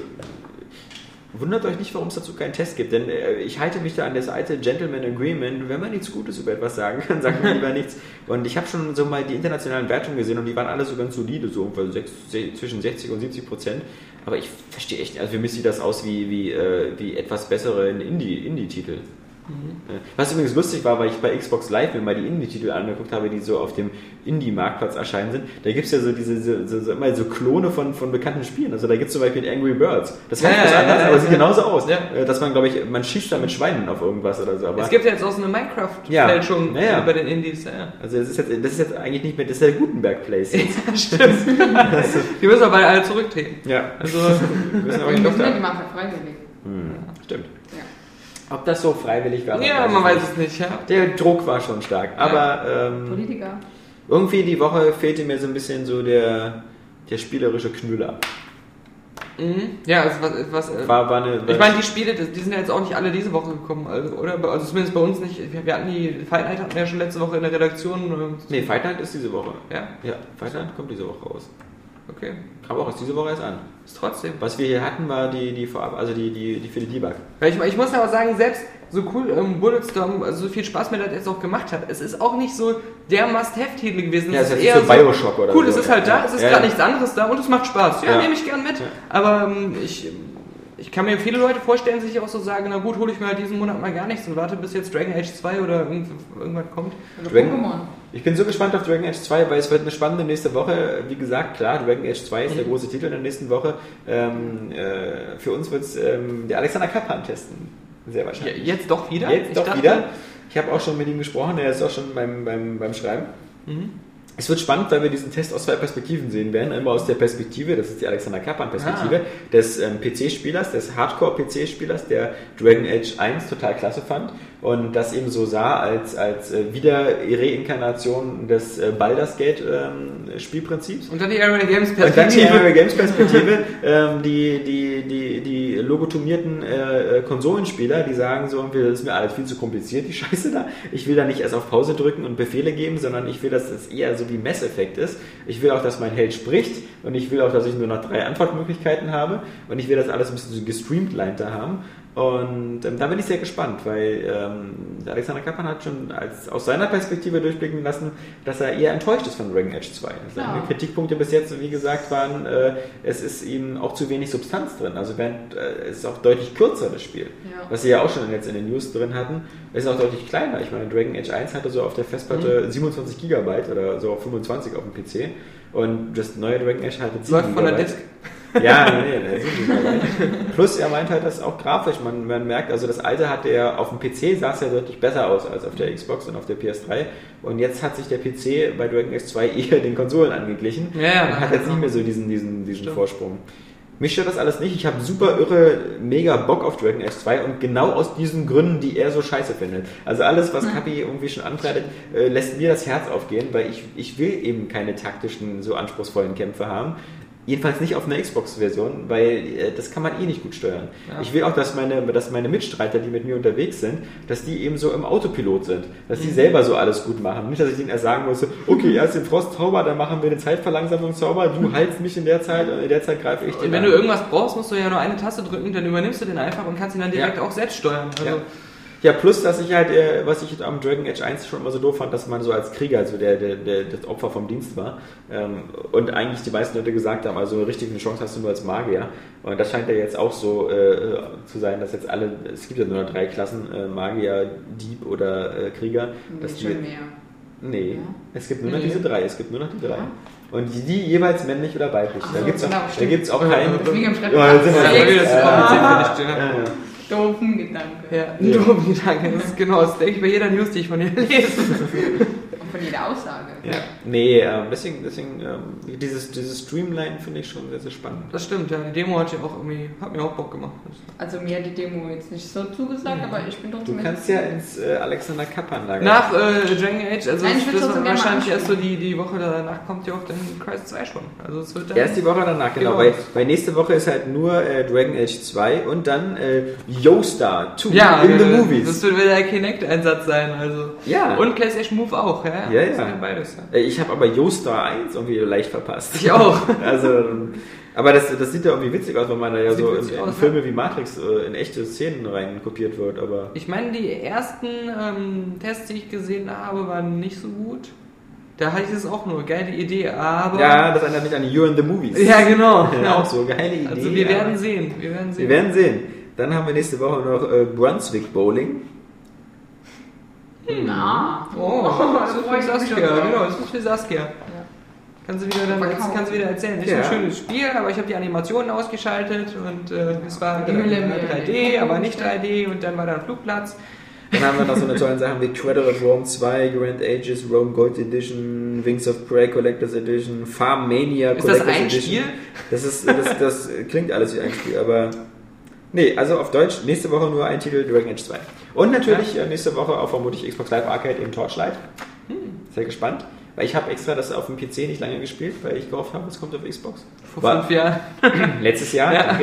[SPEAKER 2] wundert euch nicht, warum es dazu keinen Test gibt, denn äh, ich halte mich da an der Seite Gentleman Agreement. Wenn man nichts Gutes über etwas sagen kann, [LAUGHS] sagt man lieber nichts. Und ich habe schon so mal die internationalen Wertungen gesehen und die waren alle so ganz solide, so ungefähr sechs, se- zwischen 60 und 70 Prozent. Aber ich verstehe echt also für mich sieht das aus wie, wie, äh, wie etwas bessere Indie- Äh, Was übrigens lustig war, weil ich bei Xbox Live mir mal die Indie-Titel angeguckt habe, die so auf dem Indie-Marktplatz erscheinen sind. Da gibt es ja so diese so, so, so, immer so Klone von, von bekannten Spielen. Also da gibt es zum Beispiel Angry Birds. Das heißt
[SPEAKER 3] Ja,
[SPEAKER 2] was
[SPEAKER 3] ja,
[SPEAKER 2] anderes,
[SPEAKER 3] ja,
[SPEAKER 2] aber
[SPEAKER 3] ja,
[SPEAKER 2] sieht
[SPEAKER 3] ja.
[SPEAKER 2] genauso aus.
[SPEAKER 3] Ja.
[SPEAKER 2] Äh, Dass man, glaube ich, man schießt da mit Schweinen auf irgendwas oder so. Aber
[SPEAKER 3] Es gibt ja jetzt auch so eine Minecraft-Fälschung
[SPEAKER 2] Ja. Ja, ja.
[SPEAKER 3] bei den Indies. Ja.
[SPEAKER 2] also das ist, jetzt, das ist jetzt eigentlich nicht mehr, das ist der Gutenberg-Place. jetzt.
[SPEAKER 3] Stimmt. [LAUGHS] Die müssen aber alle zurücktreten.
[SPEAKER 2] ja.
[SPEAKER 3] Also,
[SPEAKER 2] Wir müssen aber
[SPEAKER 5] Die
[SPEAKER 2] die
[SPEAKER 5] müssen ja, die ja freiwillig.
[SPEAKER 2] Hm, Stimmt.
[SPEAKER 5] Ja.
[SPEAKER 2] Ob das so freiwillig war?
[SPEAKER 3] ja, man weiß es nicht, ja.
[SPEAKER 2] Der Druck war schon stark. Aber ähm,
[SPEAKER 5] Politiker.
[SPEAKER 2] irgendwie die Woche fehlte mir so ein bisschen so der, der spielerische Knüller.
[SPEAKER 3] Mhm. Ja, also was, was äh,
[SPEAKER 2] War, war eine,
[SPEAKER 3] ich meine, die Spiele, die sind ja jetzt auch nicht alle diese Woche gekommen, also, oder? Also zumindest bei uns nicht. Wir, hatten die Fight Night hatten wir ja schon letzte Woche in der Redaktion. und-
[SPEAKER 2] Nee, Fight Night ist diese Woche.
[SPEAKER 3] Ja,
[SPEAKER 2] Ja, Fight Night kommt diese Woche raus.
[SPEAKER 3] Okay.
[SPEAKER 2] Kam auch erst diese Woche erst an.
[SPEAKER 3] Ist trotzdem.
[SPEAKER 2] Was wir hier hatten, war die, die Vorab, also die, die, die für die Debug.
[SPEAKER 3] Ich, ich muss aber sagen, selbst so cool ähm, Bulletstorm, also so viel Spaß mir das jetzt auch gemacht hat, es ist auch nicht so der Must-Have-Titel gewesen.
[SPEAKER 2] Ja,
[SPEAKER 3] es ist
[SPEAKER 2] ist
[SPEAKER 3] eher
[SPEAKER 2] so Bioshock oder
[SPEAKER 3] Cool,
[SPEAKER 2] so.
[SPEAKER 3] es ist halt da, es ist
[SPEAKER 2] Ja,
[SPEAKER 3] gerade
[SPEAKER 2] ja.
[SPEAKER 3] nichts anderes da und es macht Spaß. Ja,
[SPEAKER 2] Ja.
[SPEAKER 3] nehme ich gern mit. Aber ähm, ich, ich kann mir viele Leute vorstellen, die sich auch so sagen, na gut, hole ich mir halt diesen Monat mal gar nichts und warte bis jetzt Dragon Age 2 oder irgend, irgendwas kommt.
[SPEAKER 5] Oder
[SPEAKER 2] Dragon-
[SPEAKER 5] Pokémon.
[SPEAKER 2] Ich bin so gespannt auf Dragon Age 2, weil es wird eine spannende nächste Woche. Wie gesagt, klar, Dragon Age 2 ist der große Titel in der nächsten Woche. Ähm, äh, für uns wird es ähm, der Alexander Kappan testen. Sehr
[SPEAKER 3] Ja,
[SPEAKER 2] wahrscheinlich.
[SPEAKER 3] jetzt doch wieder?
[SPEAKER 2] Jetzt
[SPEAKER 3] Ich
[SPEAKER 2] doch
[SPEAKER 3] dachte-
[SPEAKER 2] wieder. Ich habe auch schon mit ihm gesprochen, er ist auch schon beim, beim, beim Schreiben.
[SPEAKER 3] Mhm.
[SPEAKER 2] Es wird spannend, weil wir diesen Test aus zwei Perspektiven sehen werden. Einmal aus der Perspektive, das ist die Alexander Kappan-Perspektive,
[SPEAKER 3] Ah.
[SPEAKER 2] des ähm, PC-Spielers, des Hardcore-PC-Spielers, der Dragon Age 1 total klasse fand und das eben so sah als, als äh, wieder Reinkarnation des äh, Baldur's Gate ähm, Spielprinzips.
[SPEAKER 3] Und dann die Area Games
[SPEAKER 2] Und dann die
[SPEAKER 3] Perspektive.
[SPEAKER 2] Area Games Perspektive, [LAUGHS] ähm, die, die, die, die logotomierten äh, äh, Konsolenspieler, die sagen so, das ist mir alles viel zu kompliziert, die [LAUGHS] Scheiße da. Ich will da nicht erst auf Pause drücken und Befehle geben, sondern ich will, dass es eher so wie Mass Effect ist. Ich will auch, dass mein Held spricht und ich will auch, dass ich nur noch drei Antwortmöglichkeiten habe und ich will das alles ein bisschen so gestreamlinter haben. Und ähm, da bin ich sehr gespannt, weil ähm, der Alexander Kappan hat schon als, aus seiner Perspektive durchblicken lassen, dass er eher enttäuscht ist von Dragon Age 2. Seine
[SPEAKER 5] Ja.
[SPEAKER 2] Kritikpunkte bis jetzt, wie gesagt, waren, äh, es ist ihm auch zu wenig Substanz drin. Also während, äh, es ist auch deutlich kürzer, das Spiel.
[SPEAKER 5] Ja.
[SPEAKER 2] Was sie ja auch schon jetzt in den News drin hatten, ist auch deutlich kleiner. Ich meine, Dragon Age 1 hatte so auf der Festplatte 27 Gigabyte oder so auf 25 auf dem PC. Und das neue Dragon Age hatte 7
[SPEAKER 3] Läuft von der. Disk. [LAUGHS]
[SPEAKER 2] Ja, nee, das ist nicht Plus er meint halt, das ist auch grafisch. Man, man merkt, also das alte hatte er auf dem PC sah es ja deutlich besser aus als auf der Xbox und auf der PS3. Und jetzt hat sich der PC bei Dragon Age 2 [LAUGHS] eher den Konsolen angeglichen.
[SPEAKER 3] Ja, ja,
[SPEAKER 2] und hat
[SPEAKER 3] ja,
[SPEAKER 2] jetzt nicht mehr so diesen, diesen, diesen
[SPEAKER 3] Stimmt.
[SPEAKER 2] Vorsprung. Mich stört das alles nicht. Ich habe super irre, mega Bock auf Dragon Age 2 und genau aus diesen Gründen, die er so scheiße findet. Also alles, was Kapi irgendwie schon antreibt, äh, lässt mir das Herz aufgehen, weil ich, ich will eben keine taktischen, so anspruchsvollen Kämpfe haben. Jedenfalls nicht auf einer Xbox-Version, weil äh, das kann man eh nicht gut steuern.
[SPEAKER 3] Ja.
[SPEAKER 2] Ich will auch, dass meine, dass meine Mitstreiter, die mit mir unterwegs sind, dass die eben so im Autopilot sind. Dass
[SPEAKER 3] Mhm.
[SPEAKER 2] die selber so alles gut machen. Nicht, dass ich denen erst sagen muss, okay, [LAUGHS] erst den Frostzauber, dann machen wir den Zeitverlangsamungszauber, du heilst mich in der Zeit und in der Zeit greife ich
[SPEAKER 3] Und
[SPEAKER 2] den
[SPEAKER 3] wenn
[SPEAKER 2] an.
[SPEAKER 3] du irgendwas brauchst, musst du ja nur eine Taste drücken, dann übernimmst du den einfach und kannst ihn dann direkt
[SPEAKER 2] Ja.
[SPEAKER 3] auch selbst steuern. Also,
[SPEAKER 2] Ja. Ja, plus, dass ich halt, äh, was ich am Dragon Age 1 schon immer so doof fand, dass man so als Krieger so der, der, der, das Opfer vom Dienst war. Ähm, und eigentlich die meisten Leute gesagt haben, also richtig eine Chance hast du nur als Magier. Und das scheint ja jetzt auch so äh, zu sein, dass jetzt alle, es gibt ja nur noch drei Klassen, äh, Magier, Dieb oder äh, Krieger. dass
[SPEAKER 5] Nee,
[SPEAKER 2] die,
[SPEAKER 5] schon mehr.
[SPEAKER 2] nee,
[SPEAKER 5] Ja.
[SPEAKER 2] es gibt nur noch
[SPEAKER 3] Nee.
[SPEAKER 2] diese drei, es gibt nur noch die drei.
[SPEAKER 5] Ja.
[SPEAKER 2] Und die, die jeweils männlich oder weiblich.
[SPEAKER 5] Ach
[SPEAKER 2] da
[SPEAKER 5] so,
[SPEAKER 2] gibt es auch,
[SPEAKER 5] genau,
[SPEAKER 2] da gibt's auch keinen... Ja, wir-
[SPEAKER 3] Ja, das
[SPEAKER 2] ja,
[SPEAKER 3] Ja.
[SPEAKER 2] ja.
[SPEAKER 5] Doofen Gedanke.
[SPEAKER 3] Ja, ein doofer Gedanke. Das ist genau, das denke ich bei jeder News, die ich von dir lese. [LAUGHS]
[SPEAKER 5] Und von dir mit der Aussage.
[SPEAKER 2] Ja. Nee, ähm, deswegen, deswegen ähm, dieses, dieses Streamline finde ich schon sehr, sehr spannend.
[SPEAKER 3] Das stimmt, ja. Die Demo hat ja auch irgendwie, hat mir auch Bock gemacht.
[SPEAKER 5] Also mir hat die Demo jetzt nicht so zugesagt, aber ich bin
[SPEAKER 2] Du
[SPEAKER 5] trotzdem
[SPEAKER 2] kannst ja ins äh, Alexander Kappan lager.
[SPEAKER 3] Nach äh, Dragon Age, also
[SPEAKER 5] Nein, ich
[SPEAKER 3] das
[SPEAKER 5] gerne
[SPEAKER 3] wahrscheinlich erst so die, die Woche danach kommt ja auch dann Crisis 2 schon. Also es wird dann.
[SPEAKER 2] Erst die Woche danach, genau.
[SPEAKER 3] Genau.
[SPEAKER 2] Weil, weil nächste Woche ist halt nur äh, Dragon Age 2 und dann äh, Yo-Star 2
[SPEAKER 3] ja,
[SPEAKER 2] in the
[SPEAKER 3] äh,
[SPEAKER 2] movies.
[SPEAKER 3] Das wird wieder der Kinect-Einsatz sein, also.
[SPEAKER 2] Ja.
[SPEAKER 3] Und PlayStation Move auch, ja?
[SPEAKER 2] Ja,
[SPEAKER 3] Das
[SPEAKER 2] ja.
[SPEAKER 3] sind beides, ja.
[SPEAKER 2] Äh, Ich habe aber Yo-Star 1 irgendwie leicht verpasst.
[SPEAKER 3] Ich auch. [LAUGHS]
[SPEAKER 2] Also, aber das, das sieht ja irgendwie witzig aus, wenn man da ja so in, in
[SPEAKER 3] aus,
[SPEAKER 2] Filme wie Matrix äh, in echte Szenen rein kopiert wird, aber
[SPEAKER 3] Ich meine, die ersten ähm, Tests, die ich gesehen habe, waren nicht so gut. Da hatte ich es auch nur, geile Idee, aber.
[SPEAKER 2] ja, das erinnert mich an You in the Movies.
[SPEAKER 3] Ja, genau. [LAUGHS]
[SPEAKER 2] Ja,
[SPEAKER 3] ja.
[SPEAKER 2] auch so geile Idee.
[SPEAKER 3] Also wir werden sehen. Wir werden sehen.
[SPEAKER 2] Wir werden sehen. Dann haben wir nächste Woche noch äh, Brunswick Bowling.
[SPEAKER 5] Na.
[SPEAKER 3] Oh, [LAUGHS] das ist für Saskia, genau, das ist für Saskia. Kann sie wieder, dann, kann sie wieder erzählen. Nicht
[SPEAKER 2] Ja.
[SPEAKER 3] ein schönes Spiel, aber ich habe die Animationen ausgeschaltet und äh, es war
[SPEAKER 5] mir
[SPEAKER 3] 3D, aber nicht 3D und dann war da ein Flugplatz.
[SPEAKER 2] Dann haben wir noch so eine tollen Sachen wie Cradle of Rome 2, Grand Ages, Rome Gold Edition, Wings of Prey Collector's Edition, Farm Mania
[SPEAKER 3] Ist das
[SPEAKER 2] Collector's
[SPEAKER 3] ein
[SPEAKER 2] Edition.
[SPEAKER 3] Spiel?
[SPEAKER 2] Das, ist, das, das klingt alles wie ein Spiel, aber nee, also auf Deutsch nächste Woche nur ein Titel Dragon Age 2. Und natürlich äh, nächste Woche auch vermutlich Xbox Live Arcade im Torchlight.
[SPEAKER 3] Hm.
[SPEAKER 2] Sehr gespannt. Weil ich habe extra das auf dem PC nicht lange gespielt, weil ich gehofft habe, es kommt auf Xbox.
[SPEAKER 3] Vor
[SPEAKER 2] War-
[SPEAKER 3] fünf Jahren. [CLEARS THROAT]
[SPEAKER 2] Letztes Jahr.
[SPEAKER 3] Ja.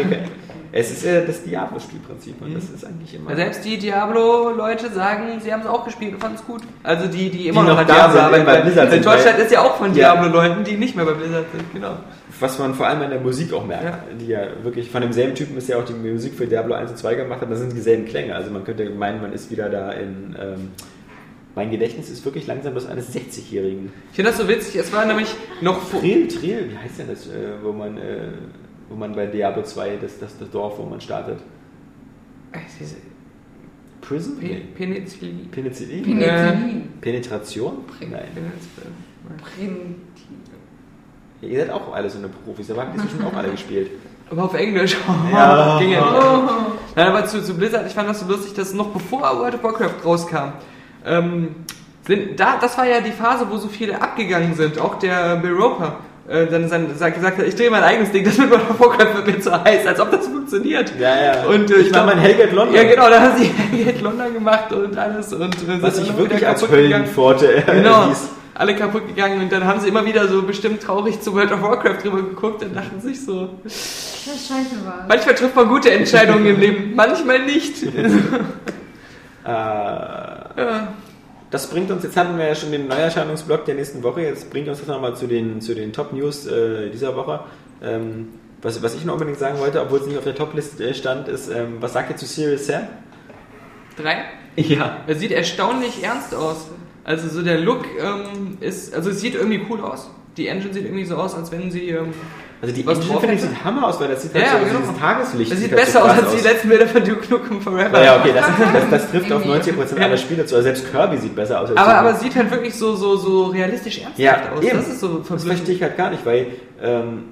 [SPEAKER 2] Es ist äh, das Diablo-Spielprinzip und das ist eigentlich immer.
[SPEAKER 3] Selbst die Diablo-Leute sagen, sie haben es auch gespielt und fanden es gut. Also die, die immer
[SPEAKER 2] Die
[SPEAKER 3] noch,
[SPEAKER 2] noch da
[SPEAKER 3] Diablo
[SPEAKER 2] sind,
[SPEAKER 3] arbeiten.
[SPEAKER 2] bei Blizzard sind,
[SPEAKER 3] Deutschland ist ja auch von
[SPEAKER 2] Ja.
[SPEAKER 3] Diablo-Leuten, die nicht mehr bei Blizzard sind. Genau.
[SPEAKER 2] Was man vor allem an der Musik auch merkt,
[SPEAKER 3] Ja.
[SPEAKER 2] die ja wirklich von demselben Typen ist, der auch die Musik für Diablo 1 und 2 gemacht hat, das sind dieselben Klänge. Also man könnte meinen, man ist wieder da in. Ähm, mein Gedächtnis ist wirklich langsam das eines 60-Jährigen.
[SPEAKER 3] Ich finde das so witzig, es war nämlich noch vor...
[SPEAKER 2] Trill, Trill, wie heißt denn das, äh, wo man, äh, wo man bei Diablo 2, das, das, das Dorf, wo man startet?
[SPEAKER 3] Äh, diese-
[SPEAKER 2] Prison?
[SPEAKER 3] Pe-. Penicillin.
[SPEAKER 2] Penicillin?
[SPEAKER 5] Penicillin.
[SPEAKER 2] Penetration? Nein.
[SPEAKER 3] Penicillin.
[SPEAKER 2] Ihr seid auch alle so eine Profis, aber habt ihr schon auch alle gespielt. [LAUGHS]
[SPEAKER 3] Aber auf Englisch.
[SPEAKER 2] Ja. [LAUGHS]
[SPEAKER 3] Ging ja nicht. Nein, aber zu, zu Blizzard, ich fand das so lustig, dass noch bevor World of Warcraft rauskam, ähm, sind, da, das war ja die Phase, wo so viele abgegangen sind. Auch der Bill Roper äh, dann sein, sagt, gesagt hat, ich drehe mein eigenes Ding, das mit World of Warcraft wird mir zu heiß, als ob das funktioniert.
[SPEAKER 2] Ja, ja.
[SPEAKER 3] Und, äh,
[SPEAKER 2] ich war mein Helgate London.
[SPEAKER 3] Ja, genau, da haben sie [LAUGHS] Hellgate London gemacht und alles. Und, äh,
[SPEAKER 2] Was ich wirklich als. Höllenpforte äh,
[SPEAKER 3] Genau,
[SPEAKER 2] hieß.
[SPEAKER 3] Alle kaputt gegangen und dann haben sie immer wieder so bestimmt traurig zu World of Warcraft drüber geguckt und dachten sich so,
[SPEAKER 5] Das scheiße war.
[SPEAKER 3] manchmal trifft man gute Entscheidungen im Leben, manchmal nicht. [LAUGHS]
[SPEAKER 2] Äh,
[SPEAKER 3] Ja.
[SPEAKER 2] Das bringt uns, jetzt hatten wir ja schon den Neuerscheinungsblock der nächsten Woche, jetzt bringt uns das nochmal zu den, zu den Top-News äh, dieser Woche. Ähm, was, was ich noch unbedingt sagen wollte, obwohl es nicht auf der Top-Liste stand, ist, ähm, was sagt ihr zu Serious Sam?
[SPEAKER 3] Drei.
[SPEAKER 2] Ja.
[SPEAKER 3] Er sieht erstaunlich ernst aus. Also so der Look ähm, ist, also es sieht irgendwie cool aus. Die Engine sieht irgendwie so aus, als wenn sie ähm,
[SPEAKER 2] Also die
[SPEAKER 3] Was
[SPEAKER 2] Engine, finde ich, sieht Hammer aus, weil das sieht halt
[SPEAKER 3] Ja,
[SPEAKER 2] so
[SPEAKER 3] genau.
[SPEAKER 2] dieses Tageslicht.
[SPEAKER 3] das sieht
[SPEAKER 2] halt
[SPEAKER 3] besser aus als die letzten Bilder von Duke Nukem Forever.
[SPEAKER 2] Naja, okay, das, [LAUGHS] das, das trifft auf 90% aller Spiele zu. Also selbst Kirby sieht besser aus als
[SPEAKER 3] Aber, aber es sieht halt wirklich so, so, so realistisch ernsthaft
[SPEAKER 2] Ja,
[SPEAKER 3] aus.
[SPEAKER 2] eben.
[SPEAKER 3] Das ist so
[SPEAKER 2] Das
[SPEAKER 3] verblüffend.
[SPEAKER 2] verstehe ich halt gar nicht, weil ähm,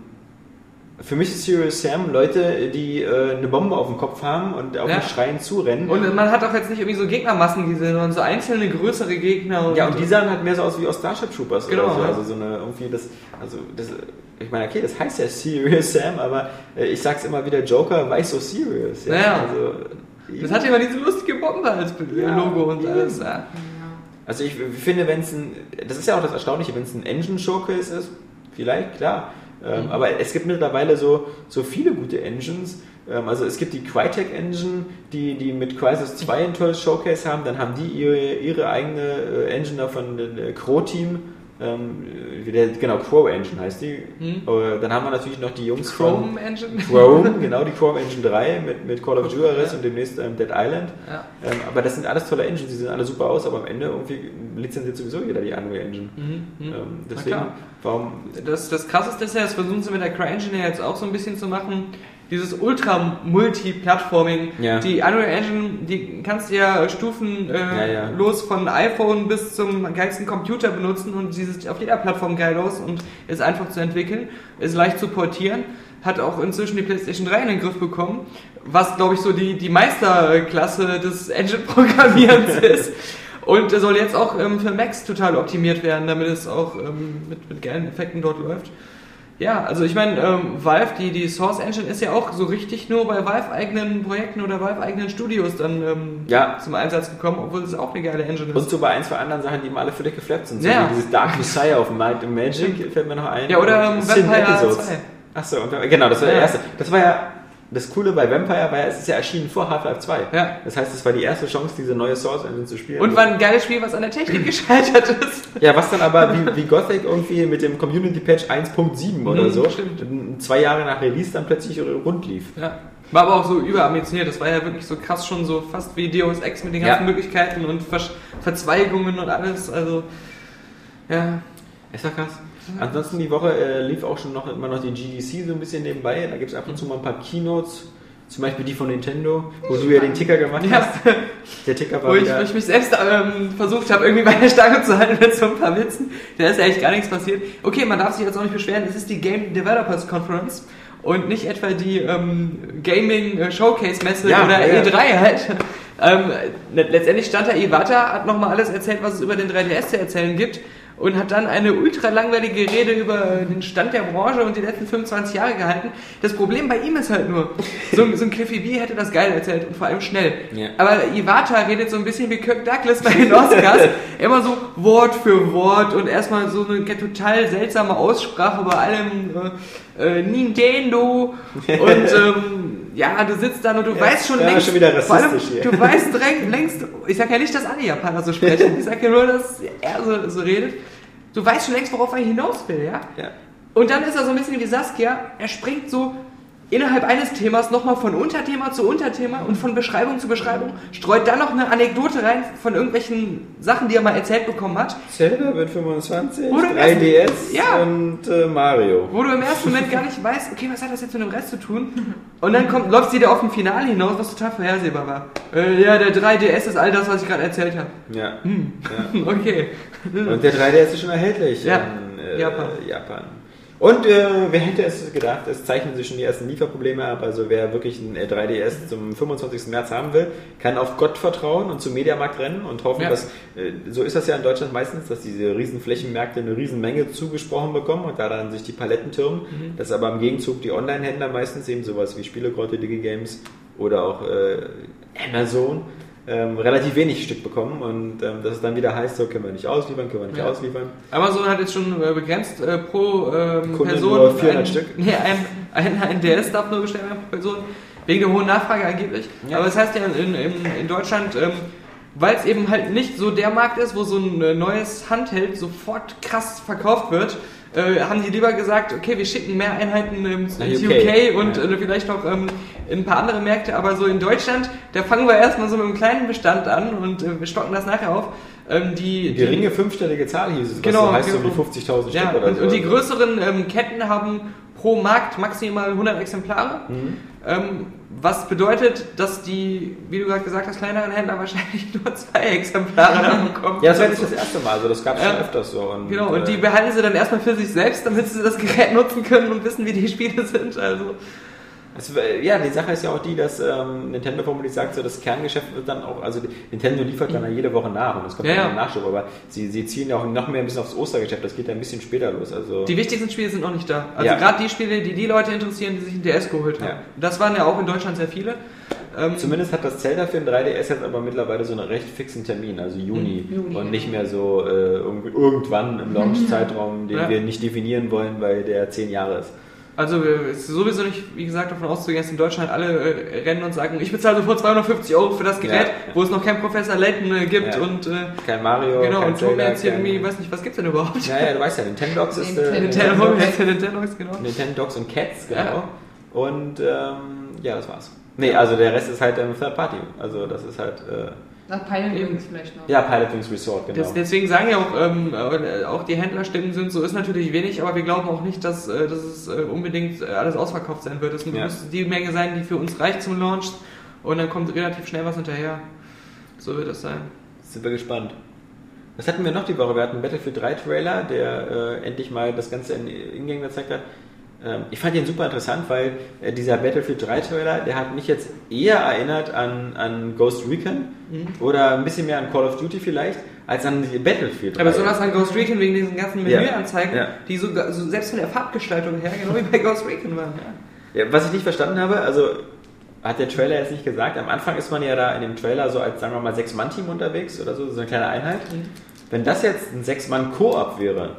[SPEAKER 2] für mich ist Serious Sam Leute, die äh, eine Bombe auf dem Kopf haben und auf
[SPEAKER 3] Ja.
[SPEAKER 2] den Schreien zurennen.
[SPEAKER 3] Und man hat auch jetzt nicht irgendwie so Gegnermassen gesehen, sondern so einzelne größere Gegner.
[SPEAKER 2] ja, und die sahen halt mehr so aus wie aus Starship Troopers
[SPEAKER 3] Genau,
[SPEAKER 2] oder so.
[SPEAKER 3] ja.
[SPEAKER 2] Also so eine irgendwie das, also das, ich meine, okay, das heißt ja Serious Sam, aber äh, ich sag's immer wieder, Joker weiß so serious. Ja,
[SPEAKER 3] Ja.
[SPEAKER 2] Also,
[SPEAKER 3] Das hat immer diese lustige Bombe als
[SPEAKER 2] Ja,
[SPEAKER 3] Logo und alles. Ja.
[SPEAKER 2] Also ich finde, wenn es ein, das ist ja auch das Erstaunliche, wenn es ein Engine Showcase ist, vielleicht, klar. Ähm,
[SPEAKER 3] Mhm.
[SPEAKER 2] Aber es gibt mittlerweile so, so viele gute Engines. Ähm, also es gibt die Crytek Engine, die, die mit Crysis 2 ein tolles Showcase haben. Dann haben die ihre, ihre eigene äh, Engine da von dem äh, Crow-Team. Ähm, wie der, genau, Crow Engine heißt die.
[SPEAKER 3] Mhm.
[SPEAKER 2] Aber dann haben wir natürlich noch die Jungs von
[SPEAKER 3] Chrome Engine. [LAUGHS]
[SPEAKER 2] Chrome, genau, die Chrome Engine 3 mit, mit Call of Juarez und demnächst ähm, Dead Island.
[SPEAKER 3] Ja.
[SPEAKER 2] Ähm, aber das sind alles tolle Engines, die sehen alle super aus, aber am Ende irgendwie lizenziert sowieso jeder die Unreal Engine.
[SPEAKER 3] Mhm, mhm.
[SPEAKER 2] Ähm, deswegen, warum.
[SPEAKER 3] Das, das krasseste ist ja, das versuchen sie mit der CryEngine ja jetzt auch so ein bisschen zu machen, dieses Ultra-Multi-Plattforming.
[SPEAKER 2] Ja.
[SPEAKER 3] Die Unreal Engine, die kannst du ja stufenlos äh,
[SPEAKER 2] Ja, ja.
[SPEAKER 3] von iPhone bis zum geilsten Computer benutzen und sie sieht auf jeder Plattform geil aus und ist einfach zu entwickeln, ist leicht zu portieren. Hat auch inzwischen die PlayStation 3 in den Griff bekommen, was glaube ich so die, die Meisterklasse des Engine-Programmierens [LAUGHS] ist. Und soll jetzt auch ähm, für Macs total optimiert werden, damit es auch ähm, mit, mit geilen Effekten dort läuft. Ja, also ich meine, ähm, Valve, die, die Source Engine ist ja auch so richtig nur bei Valve-eigenen Projekten oder Valve-eigenen Studios dann ähm,
[SPEAKER 2] Ja.
[SPEAKER 3] zum Einsatz gekommen, obwohl es auch eine geile Engine ist.
[SPEAKER 2] Und so bei ein, zwei anderen Sachen, die mal alle völlig geflappt sind. So
[SPEAKER 3] Ja.
[SPEAKER 2] wie dieses Dark Messiah auf Markt im Magic fällt mir noch ein.
[SPEAKER 3] Ja, oder, ähm, Vampire
[SPEAKER 2] Episodes.
[SPEAKER 3] 2.
[SPEAKER 2] Achso, genau, das war der
[SPEAKER 3] Ja.
[SPEAKER 2] erste. Das war ja, das Coole bei Vampire war ja, es ist ja erschienen vor Half-Life 2.
[SPEAKER 3] Ja.
[SPEAKER 2] Das heißt, es war die erste Chance, diese neue Source Engine zu spielen.
[SPEAKER 3] Und war ein geiles Spiel, was an der Technik [LAUGHS] gescheitert ist.
[SPEAKER 2] Ja, was dann aber wie, wie Gothic irgendwie mit dem Community Patch 1.7 oder
[SPEAKER 3] Mhm,
[SPEAKER 2] so,
[SPEAKER 3] stimmt.
[SPEAKER 2] zwei Jahre nach Release dann plötzlich rund lief.
[SPEAKER 3] Ja. War aber auch so überambitioniert. Das war ja wirklich so krass schon so fast wie Deus Ex mit den ganzen
[SPEAKER 2] Ja.
[SPEAKER 3] Möglichkeiten und Versch Verzweigungen und alles. Also, ja.
[SPEAKER 2] Ist doch krass. Ansonsten die Woche äh, lief auch schon noch immer noch die GDC so ein bisschen nebenbei. Da gibt es ab und zu mal ein paar Keynotes. Zum Beispiel die von Nintendo, wo du ja den Ticker gemacht
[SPEAKER 3] Ja.
[SPEAKER 2] hast. Der Ticker war
[SPEAKER 3] Wo ich, wo ich mich selbst ähm, versucht habe, irgendwie bei der Stange zu halten mit so ein paar Witzen. Da ist ja echt gar nichts passiert. Okay, man darf sich jetzt auch nicht beschweren, es ist die Game Developers Conference und nicht etwa die ähm, Gaming äh, Showcase Messe
[SPEAKER 2] Ja,
[SPEAKER 3] oder
[SPEAKER 2] ja.
[SPEAKER 3] E3 halt. Ähm, le- letztendlich stand da Iwata, hat nochmal alles erzählt, was es über den 3DS zu erzählen gibt und hat dann eine ultra langweilige Rede über den Stand der Branche und die letzten 25 Jahre gehalten. Das Problem bei ihm ist halt nur, so, ein- so ein Cliffy B hätte das geil erzählt und vor allem schnell.
[SPEAKER 2] Ja.
[SPEAKER 3] Aber Iwata redet so ein bisschen wie Kirk Douglas bei den Oscars. [LAUGHS] Immer so Wort für Wort und erstmal so eine total seltsame Aussprache bei allem äh, äh, Nintendo und [LAUGHS] ähm, ja, du sitzt dann und du
[SPEAKER 2] Ja,
[SPEAKER 3] weißt schon
[SPEAKER 2] ja,
[SPEAKER 3] längst,
[SPEAKER 2] schon wieder
[SPEAKER 3] vor allem,
[SPEAKER 2] rassistisch hier.
[SPEAKER 3] du weißt direkt, längst, ich sag ja nicht, dass alle Japaner so sprechen, [LAUGHS] ich sag ja nur, dass er so, so redet. Du weißt schon längst, worauf er hinaus will, ja?
[SPEAKER 2] ja.
[SPEAKER 3] Und dann ist er so ein bisschen wie Saskia, er springt so innerhalb eines Themas nochmal von Unterthema zu Unterthema und von Beschreibung zu Beschreibung, streut dann noch eine Anekdote rein von irgendwelchen Sachen, die er mal erzählt bekommen hat,
[SPEAKER 2] Zelda wird 25,
[SPEAKER 3] Oder im
[SPEAKER 2] 3DS
[SPEAKER 3] Ja.
[SPEAKER 2] und äh, Mario.
[SPEAKER 3] wo du im ersten Moment gar nicht weißt, okay, was hat das jetzt mit dem Rest zu tun? [LAUGHS] Und dann kommt, läuft sie wieder auf ein Finale hinaus, was total vorhersehbar war. Äh, ja, der 3DS ist all das, was ich gerade erzählt habe.
[SPEAKER 2] Ja.
[SPEAKER 3] Hm.
[SPEAKER 2] ja. [LAUGHS]
[SPEAKER 3] Okay.
[SPEAKER 2] Und der 3DS ist schon erhältlich
[SPEAKER 3] Ja.
[SPEAKER 2] in äh,
[SPEAKER 3] Japan.
[SPEAKER 2] Japan. Und äh, wer hätte es gedacht, es zeichnen sich schon die ersten Lieferprobleme ab. Also wer wirklich ein äh, 3DS zum 25. März haben will, kann auf Gott vertrauen und zum Mediamarkt rennen und hoffen,
[SPEAKER 3] Ja.
[SPEAKER 2] dass, äh, so ist das ja in Deutschland meistens, dass diese riesen Flächenmärkte eine riesen Menge zugesprochen bekommen und da dann sich die Paletten türmen.
[SPEAKER 3] Mhm.
[SPEAKER 2] Dass aber im Gegenzug die Online-Händler meistens eben sowas wie Spielegrotte, Digigames oder auch äh, Amazon ähm, relativ wenig Stück bekommen und ähm, dass es dann wieder heißt, so können wir nicht ausliefern, können wir nicht
[SPEAKER 3] Ja.
[SPEAKER 2] ausliefern.
[SPEAKER 3] Amazon hat jetzt schon äh, begrenzt äh, pro ähm, Person
[SPEAKER 2] nur 400
[SPEAKER 3] ein,
[SPEAKER 2] Stück. [LAUGHS]
[SPEAKER 3] Nee, ein, ein, ein DS darf nur bestellt werden pro Person, wegen der hohen Nachfrage angeblich.
[SPEAKER 2] Ja.
[SPEAKER 3] Aber das heißt ja in, in, in Deutschland, ähm, weil es eben halt nicht so der Markt ist, wo so ein äh, neues Handheld sofort krass verkauft wird, äh, haben die lieber gesagt, okay, wir schicken mehr Einheiten ähm, ins
[SPEAKER 2] UK.
[SPEAKER 3] UK, und
[SPEAKER 2] Ja.
[SPEAKER 3] äh, vielleicht noch ähm, in ein paar andere Märkte, aber so in Deutschland, da fangen wir erstmal so mit einem kleinen Bestand an und äh, wir stocken das nachher auf. Ähm, die, die,
[SPEAKER 2] Geringe fünfstellige Zahl hieß es, was
[SPEAKER 3] Genau,
[SPEAKER 2] so heißt
[SPEAKER 3] genau.
[SPEAKER 2] so wie 50.000
[SPEAKER 3] ja,
[SPEAKER 2] Stück oder
[SPEAKER 3] und,
[SPEAKER 2] so.
[SPEAKER 3] und die größeren ähm, Ketten haben pro Markt maximal 100 Exemplare.
[SPEAKER 2] Mhm.
[SPEAKER 3] Ähm, was bedeutet, dass die, wie du gerade gesagt hast, kleineren Händler wahrscheinlich [LAUGHS] nur zwei Exemplare dann bekommen.
[SPEAKER 2] Ja, das war nicht das erste Mal, also das gab es
[SPEAKER 3] Ja.
[SPEAKER 2] schon öfters so. Und,
[SPEAKER 3] Genau, und die
[SPEAKER 2] äh,
[SPEAKER 3] behalten sie dann erstmal für sich selbst, damit sie das Gerät nutzen können und wissen, wie die Spiele [LAUGHS] sind. Also,
[SPEAKER 2] es, ja, die Sache ist ja auch die, dass ähm, Nintendo vermutlich sagt, so das Kerngeschäft wird dann auch, also Nintendo liefert dann ja jede Woche nach und es kommt
[SPEAKER 3] Ja,
[SPEAKER 2] dann
[SPEAKER 3] ja.
[SPEAKER 2] Nachschub, aber sie, sie ziehen ja auch noch mehr ein bisschen aufs Ostergeschäft, das geht ja ein bisschen später los. Also
[SPEAKER 3] die wichtigsten Spiele sind noch nicht da. Also
[SPEAKER 2] Ja.
[SPEAKER 3] gerade die Spiele, die die Leute interessieren, die sich einen DS geholt haben.
[SPEAKER 2] Ja.
[SPEAKER 3] Das waren ja auch in Deutschland sehr viele. Ähm,
[SPEAKER 2] Zumindest hat das Zelda für den 3DS jetzt aber mittlerweile so einen recht fixen Termin, also Juni.
[SPEAKER 5] Juni,
[SPEAKER 2] und nicht mehr so äh, irgendwann im Launch-Zeitraum, den
[SPEAKER 3] Ja.
[SPEAKER 2] wir nicht definieren wollen, weil der 10 Jahre ist.
[SPEAKER 3] Also es ist sowieso nicht, wie gesagt, davon auszugehen, dass in Deutschland alle äh, rennen und sagen, ich bezahle sofort 250 Euro für das Gerät,
[SPEAKER 2] Ja.
[SPEAKER 3] wo es noch keinen Professor Layton äh, gibt
[SPEAKER 2] Ja.
[SPEAKER 3] und äh,
[SPEAKER 2] Kein Mario,
[SPEAKER 3] genau,
[SPEAKER 2] kein
[SPEAKER 3] und
[SPEAKER 2] Zelda,
[SPEAKER 3] jetzt hier
[SPEAKER 2] kein-
[SPEAKER 3] irgendwie, weiß nicht, was gibt's denn überhaupt?
[SPEAKER 2] Ja, ja, du weißt ja, Nintendox ist äh,
[SPEAKER 3] Nintendo,
[SPEAKER 2] Nintendox,
[SPEAKER 3] genau.
[SPEAKER 2] Nintendox und Cats, genau.
[SPEAKER 3] Ja.
[SPEAKER 2] Und ähm, ja, das war's. Nee, also der Rest ist halt ähm, Third Party. Also das ist halt äh,
[SPEAKER 5] Nach Pioneering vielleicht noch.
[SPEAKER 2] ja Pilot Wings Resort, genau.
[SPEAKER 3] Das, deswegen sagen ja auch, ähm, äh, auch die Händlerstimmen sind, so ist natürlich wenig, aber wir glauben auch nicht, dass, äh, dass es äh, unbedingt alles ausverkauft sein wird. Es
[SPEAKER 2] Ja.
[SPEAKER 3] muss die Menge sein, die für uns reicht zum Launch und dann kommt relativ schnell was hinterher. So wird es sein.
[SPEAKER 2] Sind wir gespannt. Was hatten wir noch die Woche? Wir hatten einen Battlefield 3 Trailer, der äh, endlich mal das Ganze in Ingame gezeigt hat. Ähm, ich fand ihn super interessant, weil äh, dieser Battlefield 3 Trailer, der hat mich jetzt eher erinnert an, an Ghost Recon
[SPEAKER 3] Mhm.
[SPEAKER 2] oder ein bisschen mehr an Call of Duty vielleicht, als an die Battlefield 3.
[SPEAKER 3] Aber besonders an Ghost Recon wegen diesen ganzen
[SPEAKER 2] Ja.
[SPEAKER 3] Menüanzeigen,
[SPEAKER 2] Ja.
[SPEAKER 3] die so, so selbst von der Farbgestaltung her genau wie bei Ghost Recon waren. Ja.
[SPEAKER 2] Ja, was ich nicht verstanden habe, also hat der Trailer jetzt nicht gesagt, am Anfang ist man ja da in dem Trailer so als, sagen wir mal, Sechs-Mann-Team unterwegs oder so, so eine kleine Einheit. Wenn das jetzt ein Sechs-Mann-Koop wäre,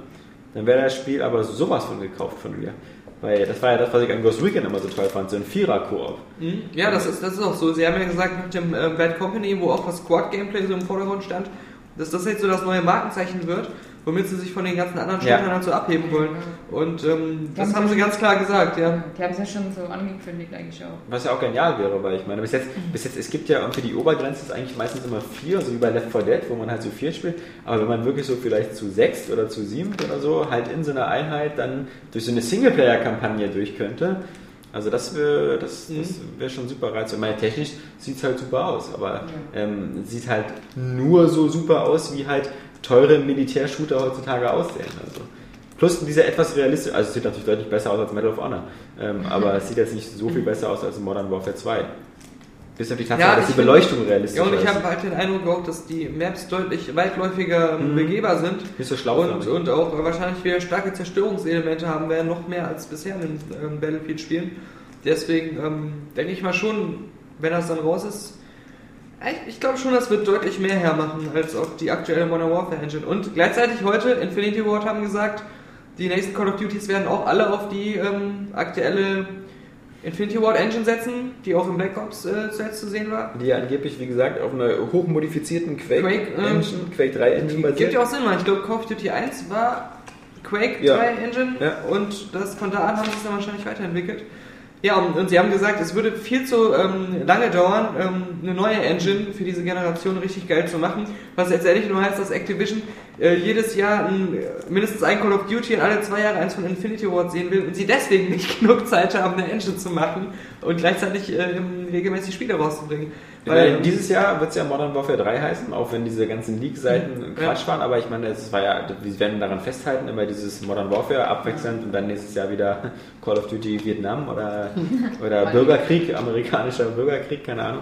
[SPEAKER 2] dann wäre das Spiel aber sowas von gekauft von mir. Weil das war ja das, was ich an Ghost Recon immer so toll fand, so ein Vierer-Koop.
[SPEAKER 3] Mhm. Ja, das ist, das ist auch so. Sie haben ja gesagt, mit dem äh, Bad Company, wo auch das Squad-Gameplay so im Vordergrund stand, dass das jetzt so das neue Markenzeichen wird, womit sie sich von den ganzen anderen
[SPEAKER 2] Ja.
[SPEAKER 3] Shootern halt so abheben wollen. Und ähm, das
[SPEAKER 5] Haben sie-
[SPEAKER 3] ganz klar gesagt, ja.
[SPEAKER 5] Die haben es ja schon so angekündigt eigentlich auch.
[SPEAKER 2] Was ja auch genial wäre, weil ich meine, bis jetzt, bis jetzt, es gibt ja irgendwie die Obergrenze ist eigentlich meistens immer vier, so wie bei Left 4 Dead, wo man halt zu vier spielt. Aber wenn man wirklich so vielleicht zu sechs oder zu sieben oder so halt in so einer Einheit dann durch so eine Singleplayer-Kampagne durch könnte, also das wäre das, das wär schon super reizvoll. Ich meine, technisch sieht es halt super aus, aber ähm, sieht halt nur so super aus, wie halt teure Militärshooter heutzutage aussehen. Also. Plus diese etwas realistisch, also es sieht natürlich deutlich besser aus als Medal of Honor, ähm, aber es sieht jetzt nicht so viel besser aus als Modern Warfare 2. Bis auf die Tatsache,
[SPEAKER 3] Ja,
[SPEAKER 2] dass die
[SPEAKER 3] finde-
[SPEAKER 2] Beleuchtung realistisch
[SPEAKER 3] Ja, und ich
[SPEAKER 2] ist.
[SPEAKER 3] habe halt den Eindruck auch, dass die Maps deutlich weitläufiger ähm, begehbar sind.
[SPEAKER 2] Nicht so schlau.
[SPEAKER 3] Und, und auch wahrscheinlich wieder starke Zerstörungselemente haben werden, noch mehr als bisher in den ähm, Battlefield-Spielen. Deswegen ähm, denke ich mal schon, wenn das dann raus ist, ich, ich glaube schon, das wird deutlich mehr hermachen als auch die aktuelle Modern Warfare Engine. Und gleichzeitig heute, Infinity Ward haben gesagt, die nächsten Call of Duties werden auch alle auf die ähm, aktuelle Infinity Ward Engine setzen, die auch im Black Ops äh, zuletzt zu sehen war.
[SPEAKER 2] Die angeblich, wie gesagt, auf einer hochmodifizierten Quake,
[SPEAKER 3] Quake, ähm,
[SPEAKER 2] Engine, Quake 3 Engine
[SPEAKER 3] Gibt
[SPEAKER 2] basiert.
[SPEAKER 3] ja auch Sinn, weil ich glaube, Call of Duty 1 war Quake
[SPEAKER 2] Ja.
[SPEAKER 3] 3 Engine
[SPEAKER 2] Ja.
[SPEAKER 3] und das von da an haben sie es dann wahrscheinlich weiterentwickelt. Ja, und, sie haben gesagt, es würde viel zu ähm, lange dauern, ähm, eine neue Engine für diese Generation richtig geil zu machen. Was letztendlich nur heißt, dass Activision äh, jedes Jahr ein, äh, mindestens ein Call of Duty und alle zwei Jahre eins von Infinity Ward sehen will und sie deswegen nicht [LAUGHS] genug Zeit haben, eine Engine zu machen und gleichzeitig äh, regelmäßig Spiele rauszubringen.
[SPEAKER 2] Weil dieses Jahr wird es ja Modern Warfare 3 heißen, auch wenn diese ganzen Leak-Seiten
[SPEAKER 3] Mhm.
[SPEAKER 2] Quatsch waren, aber ich meine, es war ja, wir werden daran festhalten, immer dieses Modern Warfare abwechselnd und dann nächstes Jahr wieder Call of Duty Vietnam oder, [LAUGHS] oder Bürgerkrieg, amerikanischer Bürgerkrieg, keine Ahnung.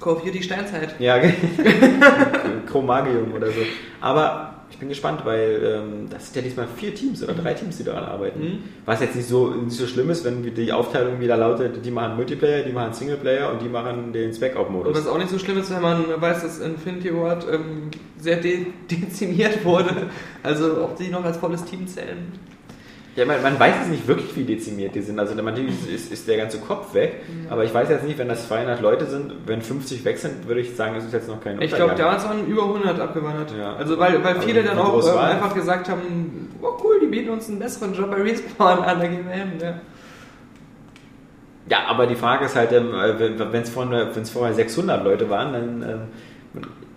[SPEAKER 3] Call of Duty Steinzeit.
[SPEAKER 2] Ja, [LAUGHS] [LAUGHS] Chromagium oder so. Aber ich bin gespannt, weil ähm, das sind ja diesmal vier Teams oder drei Teams, die daran arbeiten.
[SPEAKER 3] Mhm.
[SPEAKER 2] Was jetzt nicht so, nicht so schlimm ist, wenn die Aufteilung wieder lautet, die machen Multiplayer, die machen Singleplayer und die machen den
[SPEAKER 3] Und
[SPEAKER 2] Spec-Op-Modus.
[SPEAKER 3] was auch nicht so schlimm ist, wenn man weiß, dass Infinity Ward ähm, sehr de [LAUGHS] dezimiert wurde. Also ob die noch als volles Team zählen.
[SPEAKER 2] Ja, man, man weiß jetzt nicht wirklich, wie dezimiert die sind. Also natürlich ist, ist der ganze Kopf weg, aber ich weiß jetzt nicht, wenn das 200 Leute sind, wenn 50 weg sind, würde ich sagen, es ist jetzt noch kein
[SPEAKER 3] Ich glaube,
[SPEAKER 2] Untergang.
[SPEAKER 3] damals waren über 100 abgewandert.
[SPEAKER 2] Ja.
[SPEAKER 3] Also weil, weil
[SPEAKER 2] Aber
[SPEAKER 3] viele
[SPEAKER 2] wie
[SPEAKER 3] dann auch ähm,
[SPEAKER 2] er?
[SPEAKER 3] einfach gesagt haben, oh cool, die bieten uns einen besseren Job bei Respawn an, da gehen wir hin. Ja.
[SPEAKER 2] Ja, aber die Frage ist halt, ähm, wenn es vorher, wenn's vorher 600 Leute waren, dann.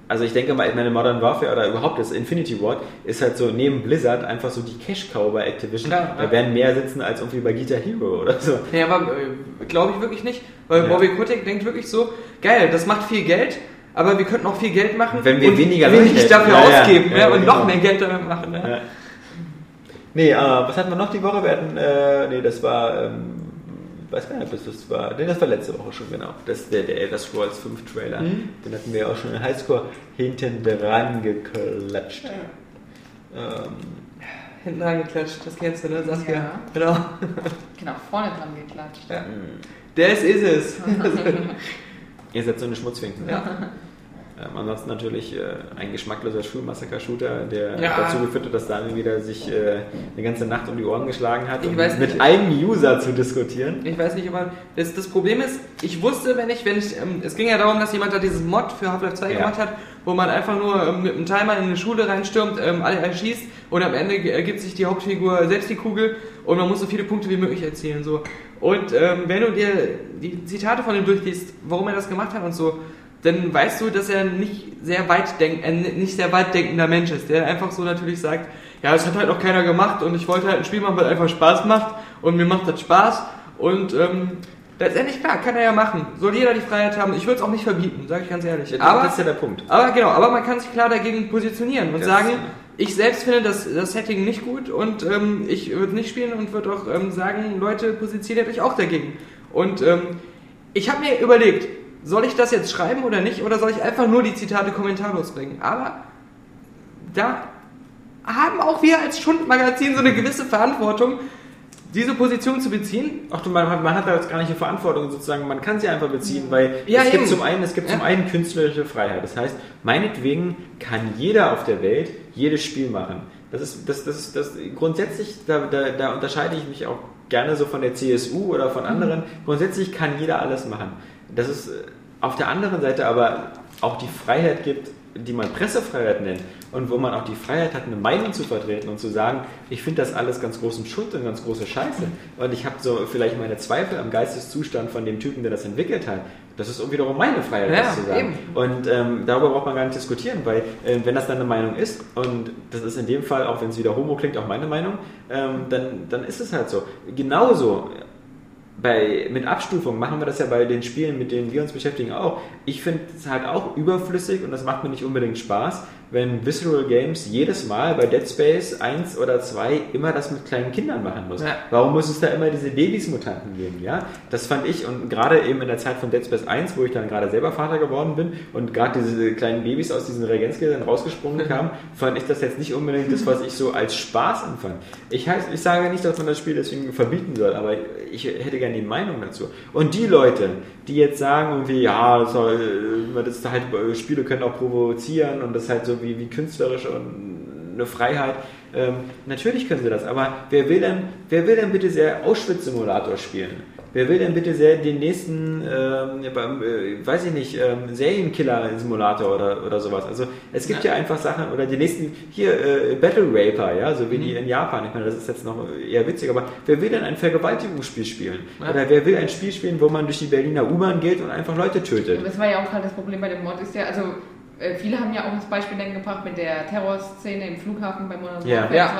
[SPEAKER 2] Also ich denke mal, ich meine Modern Warfare oder überhaupt das Infinity Ward ist halt so neben Blizzard einfach so die Cash-Cow bei Activision.
[SPEAKER 3] Klar,
[SPEAKER 2] da
[SPEAKER 3] ja.
[SPEAKER 2] werden mehr sitzen als irgendwie bei Guitar Hero oder so.
[SPEAKER 3] Nee, aber äh, glaube ich wirklich nicht, weil
[SPEAKER 2] Ja.
[SPEAKER 3] Bobby Kotick denkt wirklich so, geil, das macht viel Geld, aber wir könnten auch viel Geld machen
[SPEAKER 2] Wenn wir weniger
[SPEAKER 3] wenig dafür
[SPEAKER 2] Ja, ja.
[SPEAKER 3] ausgeben
[SPEAKER 2] Ja,
[SPEAKER 3] ja, und
[SPEAKER 2] genau.
[SPEAKER 3] noch mehr Geld damit machen. Ne?
[SPEAKER 2] Ja. Nee, äh, was hatten wir noch die Woche? Wir hatten, äh, nee, das war, ähm, weiß gar nicht, ob das war, nee, das war letzte Woche schon, genau. Das, der, der Elder Scrolls 5 Trailer.
[SPEAKER 3] Mhm.
[SPEAKER 2] Den hatten wir auch schon in Highscore hinten dran geklatscht. Ähm,
[SPEAKER 3] Hinten angeklatscht, das kennst du, ne? Saskia.
[SPEAKER 5] Ja.
[SPEAKER 3] Genau.
[SPEAKER 5] Genau, vorne dran geklatscht.
[SPEAKER 3] Ja. Das ist es. [LAUGHS] [LAUGHS]
[SPEAKER 2] ihr seid so eine Schmutzfinken.
[SPEAKER 3] Ja.
[SPEAKER 2] Ähm, ansonsten natürlich äh, ein geschmackloser Schulmassaker-Shooter, der
[SPEAKER 3] Ja.
[SPEAKER 2] dazu geführt hat, dass Daniel wieder sich äh, eine ganze Nacht um die Ohren geschlagen hat, um
[SPEAKER 3] weiß
[SPEAKER 2] mit
[SPEAKER 3] nicht.
[SPEAKER 2] einem User zu diskutieren.
[SPEAKER 3] Ich weiß nicht, ob man. Das, das Problem ist, ich wusste, wenn ich, wenn ich. Ähm, es ging ja darum, dass jemand da dieses Mod für Half-Life 2
[SPEAKER 2] Ja.
[SPEAKER 3] gemacht hat, wo man einfach nur ähm, mit einem Timer in eine Schule reinstürmt, ähm, alle erschießt und am Ende ergibt sich die Hauptfigur selbst die Kugel und man muss so viele Punkte wie möglich erzielen. So. Und ähm, wenn du dir die Zitate von ihm durchliest, warum er das gemacht hat und so, dann weißt du, dass er nicht sehr weit denk äh, nicht sehr weit denkender Mensch ist, der einfach so natürlich sagt, ja, das hat halt noch keiner gemacht und ich wollte halt ein Spiel machen, was einfach Spaß macht und mir macht das Spaß und ähm, letztendlich klar, kann er ja machen. Soll jeder die Freiheit haben. Ich würde es auch nicht verbieten, sage ich ganz ehrlich.
[SPEAKER 2] Ja,
[SPEAKER 3] aber,
[SPEAKER 2] das ist ja der Punkt.
[SPEAKER 3] aber genau, aber man kann sich klar dagegen positionieren und
[SPEAKER 2] Das-
[SPEAKER 3] sagen, ich selbst finde das, das Setting nicht gut und ähm, ich würde nicht spielen und würde auch ähm, sagen, Leute, positioniert euch auch dagegen. Und ähm, ich habe mir überlegt, soll ich das jetzt schreiben oder nicht oder soll ich einfach nur die Zitate kommentarlos bringen? Aber da haben auch wir als Schundmagazin so eine gewisse Verantwortung, diese Position zu beziehen.
[SPEAKER 2] Ach du, man, hat- man hat da jetzt gar nicht die Verantwortung sozusagen, man kann sie einfach beziehen, weil
[SPEAKER 3] Ja,
[SPEAKER 2] es
[SPEAKER 3] eben.
[SPEAKER 2] gibt zum einen, es gibt zum
[SPEAKER 3] Ja.
[SPEAKER 2] einen künstlerische Freiheit. Das heißt, meinetwegen kann jeder auf der Welt jedes Spiel machen. Das ist, das, das, das, grundsätzlich, da, da, da unterscheide ich mich auch gerne so von der CSU oder von anderen. Grundsätzlich kann jeder alles machen. Dass es äh, auf der anderen Seite aber auch die Freiheit gibt, die man Pressefreiheit nennt und wo man auch die Freiheit hat, eine Meinung zu vertreten und zu sagen, ich finde das alles ganz großen Schund und ganz große Scheiße und ich habe so vielleicht meine Zweifel am Geisteszustand von dem Typen, der das entwickelt hat. Das ist wiederum meine Freiheit,
[SPEAKER 3] Ja,
[SPEAKER 2] das zu sagen.
[SPEAKER 3] eben.
[SPEAKER 2] Und ähm, darüber braucht man gar nicht diskutieren, weil äh, wenn das dann eine Meinung ist, und das ist in dem Fall, auch wenn es wieder homo klingt, auch meine Meinung, ähm, dann, dann ist es halt so. Genauso bei, mit Abstufung machen wir das ja bei den Spielen, mit denen wir uns beschäftigen, auch. Ich finde es halt auch überflüssig und das macht mir nicht unbedingt Spaß, wenn Visceral Games jedes Mal bei Dead Space 1 oder 2 immer das mit kleinen Kindern machen muss.
[SPEAKER 3] Ja.
[SPEAKER 2] Warum muss es da immer diese Babys-Mutanten geben? Ja? Das fand ich und gerade eben in der Zeit von Dead Space 1, wo ich dann gerade selber Vater geworden bin und gerade diese kleinen Babys aus diesen Reagenzgläsern rausgesprungen kamen, fand ich das jetzt nicht unbedingt das, was ich so als Spaß empfand. Ich, ich sage nicht, dass man das Spiel deswegen verbieten soll, aber ich hätte gerne die Meinung dazu. Und die Leute, die jetzt sagen, irgendwie, ja, das, soll, das halt, Spiele können auch provozieren und das ist halt so wie, wie künstlerisch und eine Freiheit. Ähm, natürlich können sie das, aber wer will denn, wer will denn bitte sehr Auschwitz-Simulator spielen? Wer will denn bitte sehr den nächsten, ähm, ja, äh, weiß ich nicht, ähm, Serienkiller-Simulator oder, oder sowas? Also es gibt ja. einfach Sachen, oder die nächsten, hier, äh, Battle Raper, ja, so wie die in Japan. Ich meine, das ist jetzt noch eher witzig, aber wer will denn ein Vergewaltigungsspiel spielen?
[SPEAKER 3] Ja.
[SPEAKER 2] Oder wer will ein Spiel spielen, wo man durch die Berliner U-Bahn geht und einfach Leute tötet?
[SPEAKER 5] Das war ja auch gerade das Problem bei dem Mod, ist ja, also äh, viele haben ja auch das Beispiel dann gebracht mit der Terrorszene im Flughafen bei Modern
[SPEAKER 2] Ja.
[SPEAKER 5] Warfare
[SPEAKER 3] Ja.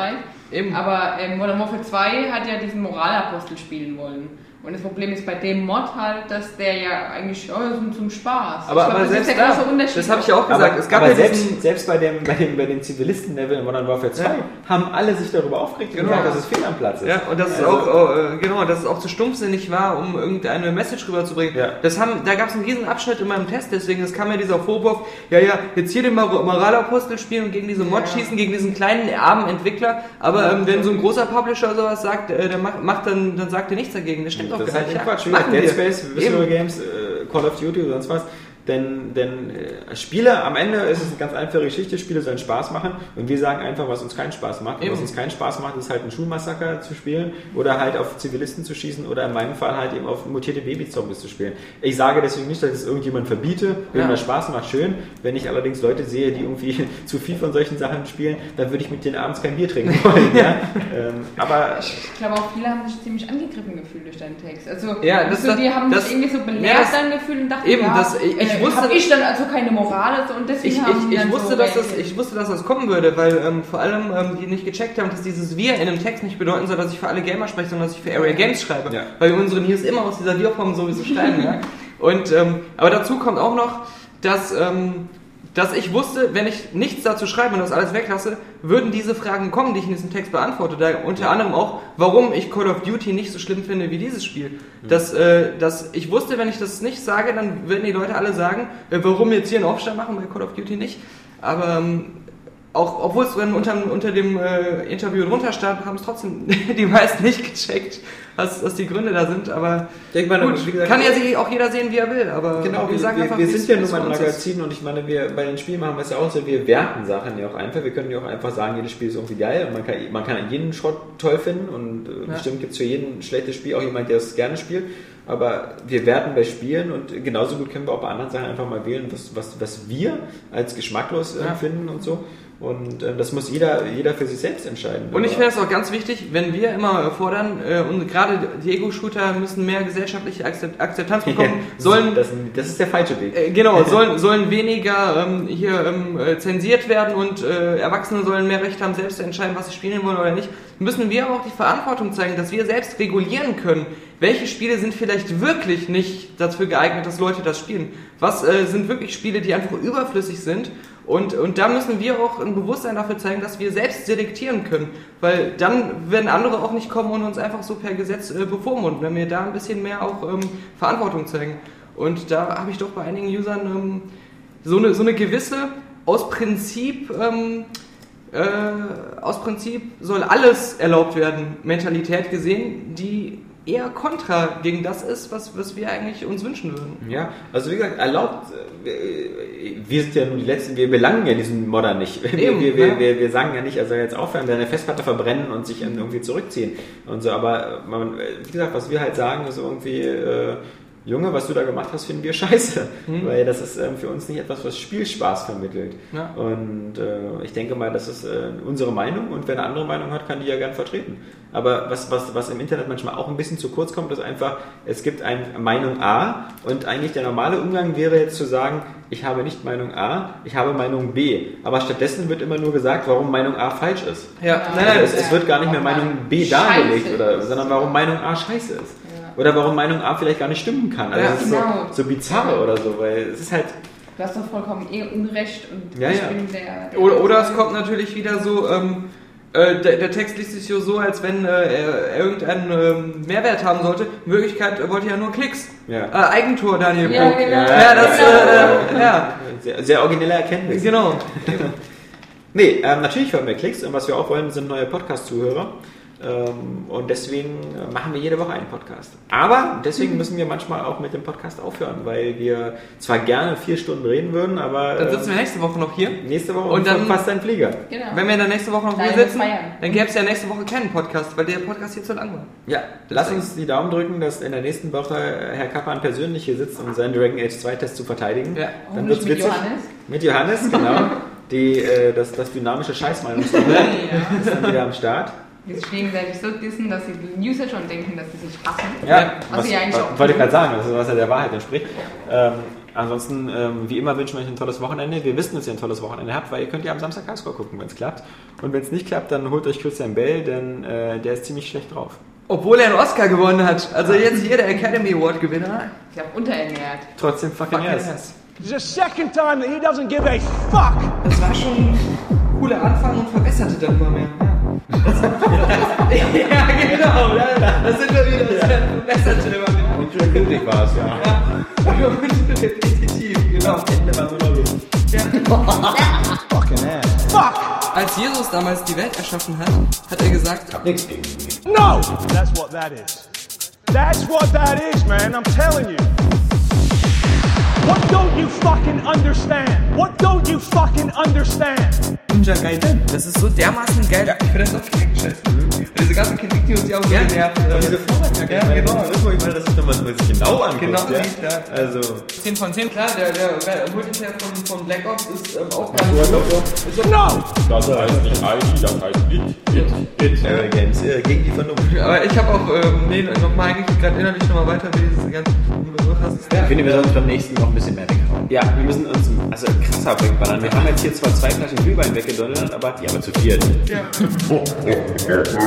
[SPEAKER 5] 2.
[SPEAKER 3] Eben.
[SPEAKER 5] Aber ähm, Modern Warfare 2 hat ja diesen Moralapostel spielen wollen. Und das Problem ist bei dem Mod halt, dass der ja eigentlich oh, zum, Spaß.
[SPEAKER 3] Aber,
[SPEAKER 5] Ich glaub,
[SPEAKER 3] aber
[SPEAKER 5] das
[SPEAKER 3] selbst
[SPEAKER 5] ist der
[SPEAKER 3] da,
[SPEAKER 5] große Unterschied.
[SPEAKER 3] das habe ich ja auch gesagt,
[SPEAKER 2] Aber,
[SPEAKER 3] es gab
[SPEAKER 2] aber
[SPEAKER 3] ja
[SPEAKER 2] selbst, selbst bei dem, bei dem, bei dem Zivilisten-Level in Modern Warfare 2
[SPEAKER 3] Ja.
[SPEAKER 2] haben alle sich darüber aufgeregt und
[SPEAKER 3] Genau.
[SPEAKER 2] gesagt, dass es fehl am Platz ist.
[SPEAKER 3] Ja, und das ist
[SPEAKER 2] Also-
[SPEAKER 3] auch, äh, genau, dass es auch zu stumpfsinnig war, um irgendeine Message rüberzubringen.
[SPEAKER 2] Ja.
[SPEAKER 3] Das haben, da gab es einen riesen Abschnitt in meinem Test, deswegen es kam ja dieser Vorwurf, ja, ja, jetzt hier den Mor- Moralapostel spielen und gegen diese Mod
[SPEAKER 5] Ja.
[SPEAKER 3] schießen, gegen diesen kleinen, armen Entwickler, aber ähm, wenn so ein großer Publisher sowas sagt, äh, der macht, macht dann, dann sagt er nichts dagegen, das stimmt doch
[SPEAKER 2] das ist
[SPEAKER 3] gar
[SPEAKER 2] halt
[SPEAKER 3] nicht.
[SPEAKER 2] Quatsch. Wie Dead. Space, Visual. Games, äh, Call of Duty oder sonst was. Denn, denn äh, Spiele, am Ende ist es eine ganz einfache Geschichte, Spiele sollen Spaß machen und wir sagen einfach, was uns keinen Spaß macht. Und was uns keinen Spaß macht, ist halt ein Schulmassaker zu spielen oder halt auf Zivilisten zu schießen oder in meinem Fall halt eben auf mutierte Babyzombies zu spielen. Ich sage deswegen nicht, dass ich es irgendjemand verbiete, wenn
[SPEAKER 3] Ja.
[SPEAKER 2] mir Spaß macht, schön. Wenn ich allerdings Leute sehe, die irgendwie [LAUGHS] zu viel von solchen Sachen spielen, dann würde ich mit denen abends kein Bier trinken [LAUGHS] wollen. ja? ähm, aber
[SPEAKER 5] Ich glaube auch viele haben sich ziemlich angegriffen gefühlt durch deinen Text. Also
[SPEAKER 3] Ja, das-
[SPEAKER 5] so, die haben
[SPEAKER 3] das-
[SPEAKER 5] sich irgendwie so belehrt
[SPEAKER 3] ja, das-
[SPEAKER 5] dann gefühlt und dachten,
[SPEAKER 3] eben,
[SPEAKER 5] ja,
[SPEAKER 3] das- ich- ich wusste-
[SPEAKER 5] hab ich dann also keine Moral also, und deswegen
[SPEAKER 3] Ich, ich, ich, wusste,
[SPEAKER 5] so
[SPEAKER 3] dass das, ich wusste, dass das kommen würde, weil ähm, vor allem ähm, die nicht gecheckt haben, dass dieses Wir in einem Text nicht bedeuten soll, dass ich für alle Gamer spreche, sondern dass ich für Area Games schreibe.
[SPEAKER 2] Ja.
[SPEAKER 3] Weil wir unsere News immer aus dieser Wir-Form sowieso schreiben. ja. [LAUGHS] Und, ähm, aber dazu kommt auch noch, dass, ähm, dass ich wusste, wenn ich nichts dazu schreibe und das alles weglasse, würden diese Fragen kommen, die ich in diesem Text beantworte. Da unter anderem auch, warum ich Call of Duty nicht so schlimm finde wie dieses Spiel. Dass, äh, dass ich wusste, wenn ich das nicht sage, dann würden die Leute alle sagen, äh, warum jetzt hier einen Aufstand machen bei Call of Duty nicht. Aber ähm, auch, obwohl es dann unter, unter dem äh, Interview drunter stand, haben es trotzdem [LAUGHS] die meisten nicht gecheckt, was, was die Gründe da sind. Aber
[SPEAKER 2] Ich meine,
[SPEAKER 3] gut,
[SPEAKER 2] gesagt-
[SPEAKER 3] kann ja sich auch jeder sehen, wie er will. Aber
[SPEAKER 2] Genau, wir,
[SPEAKER 3] sagen
[SPEAKER 2] wir,
[SPEAKER 3] einfach,
[SPEAKER 2] wir sind ja
[SPEAKER 3] es
[SPEAKER 2] mal ein. Magazin und ich meine, wir bei den Spielen machen wir es ja auch so, wir werten Sachen ja auch einfach. Wir können ja auch einfach sagen, jedes Spiel ist irgendwie geil und man kann, man kann jeden Schrott toll finden und äh,
[SPEAKER 3] Ja.
[SPEAKER 2] bestimmt gibt es für jeden schlechtes Spiel auch jemand, der es gerne spielt. Aber wir werten bei Spielen und genauso gut können wir auch bei anderen Sachen einfach mal wählen, was, was, was wir als geschmacklos äh,
[SPEAKER 3] Ja.
[SPEAKER 2] empfinden und so. Und äh, das muss jeder, jeder für sich selbst entscheiden.
[SPEAKER 3] Und ich finde es auch ganz wichtig, wenn wir immer fordern, äh, und gerade die Ego-Shooter müssen mehr gesellschaftliche Akzept Akzeptanz [LAUGHS] bekommen, sollen
[SPEAKER 2] das, das ist der falsche Weg.
[SPEAKER 3] Äh, genau, [LAUGHS] sollen, sollen weniger ähm, hier ähm, äh, zensiert werden und äh, Erwachsene sollen mehr Recht haben, selbst zu entscheiden, was sie spielen wollen oder nicht. Müssen wir aber auch die Verantwortung zeigen, dass wir selbst regulieren können, welche Spiele sind vielleicht wirklich nicht dafür geeignet, dass Leute das spielen. Was äh, sind wirklich Spiele, die einfach überflüssig sind Und, und da müssen wir auch ein Bewusstsein dafür zeigen, dass wir selbst selektieren können. Weil dann werden andere auch nicht kommen und uns einfach so per Gesetz äh, bevormunden, wenn wir da ein bisschen mehr auch ähm, Verantwortung zeigen. Und da habe ich doch bei einigen Usern ähm, so, eine, so eine gewisse, aus Prinzip, ähm, äh, aus Prinzip soll alles erlaubt werden, Mentalität gesehen, die eher kontra gegen das ist, was, was wir eigentlich uns wünschen würden.
[SPEAKER 2] Ja, also wie gesagt, erlaubt, äh, wir sind ja nun die Letzten, wir belangen ja diesen Modder nicht. [LAUGHS] Wir,
[SPEAKER 3] Eben,
[SPEAKER 2] wir, wir,
[SPEAKER 3] ja.
[SPEAKER 2] wir, wir sagen ja nicht, also jetzt aufhören, eine Festplatte verbrennen und sich irgendwie zurückziehen und so, aber man, wie gesagt, was wir halt sagen, ist irgendwie, äh, Junge, was du da gemacht hast, finden wir scheiße, weil das ist ähm, für uns nicht etwas, was Spielspaß vermittelt.
[SPEAKER 3] Ja.
[SPEAKER 2] Und äh, ich denke mal, das ist äh, unsere Meinung und wer eine andere Meinung hat, kann die ja gern vertreten. Aber was, was, was im Internet manchmal auch ein bisschen zu kurz kommt, ist einfach, es gibt eine Meinung A und eigentlich der normale Umgang wäre jetzt zu sagen, ich habe nicht Meinung A, ich habe Meinung B. Aber stattdessen wird immer nur gesagt, warum Meinung A falsch ist.
[SPEAKER 3] Ja, nein,
[SPEAKER 2] Also
[SPEAKER 3] nein,
[SPEAKER 2] es, es wird gar nicht mehr Meinung B dargelegt, oder, sondern warum Meinung A scheiße ist. Oder warum Meinung A vielleicht gar nicht stimmen kann. Also
[SPEAKER 3] Ja,
[SPEAKER 2] ist
[SPEAKER 5] genau.
[SPEAKER 2] so, so bizarr oder so, weil es ist halt,
[SPEAKER 5] Du hast doch vollkommen eh Unrecht und
[SPEAKER 2] Ja,
[SPEAKER 5] ich
[SPEAKER 2] ja.
[SPEAKER 5] bin der. der
[SPEAKER 3] Oder, oder es kommt natürlich wieder so, ähm, äh, der, der Text liest sich so, so als wenn äh, er irgendeinen ähm, Mehrwert haben sollte. In Wirklichkeit äh, wollte er ja nur Klicks.
[SPEAKER 2] Ja.
[SPEAKER 3] Äh, Eigentor, Daniel
[SPEAKER 5] Ja,
[SPEAKER 3] Bruch.
[SPEAKER 5] genau.
[SPEAKER 3] Ja, das,
[SPEAKER 5] Genau.
[SPEAKER 3] äh, ja,
[SPEAKER 2] sehr, sehr originelle Erkenntnis.
[SPEAKER 3] genau. [LAUGHS]
[SPEAKER 2] Nee, ähm, natürlich wollen wir Klicks und was wir auch wollen, sind neue Podcast-Zuhörer. Ähm, und deswegen äh, machen wir jede Woche einen Podcast. Aber deswegen müssen wir manchmal auch mit dem Podcast aufhören, weil wir zwar gerne vier Stunden reden würden, aber
[SPEAKER 3] Dann
[SPEAKER 2] äh,
[SPEAKER 3] sitzen wir nächste Woche noch hier.
[SPEAKER 2] nächste Woche
[SPEAKER 3] Und dann-
[SPEAKER 2] fast ein Flieger.
[SPEAKER 5] Genau.
[SPEAKER 3] Wenn wir dann nächste Woche noch
[SPEAKER 5] Nein,
[SPEAKER 3] hier sitzen, dann gäbe es ja nächste Woche keinen Podcast, weil der Podcast hier zu lang war.
[SPEAKER 2] Ja, lass uns die Daumen drücken, dass in der nächsten Woche Herr Kappan persönlich hier sitzt, um seinen Dragon Age 2 Test zu verteidigen.
[SPEAKER 3] Ja.
[SPEAKER 2] Dann
[SPEAKER 5] Hoffentlich
[SPEAKER 2] wird's
[SPEAKER 5] mit
[SPEAKER 2] witzig.
[SPEAKER 5] Johannes.
[SPEAKER 2] Mit Johannes, genau. [LAUGHS] Die, äh, das, das dynamische Scheißmeinungsduell [LAUGHS] ist dann wieder am Start.
[SPEAKER 5] Die sich gegenseitig so dissen, dass sie die User schon denken, dass sie sich hassen.
[SPEAKER 2] Ja,
[SPEAKER 5] Was sie eigentlich auch
[SPEAKER 2] wollte ich gerade sagen, das ist, was ja der Wahrheit entspricht. Ähm, ansonsten, ähm, wie immer, wünschen wir euch ein tolles Wochenende. Wir wissen, dass ihr ein tolles Wochenende habt, weil ihr könnt ja am Samstag Highscore gucken, wenn es klappt. Und wenn es nicht klappt, dann holt euch Christian Bell, denn äh, der ist ziemlich schlecht drauf.
[SPEAKER 3] Obwohl er einen Oscar gewonnen hat. Also jetzt hier der Academy Award Gewinner.
[SPEAKER 5] Sie haben unterernährt.
[SPEAKER 2] Trotzdem fucking
[SPEAKER 3] Fucking
[SPEAKER 2] yes.
[SPEAKER 3] ass.
[SPEAKER 6] It's the second time that he doesn't give a fuck.
[SPEAKER 3] Das war schon ein cooler Anfang und verbesserte dann immer mehr. Ja, ja genau. Da, da sind wir wieder. Das verbesserte immer mehr.
[SPEAKER 2] Und schön glücklich war es, ja.
[SPEAKER 3] Ja, repetitiv, genau.
[SPEAKER 2] Ende war so lustig.
[SPEAKER 6] Fucking ass. Fuck.
[SPEAKER 3] Als Jesus damals die Welt erschaffen hat, hat er gesagt,
[SPEAKER 2] Nix gegen ihn.
[SPEAKER 6] No. That's what that is. That's what that is, man. I'm telling you. What don't you fucking understand? What don't you fucking understand?
[SPEAKER 3] Ninja Gaiden. Das ist so dermaßen geil. Ich finde das auch geschätzt. Diese ganzen Kritikvideos, die auch so genervt.
[SPEAKER 2] Und diese Vorwärtsjacke,
[SPEAKER 3] Ja, genau.
[SPEAKER 2] das wo ich meine, das ist, wenn man sich genau anguckt.
[SPEAKER 3] Genau,
[SPEAKER 2] ja.
[SPEAKER 3] ja.
[SPEAKER 2] Also,
[SPEAKER 3] 10 von 10, klar, der, der, der Multiplayer von, von Black Ops ist ähm, auch
[SPEAKER 2] ja,
[SPEAKER 3] ganz gut.
[SPEAKER 6] No.
[SPEAKER 4] Das heißt nicht ID, das heißt It. It. It.
[SPEAKER 2] Terror Games, äh, gegen die Vernunft. [LAUGHS]
[SPEAKER 3] Aber ich habe auch, ähm, nee, nochmal eigentlich gerade innerlich nochmal weiter, wie dieses ganze hast.
[SPEAKER 7] Ich finde, wir sollten beim nächsten noch ein bisschen mehr weghauen.
[SPEAKER 2] Ja, wir müssen uns also krasser wegballern. Wir haben jetzt hier zwar zwei Flaschen Glühwein weggedonnert, aber
[SPEAKER 7] Ja, aber zu viert.
[SPEAKER 3] Ja. [LAUGHS]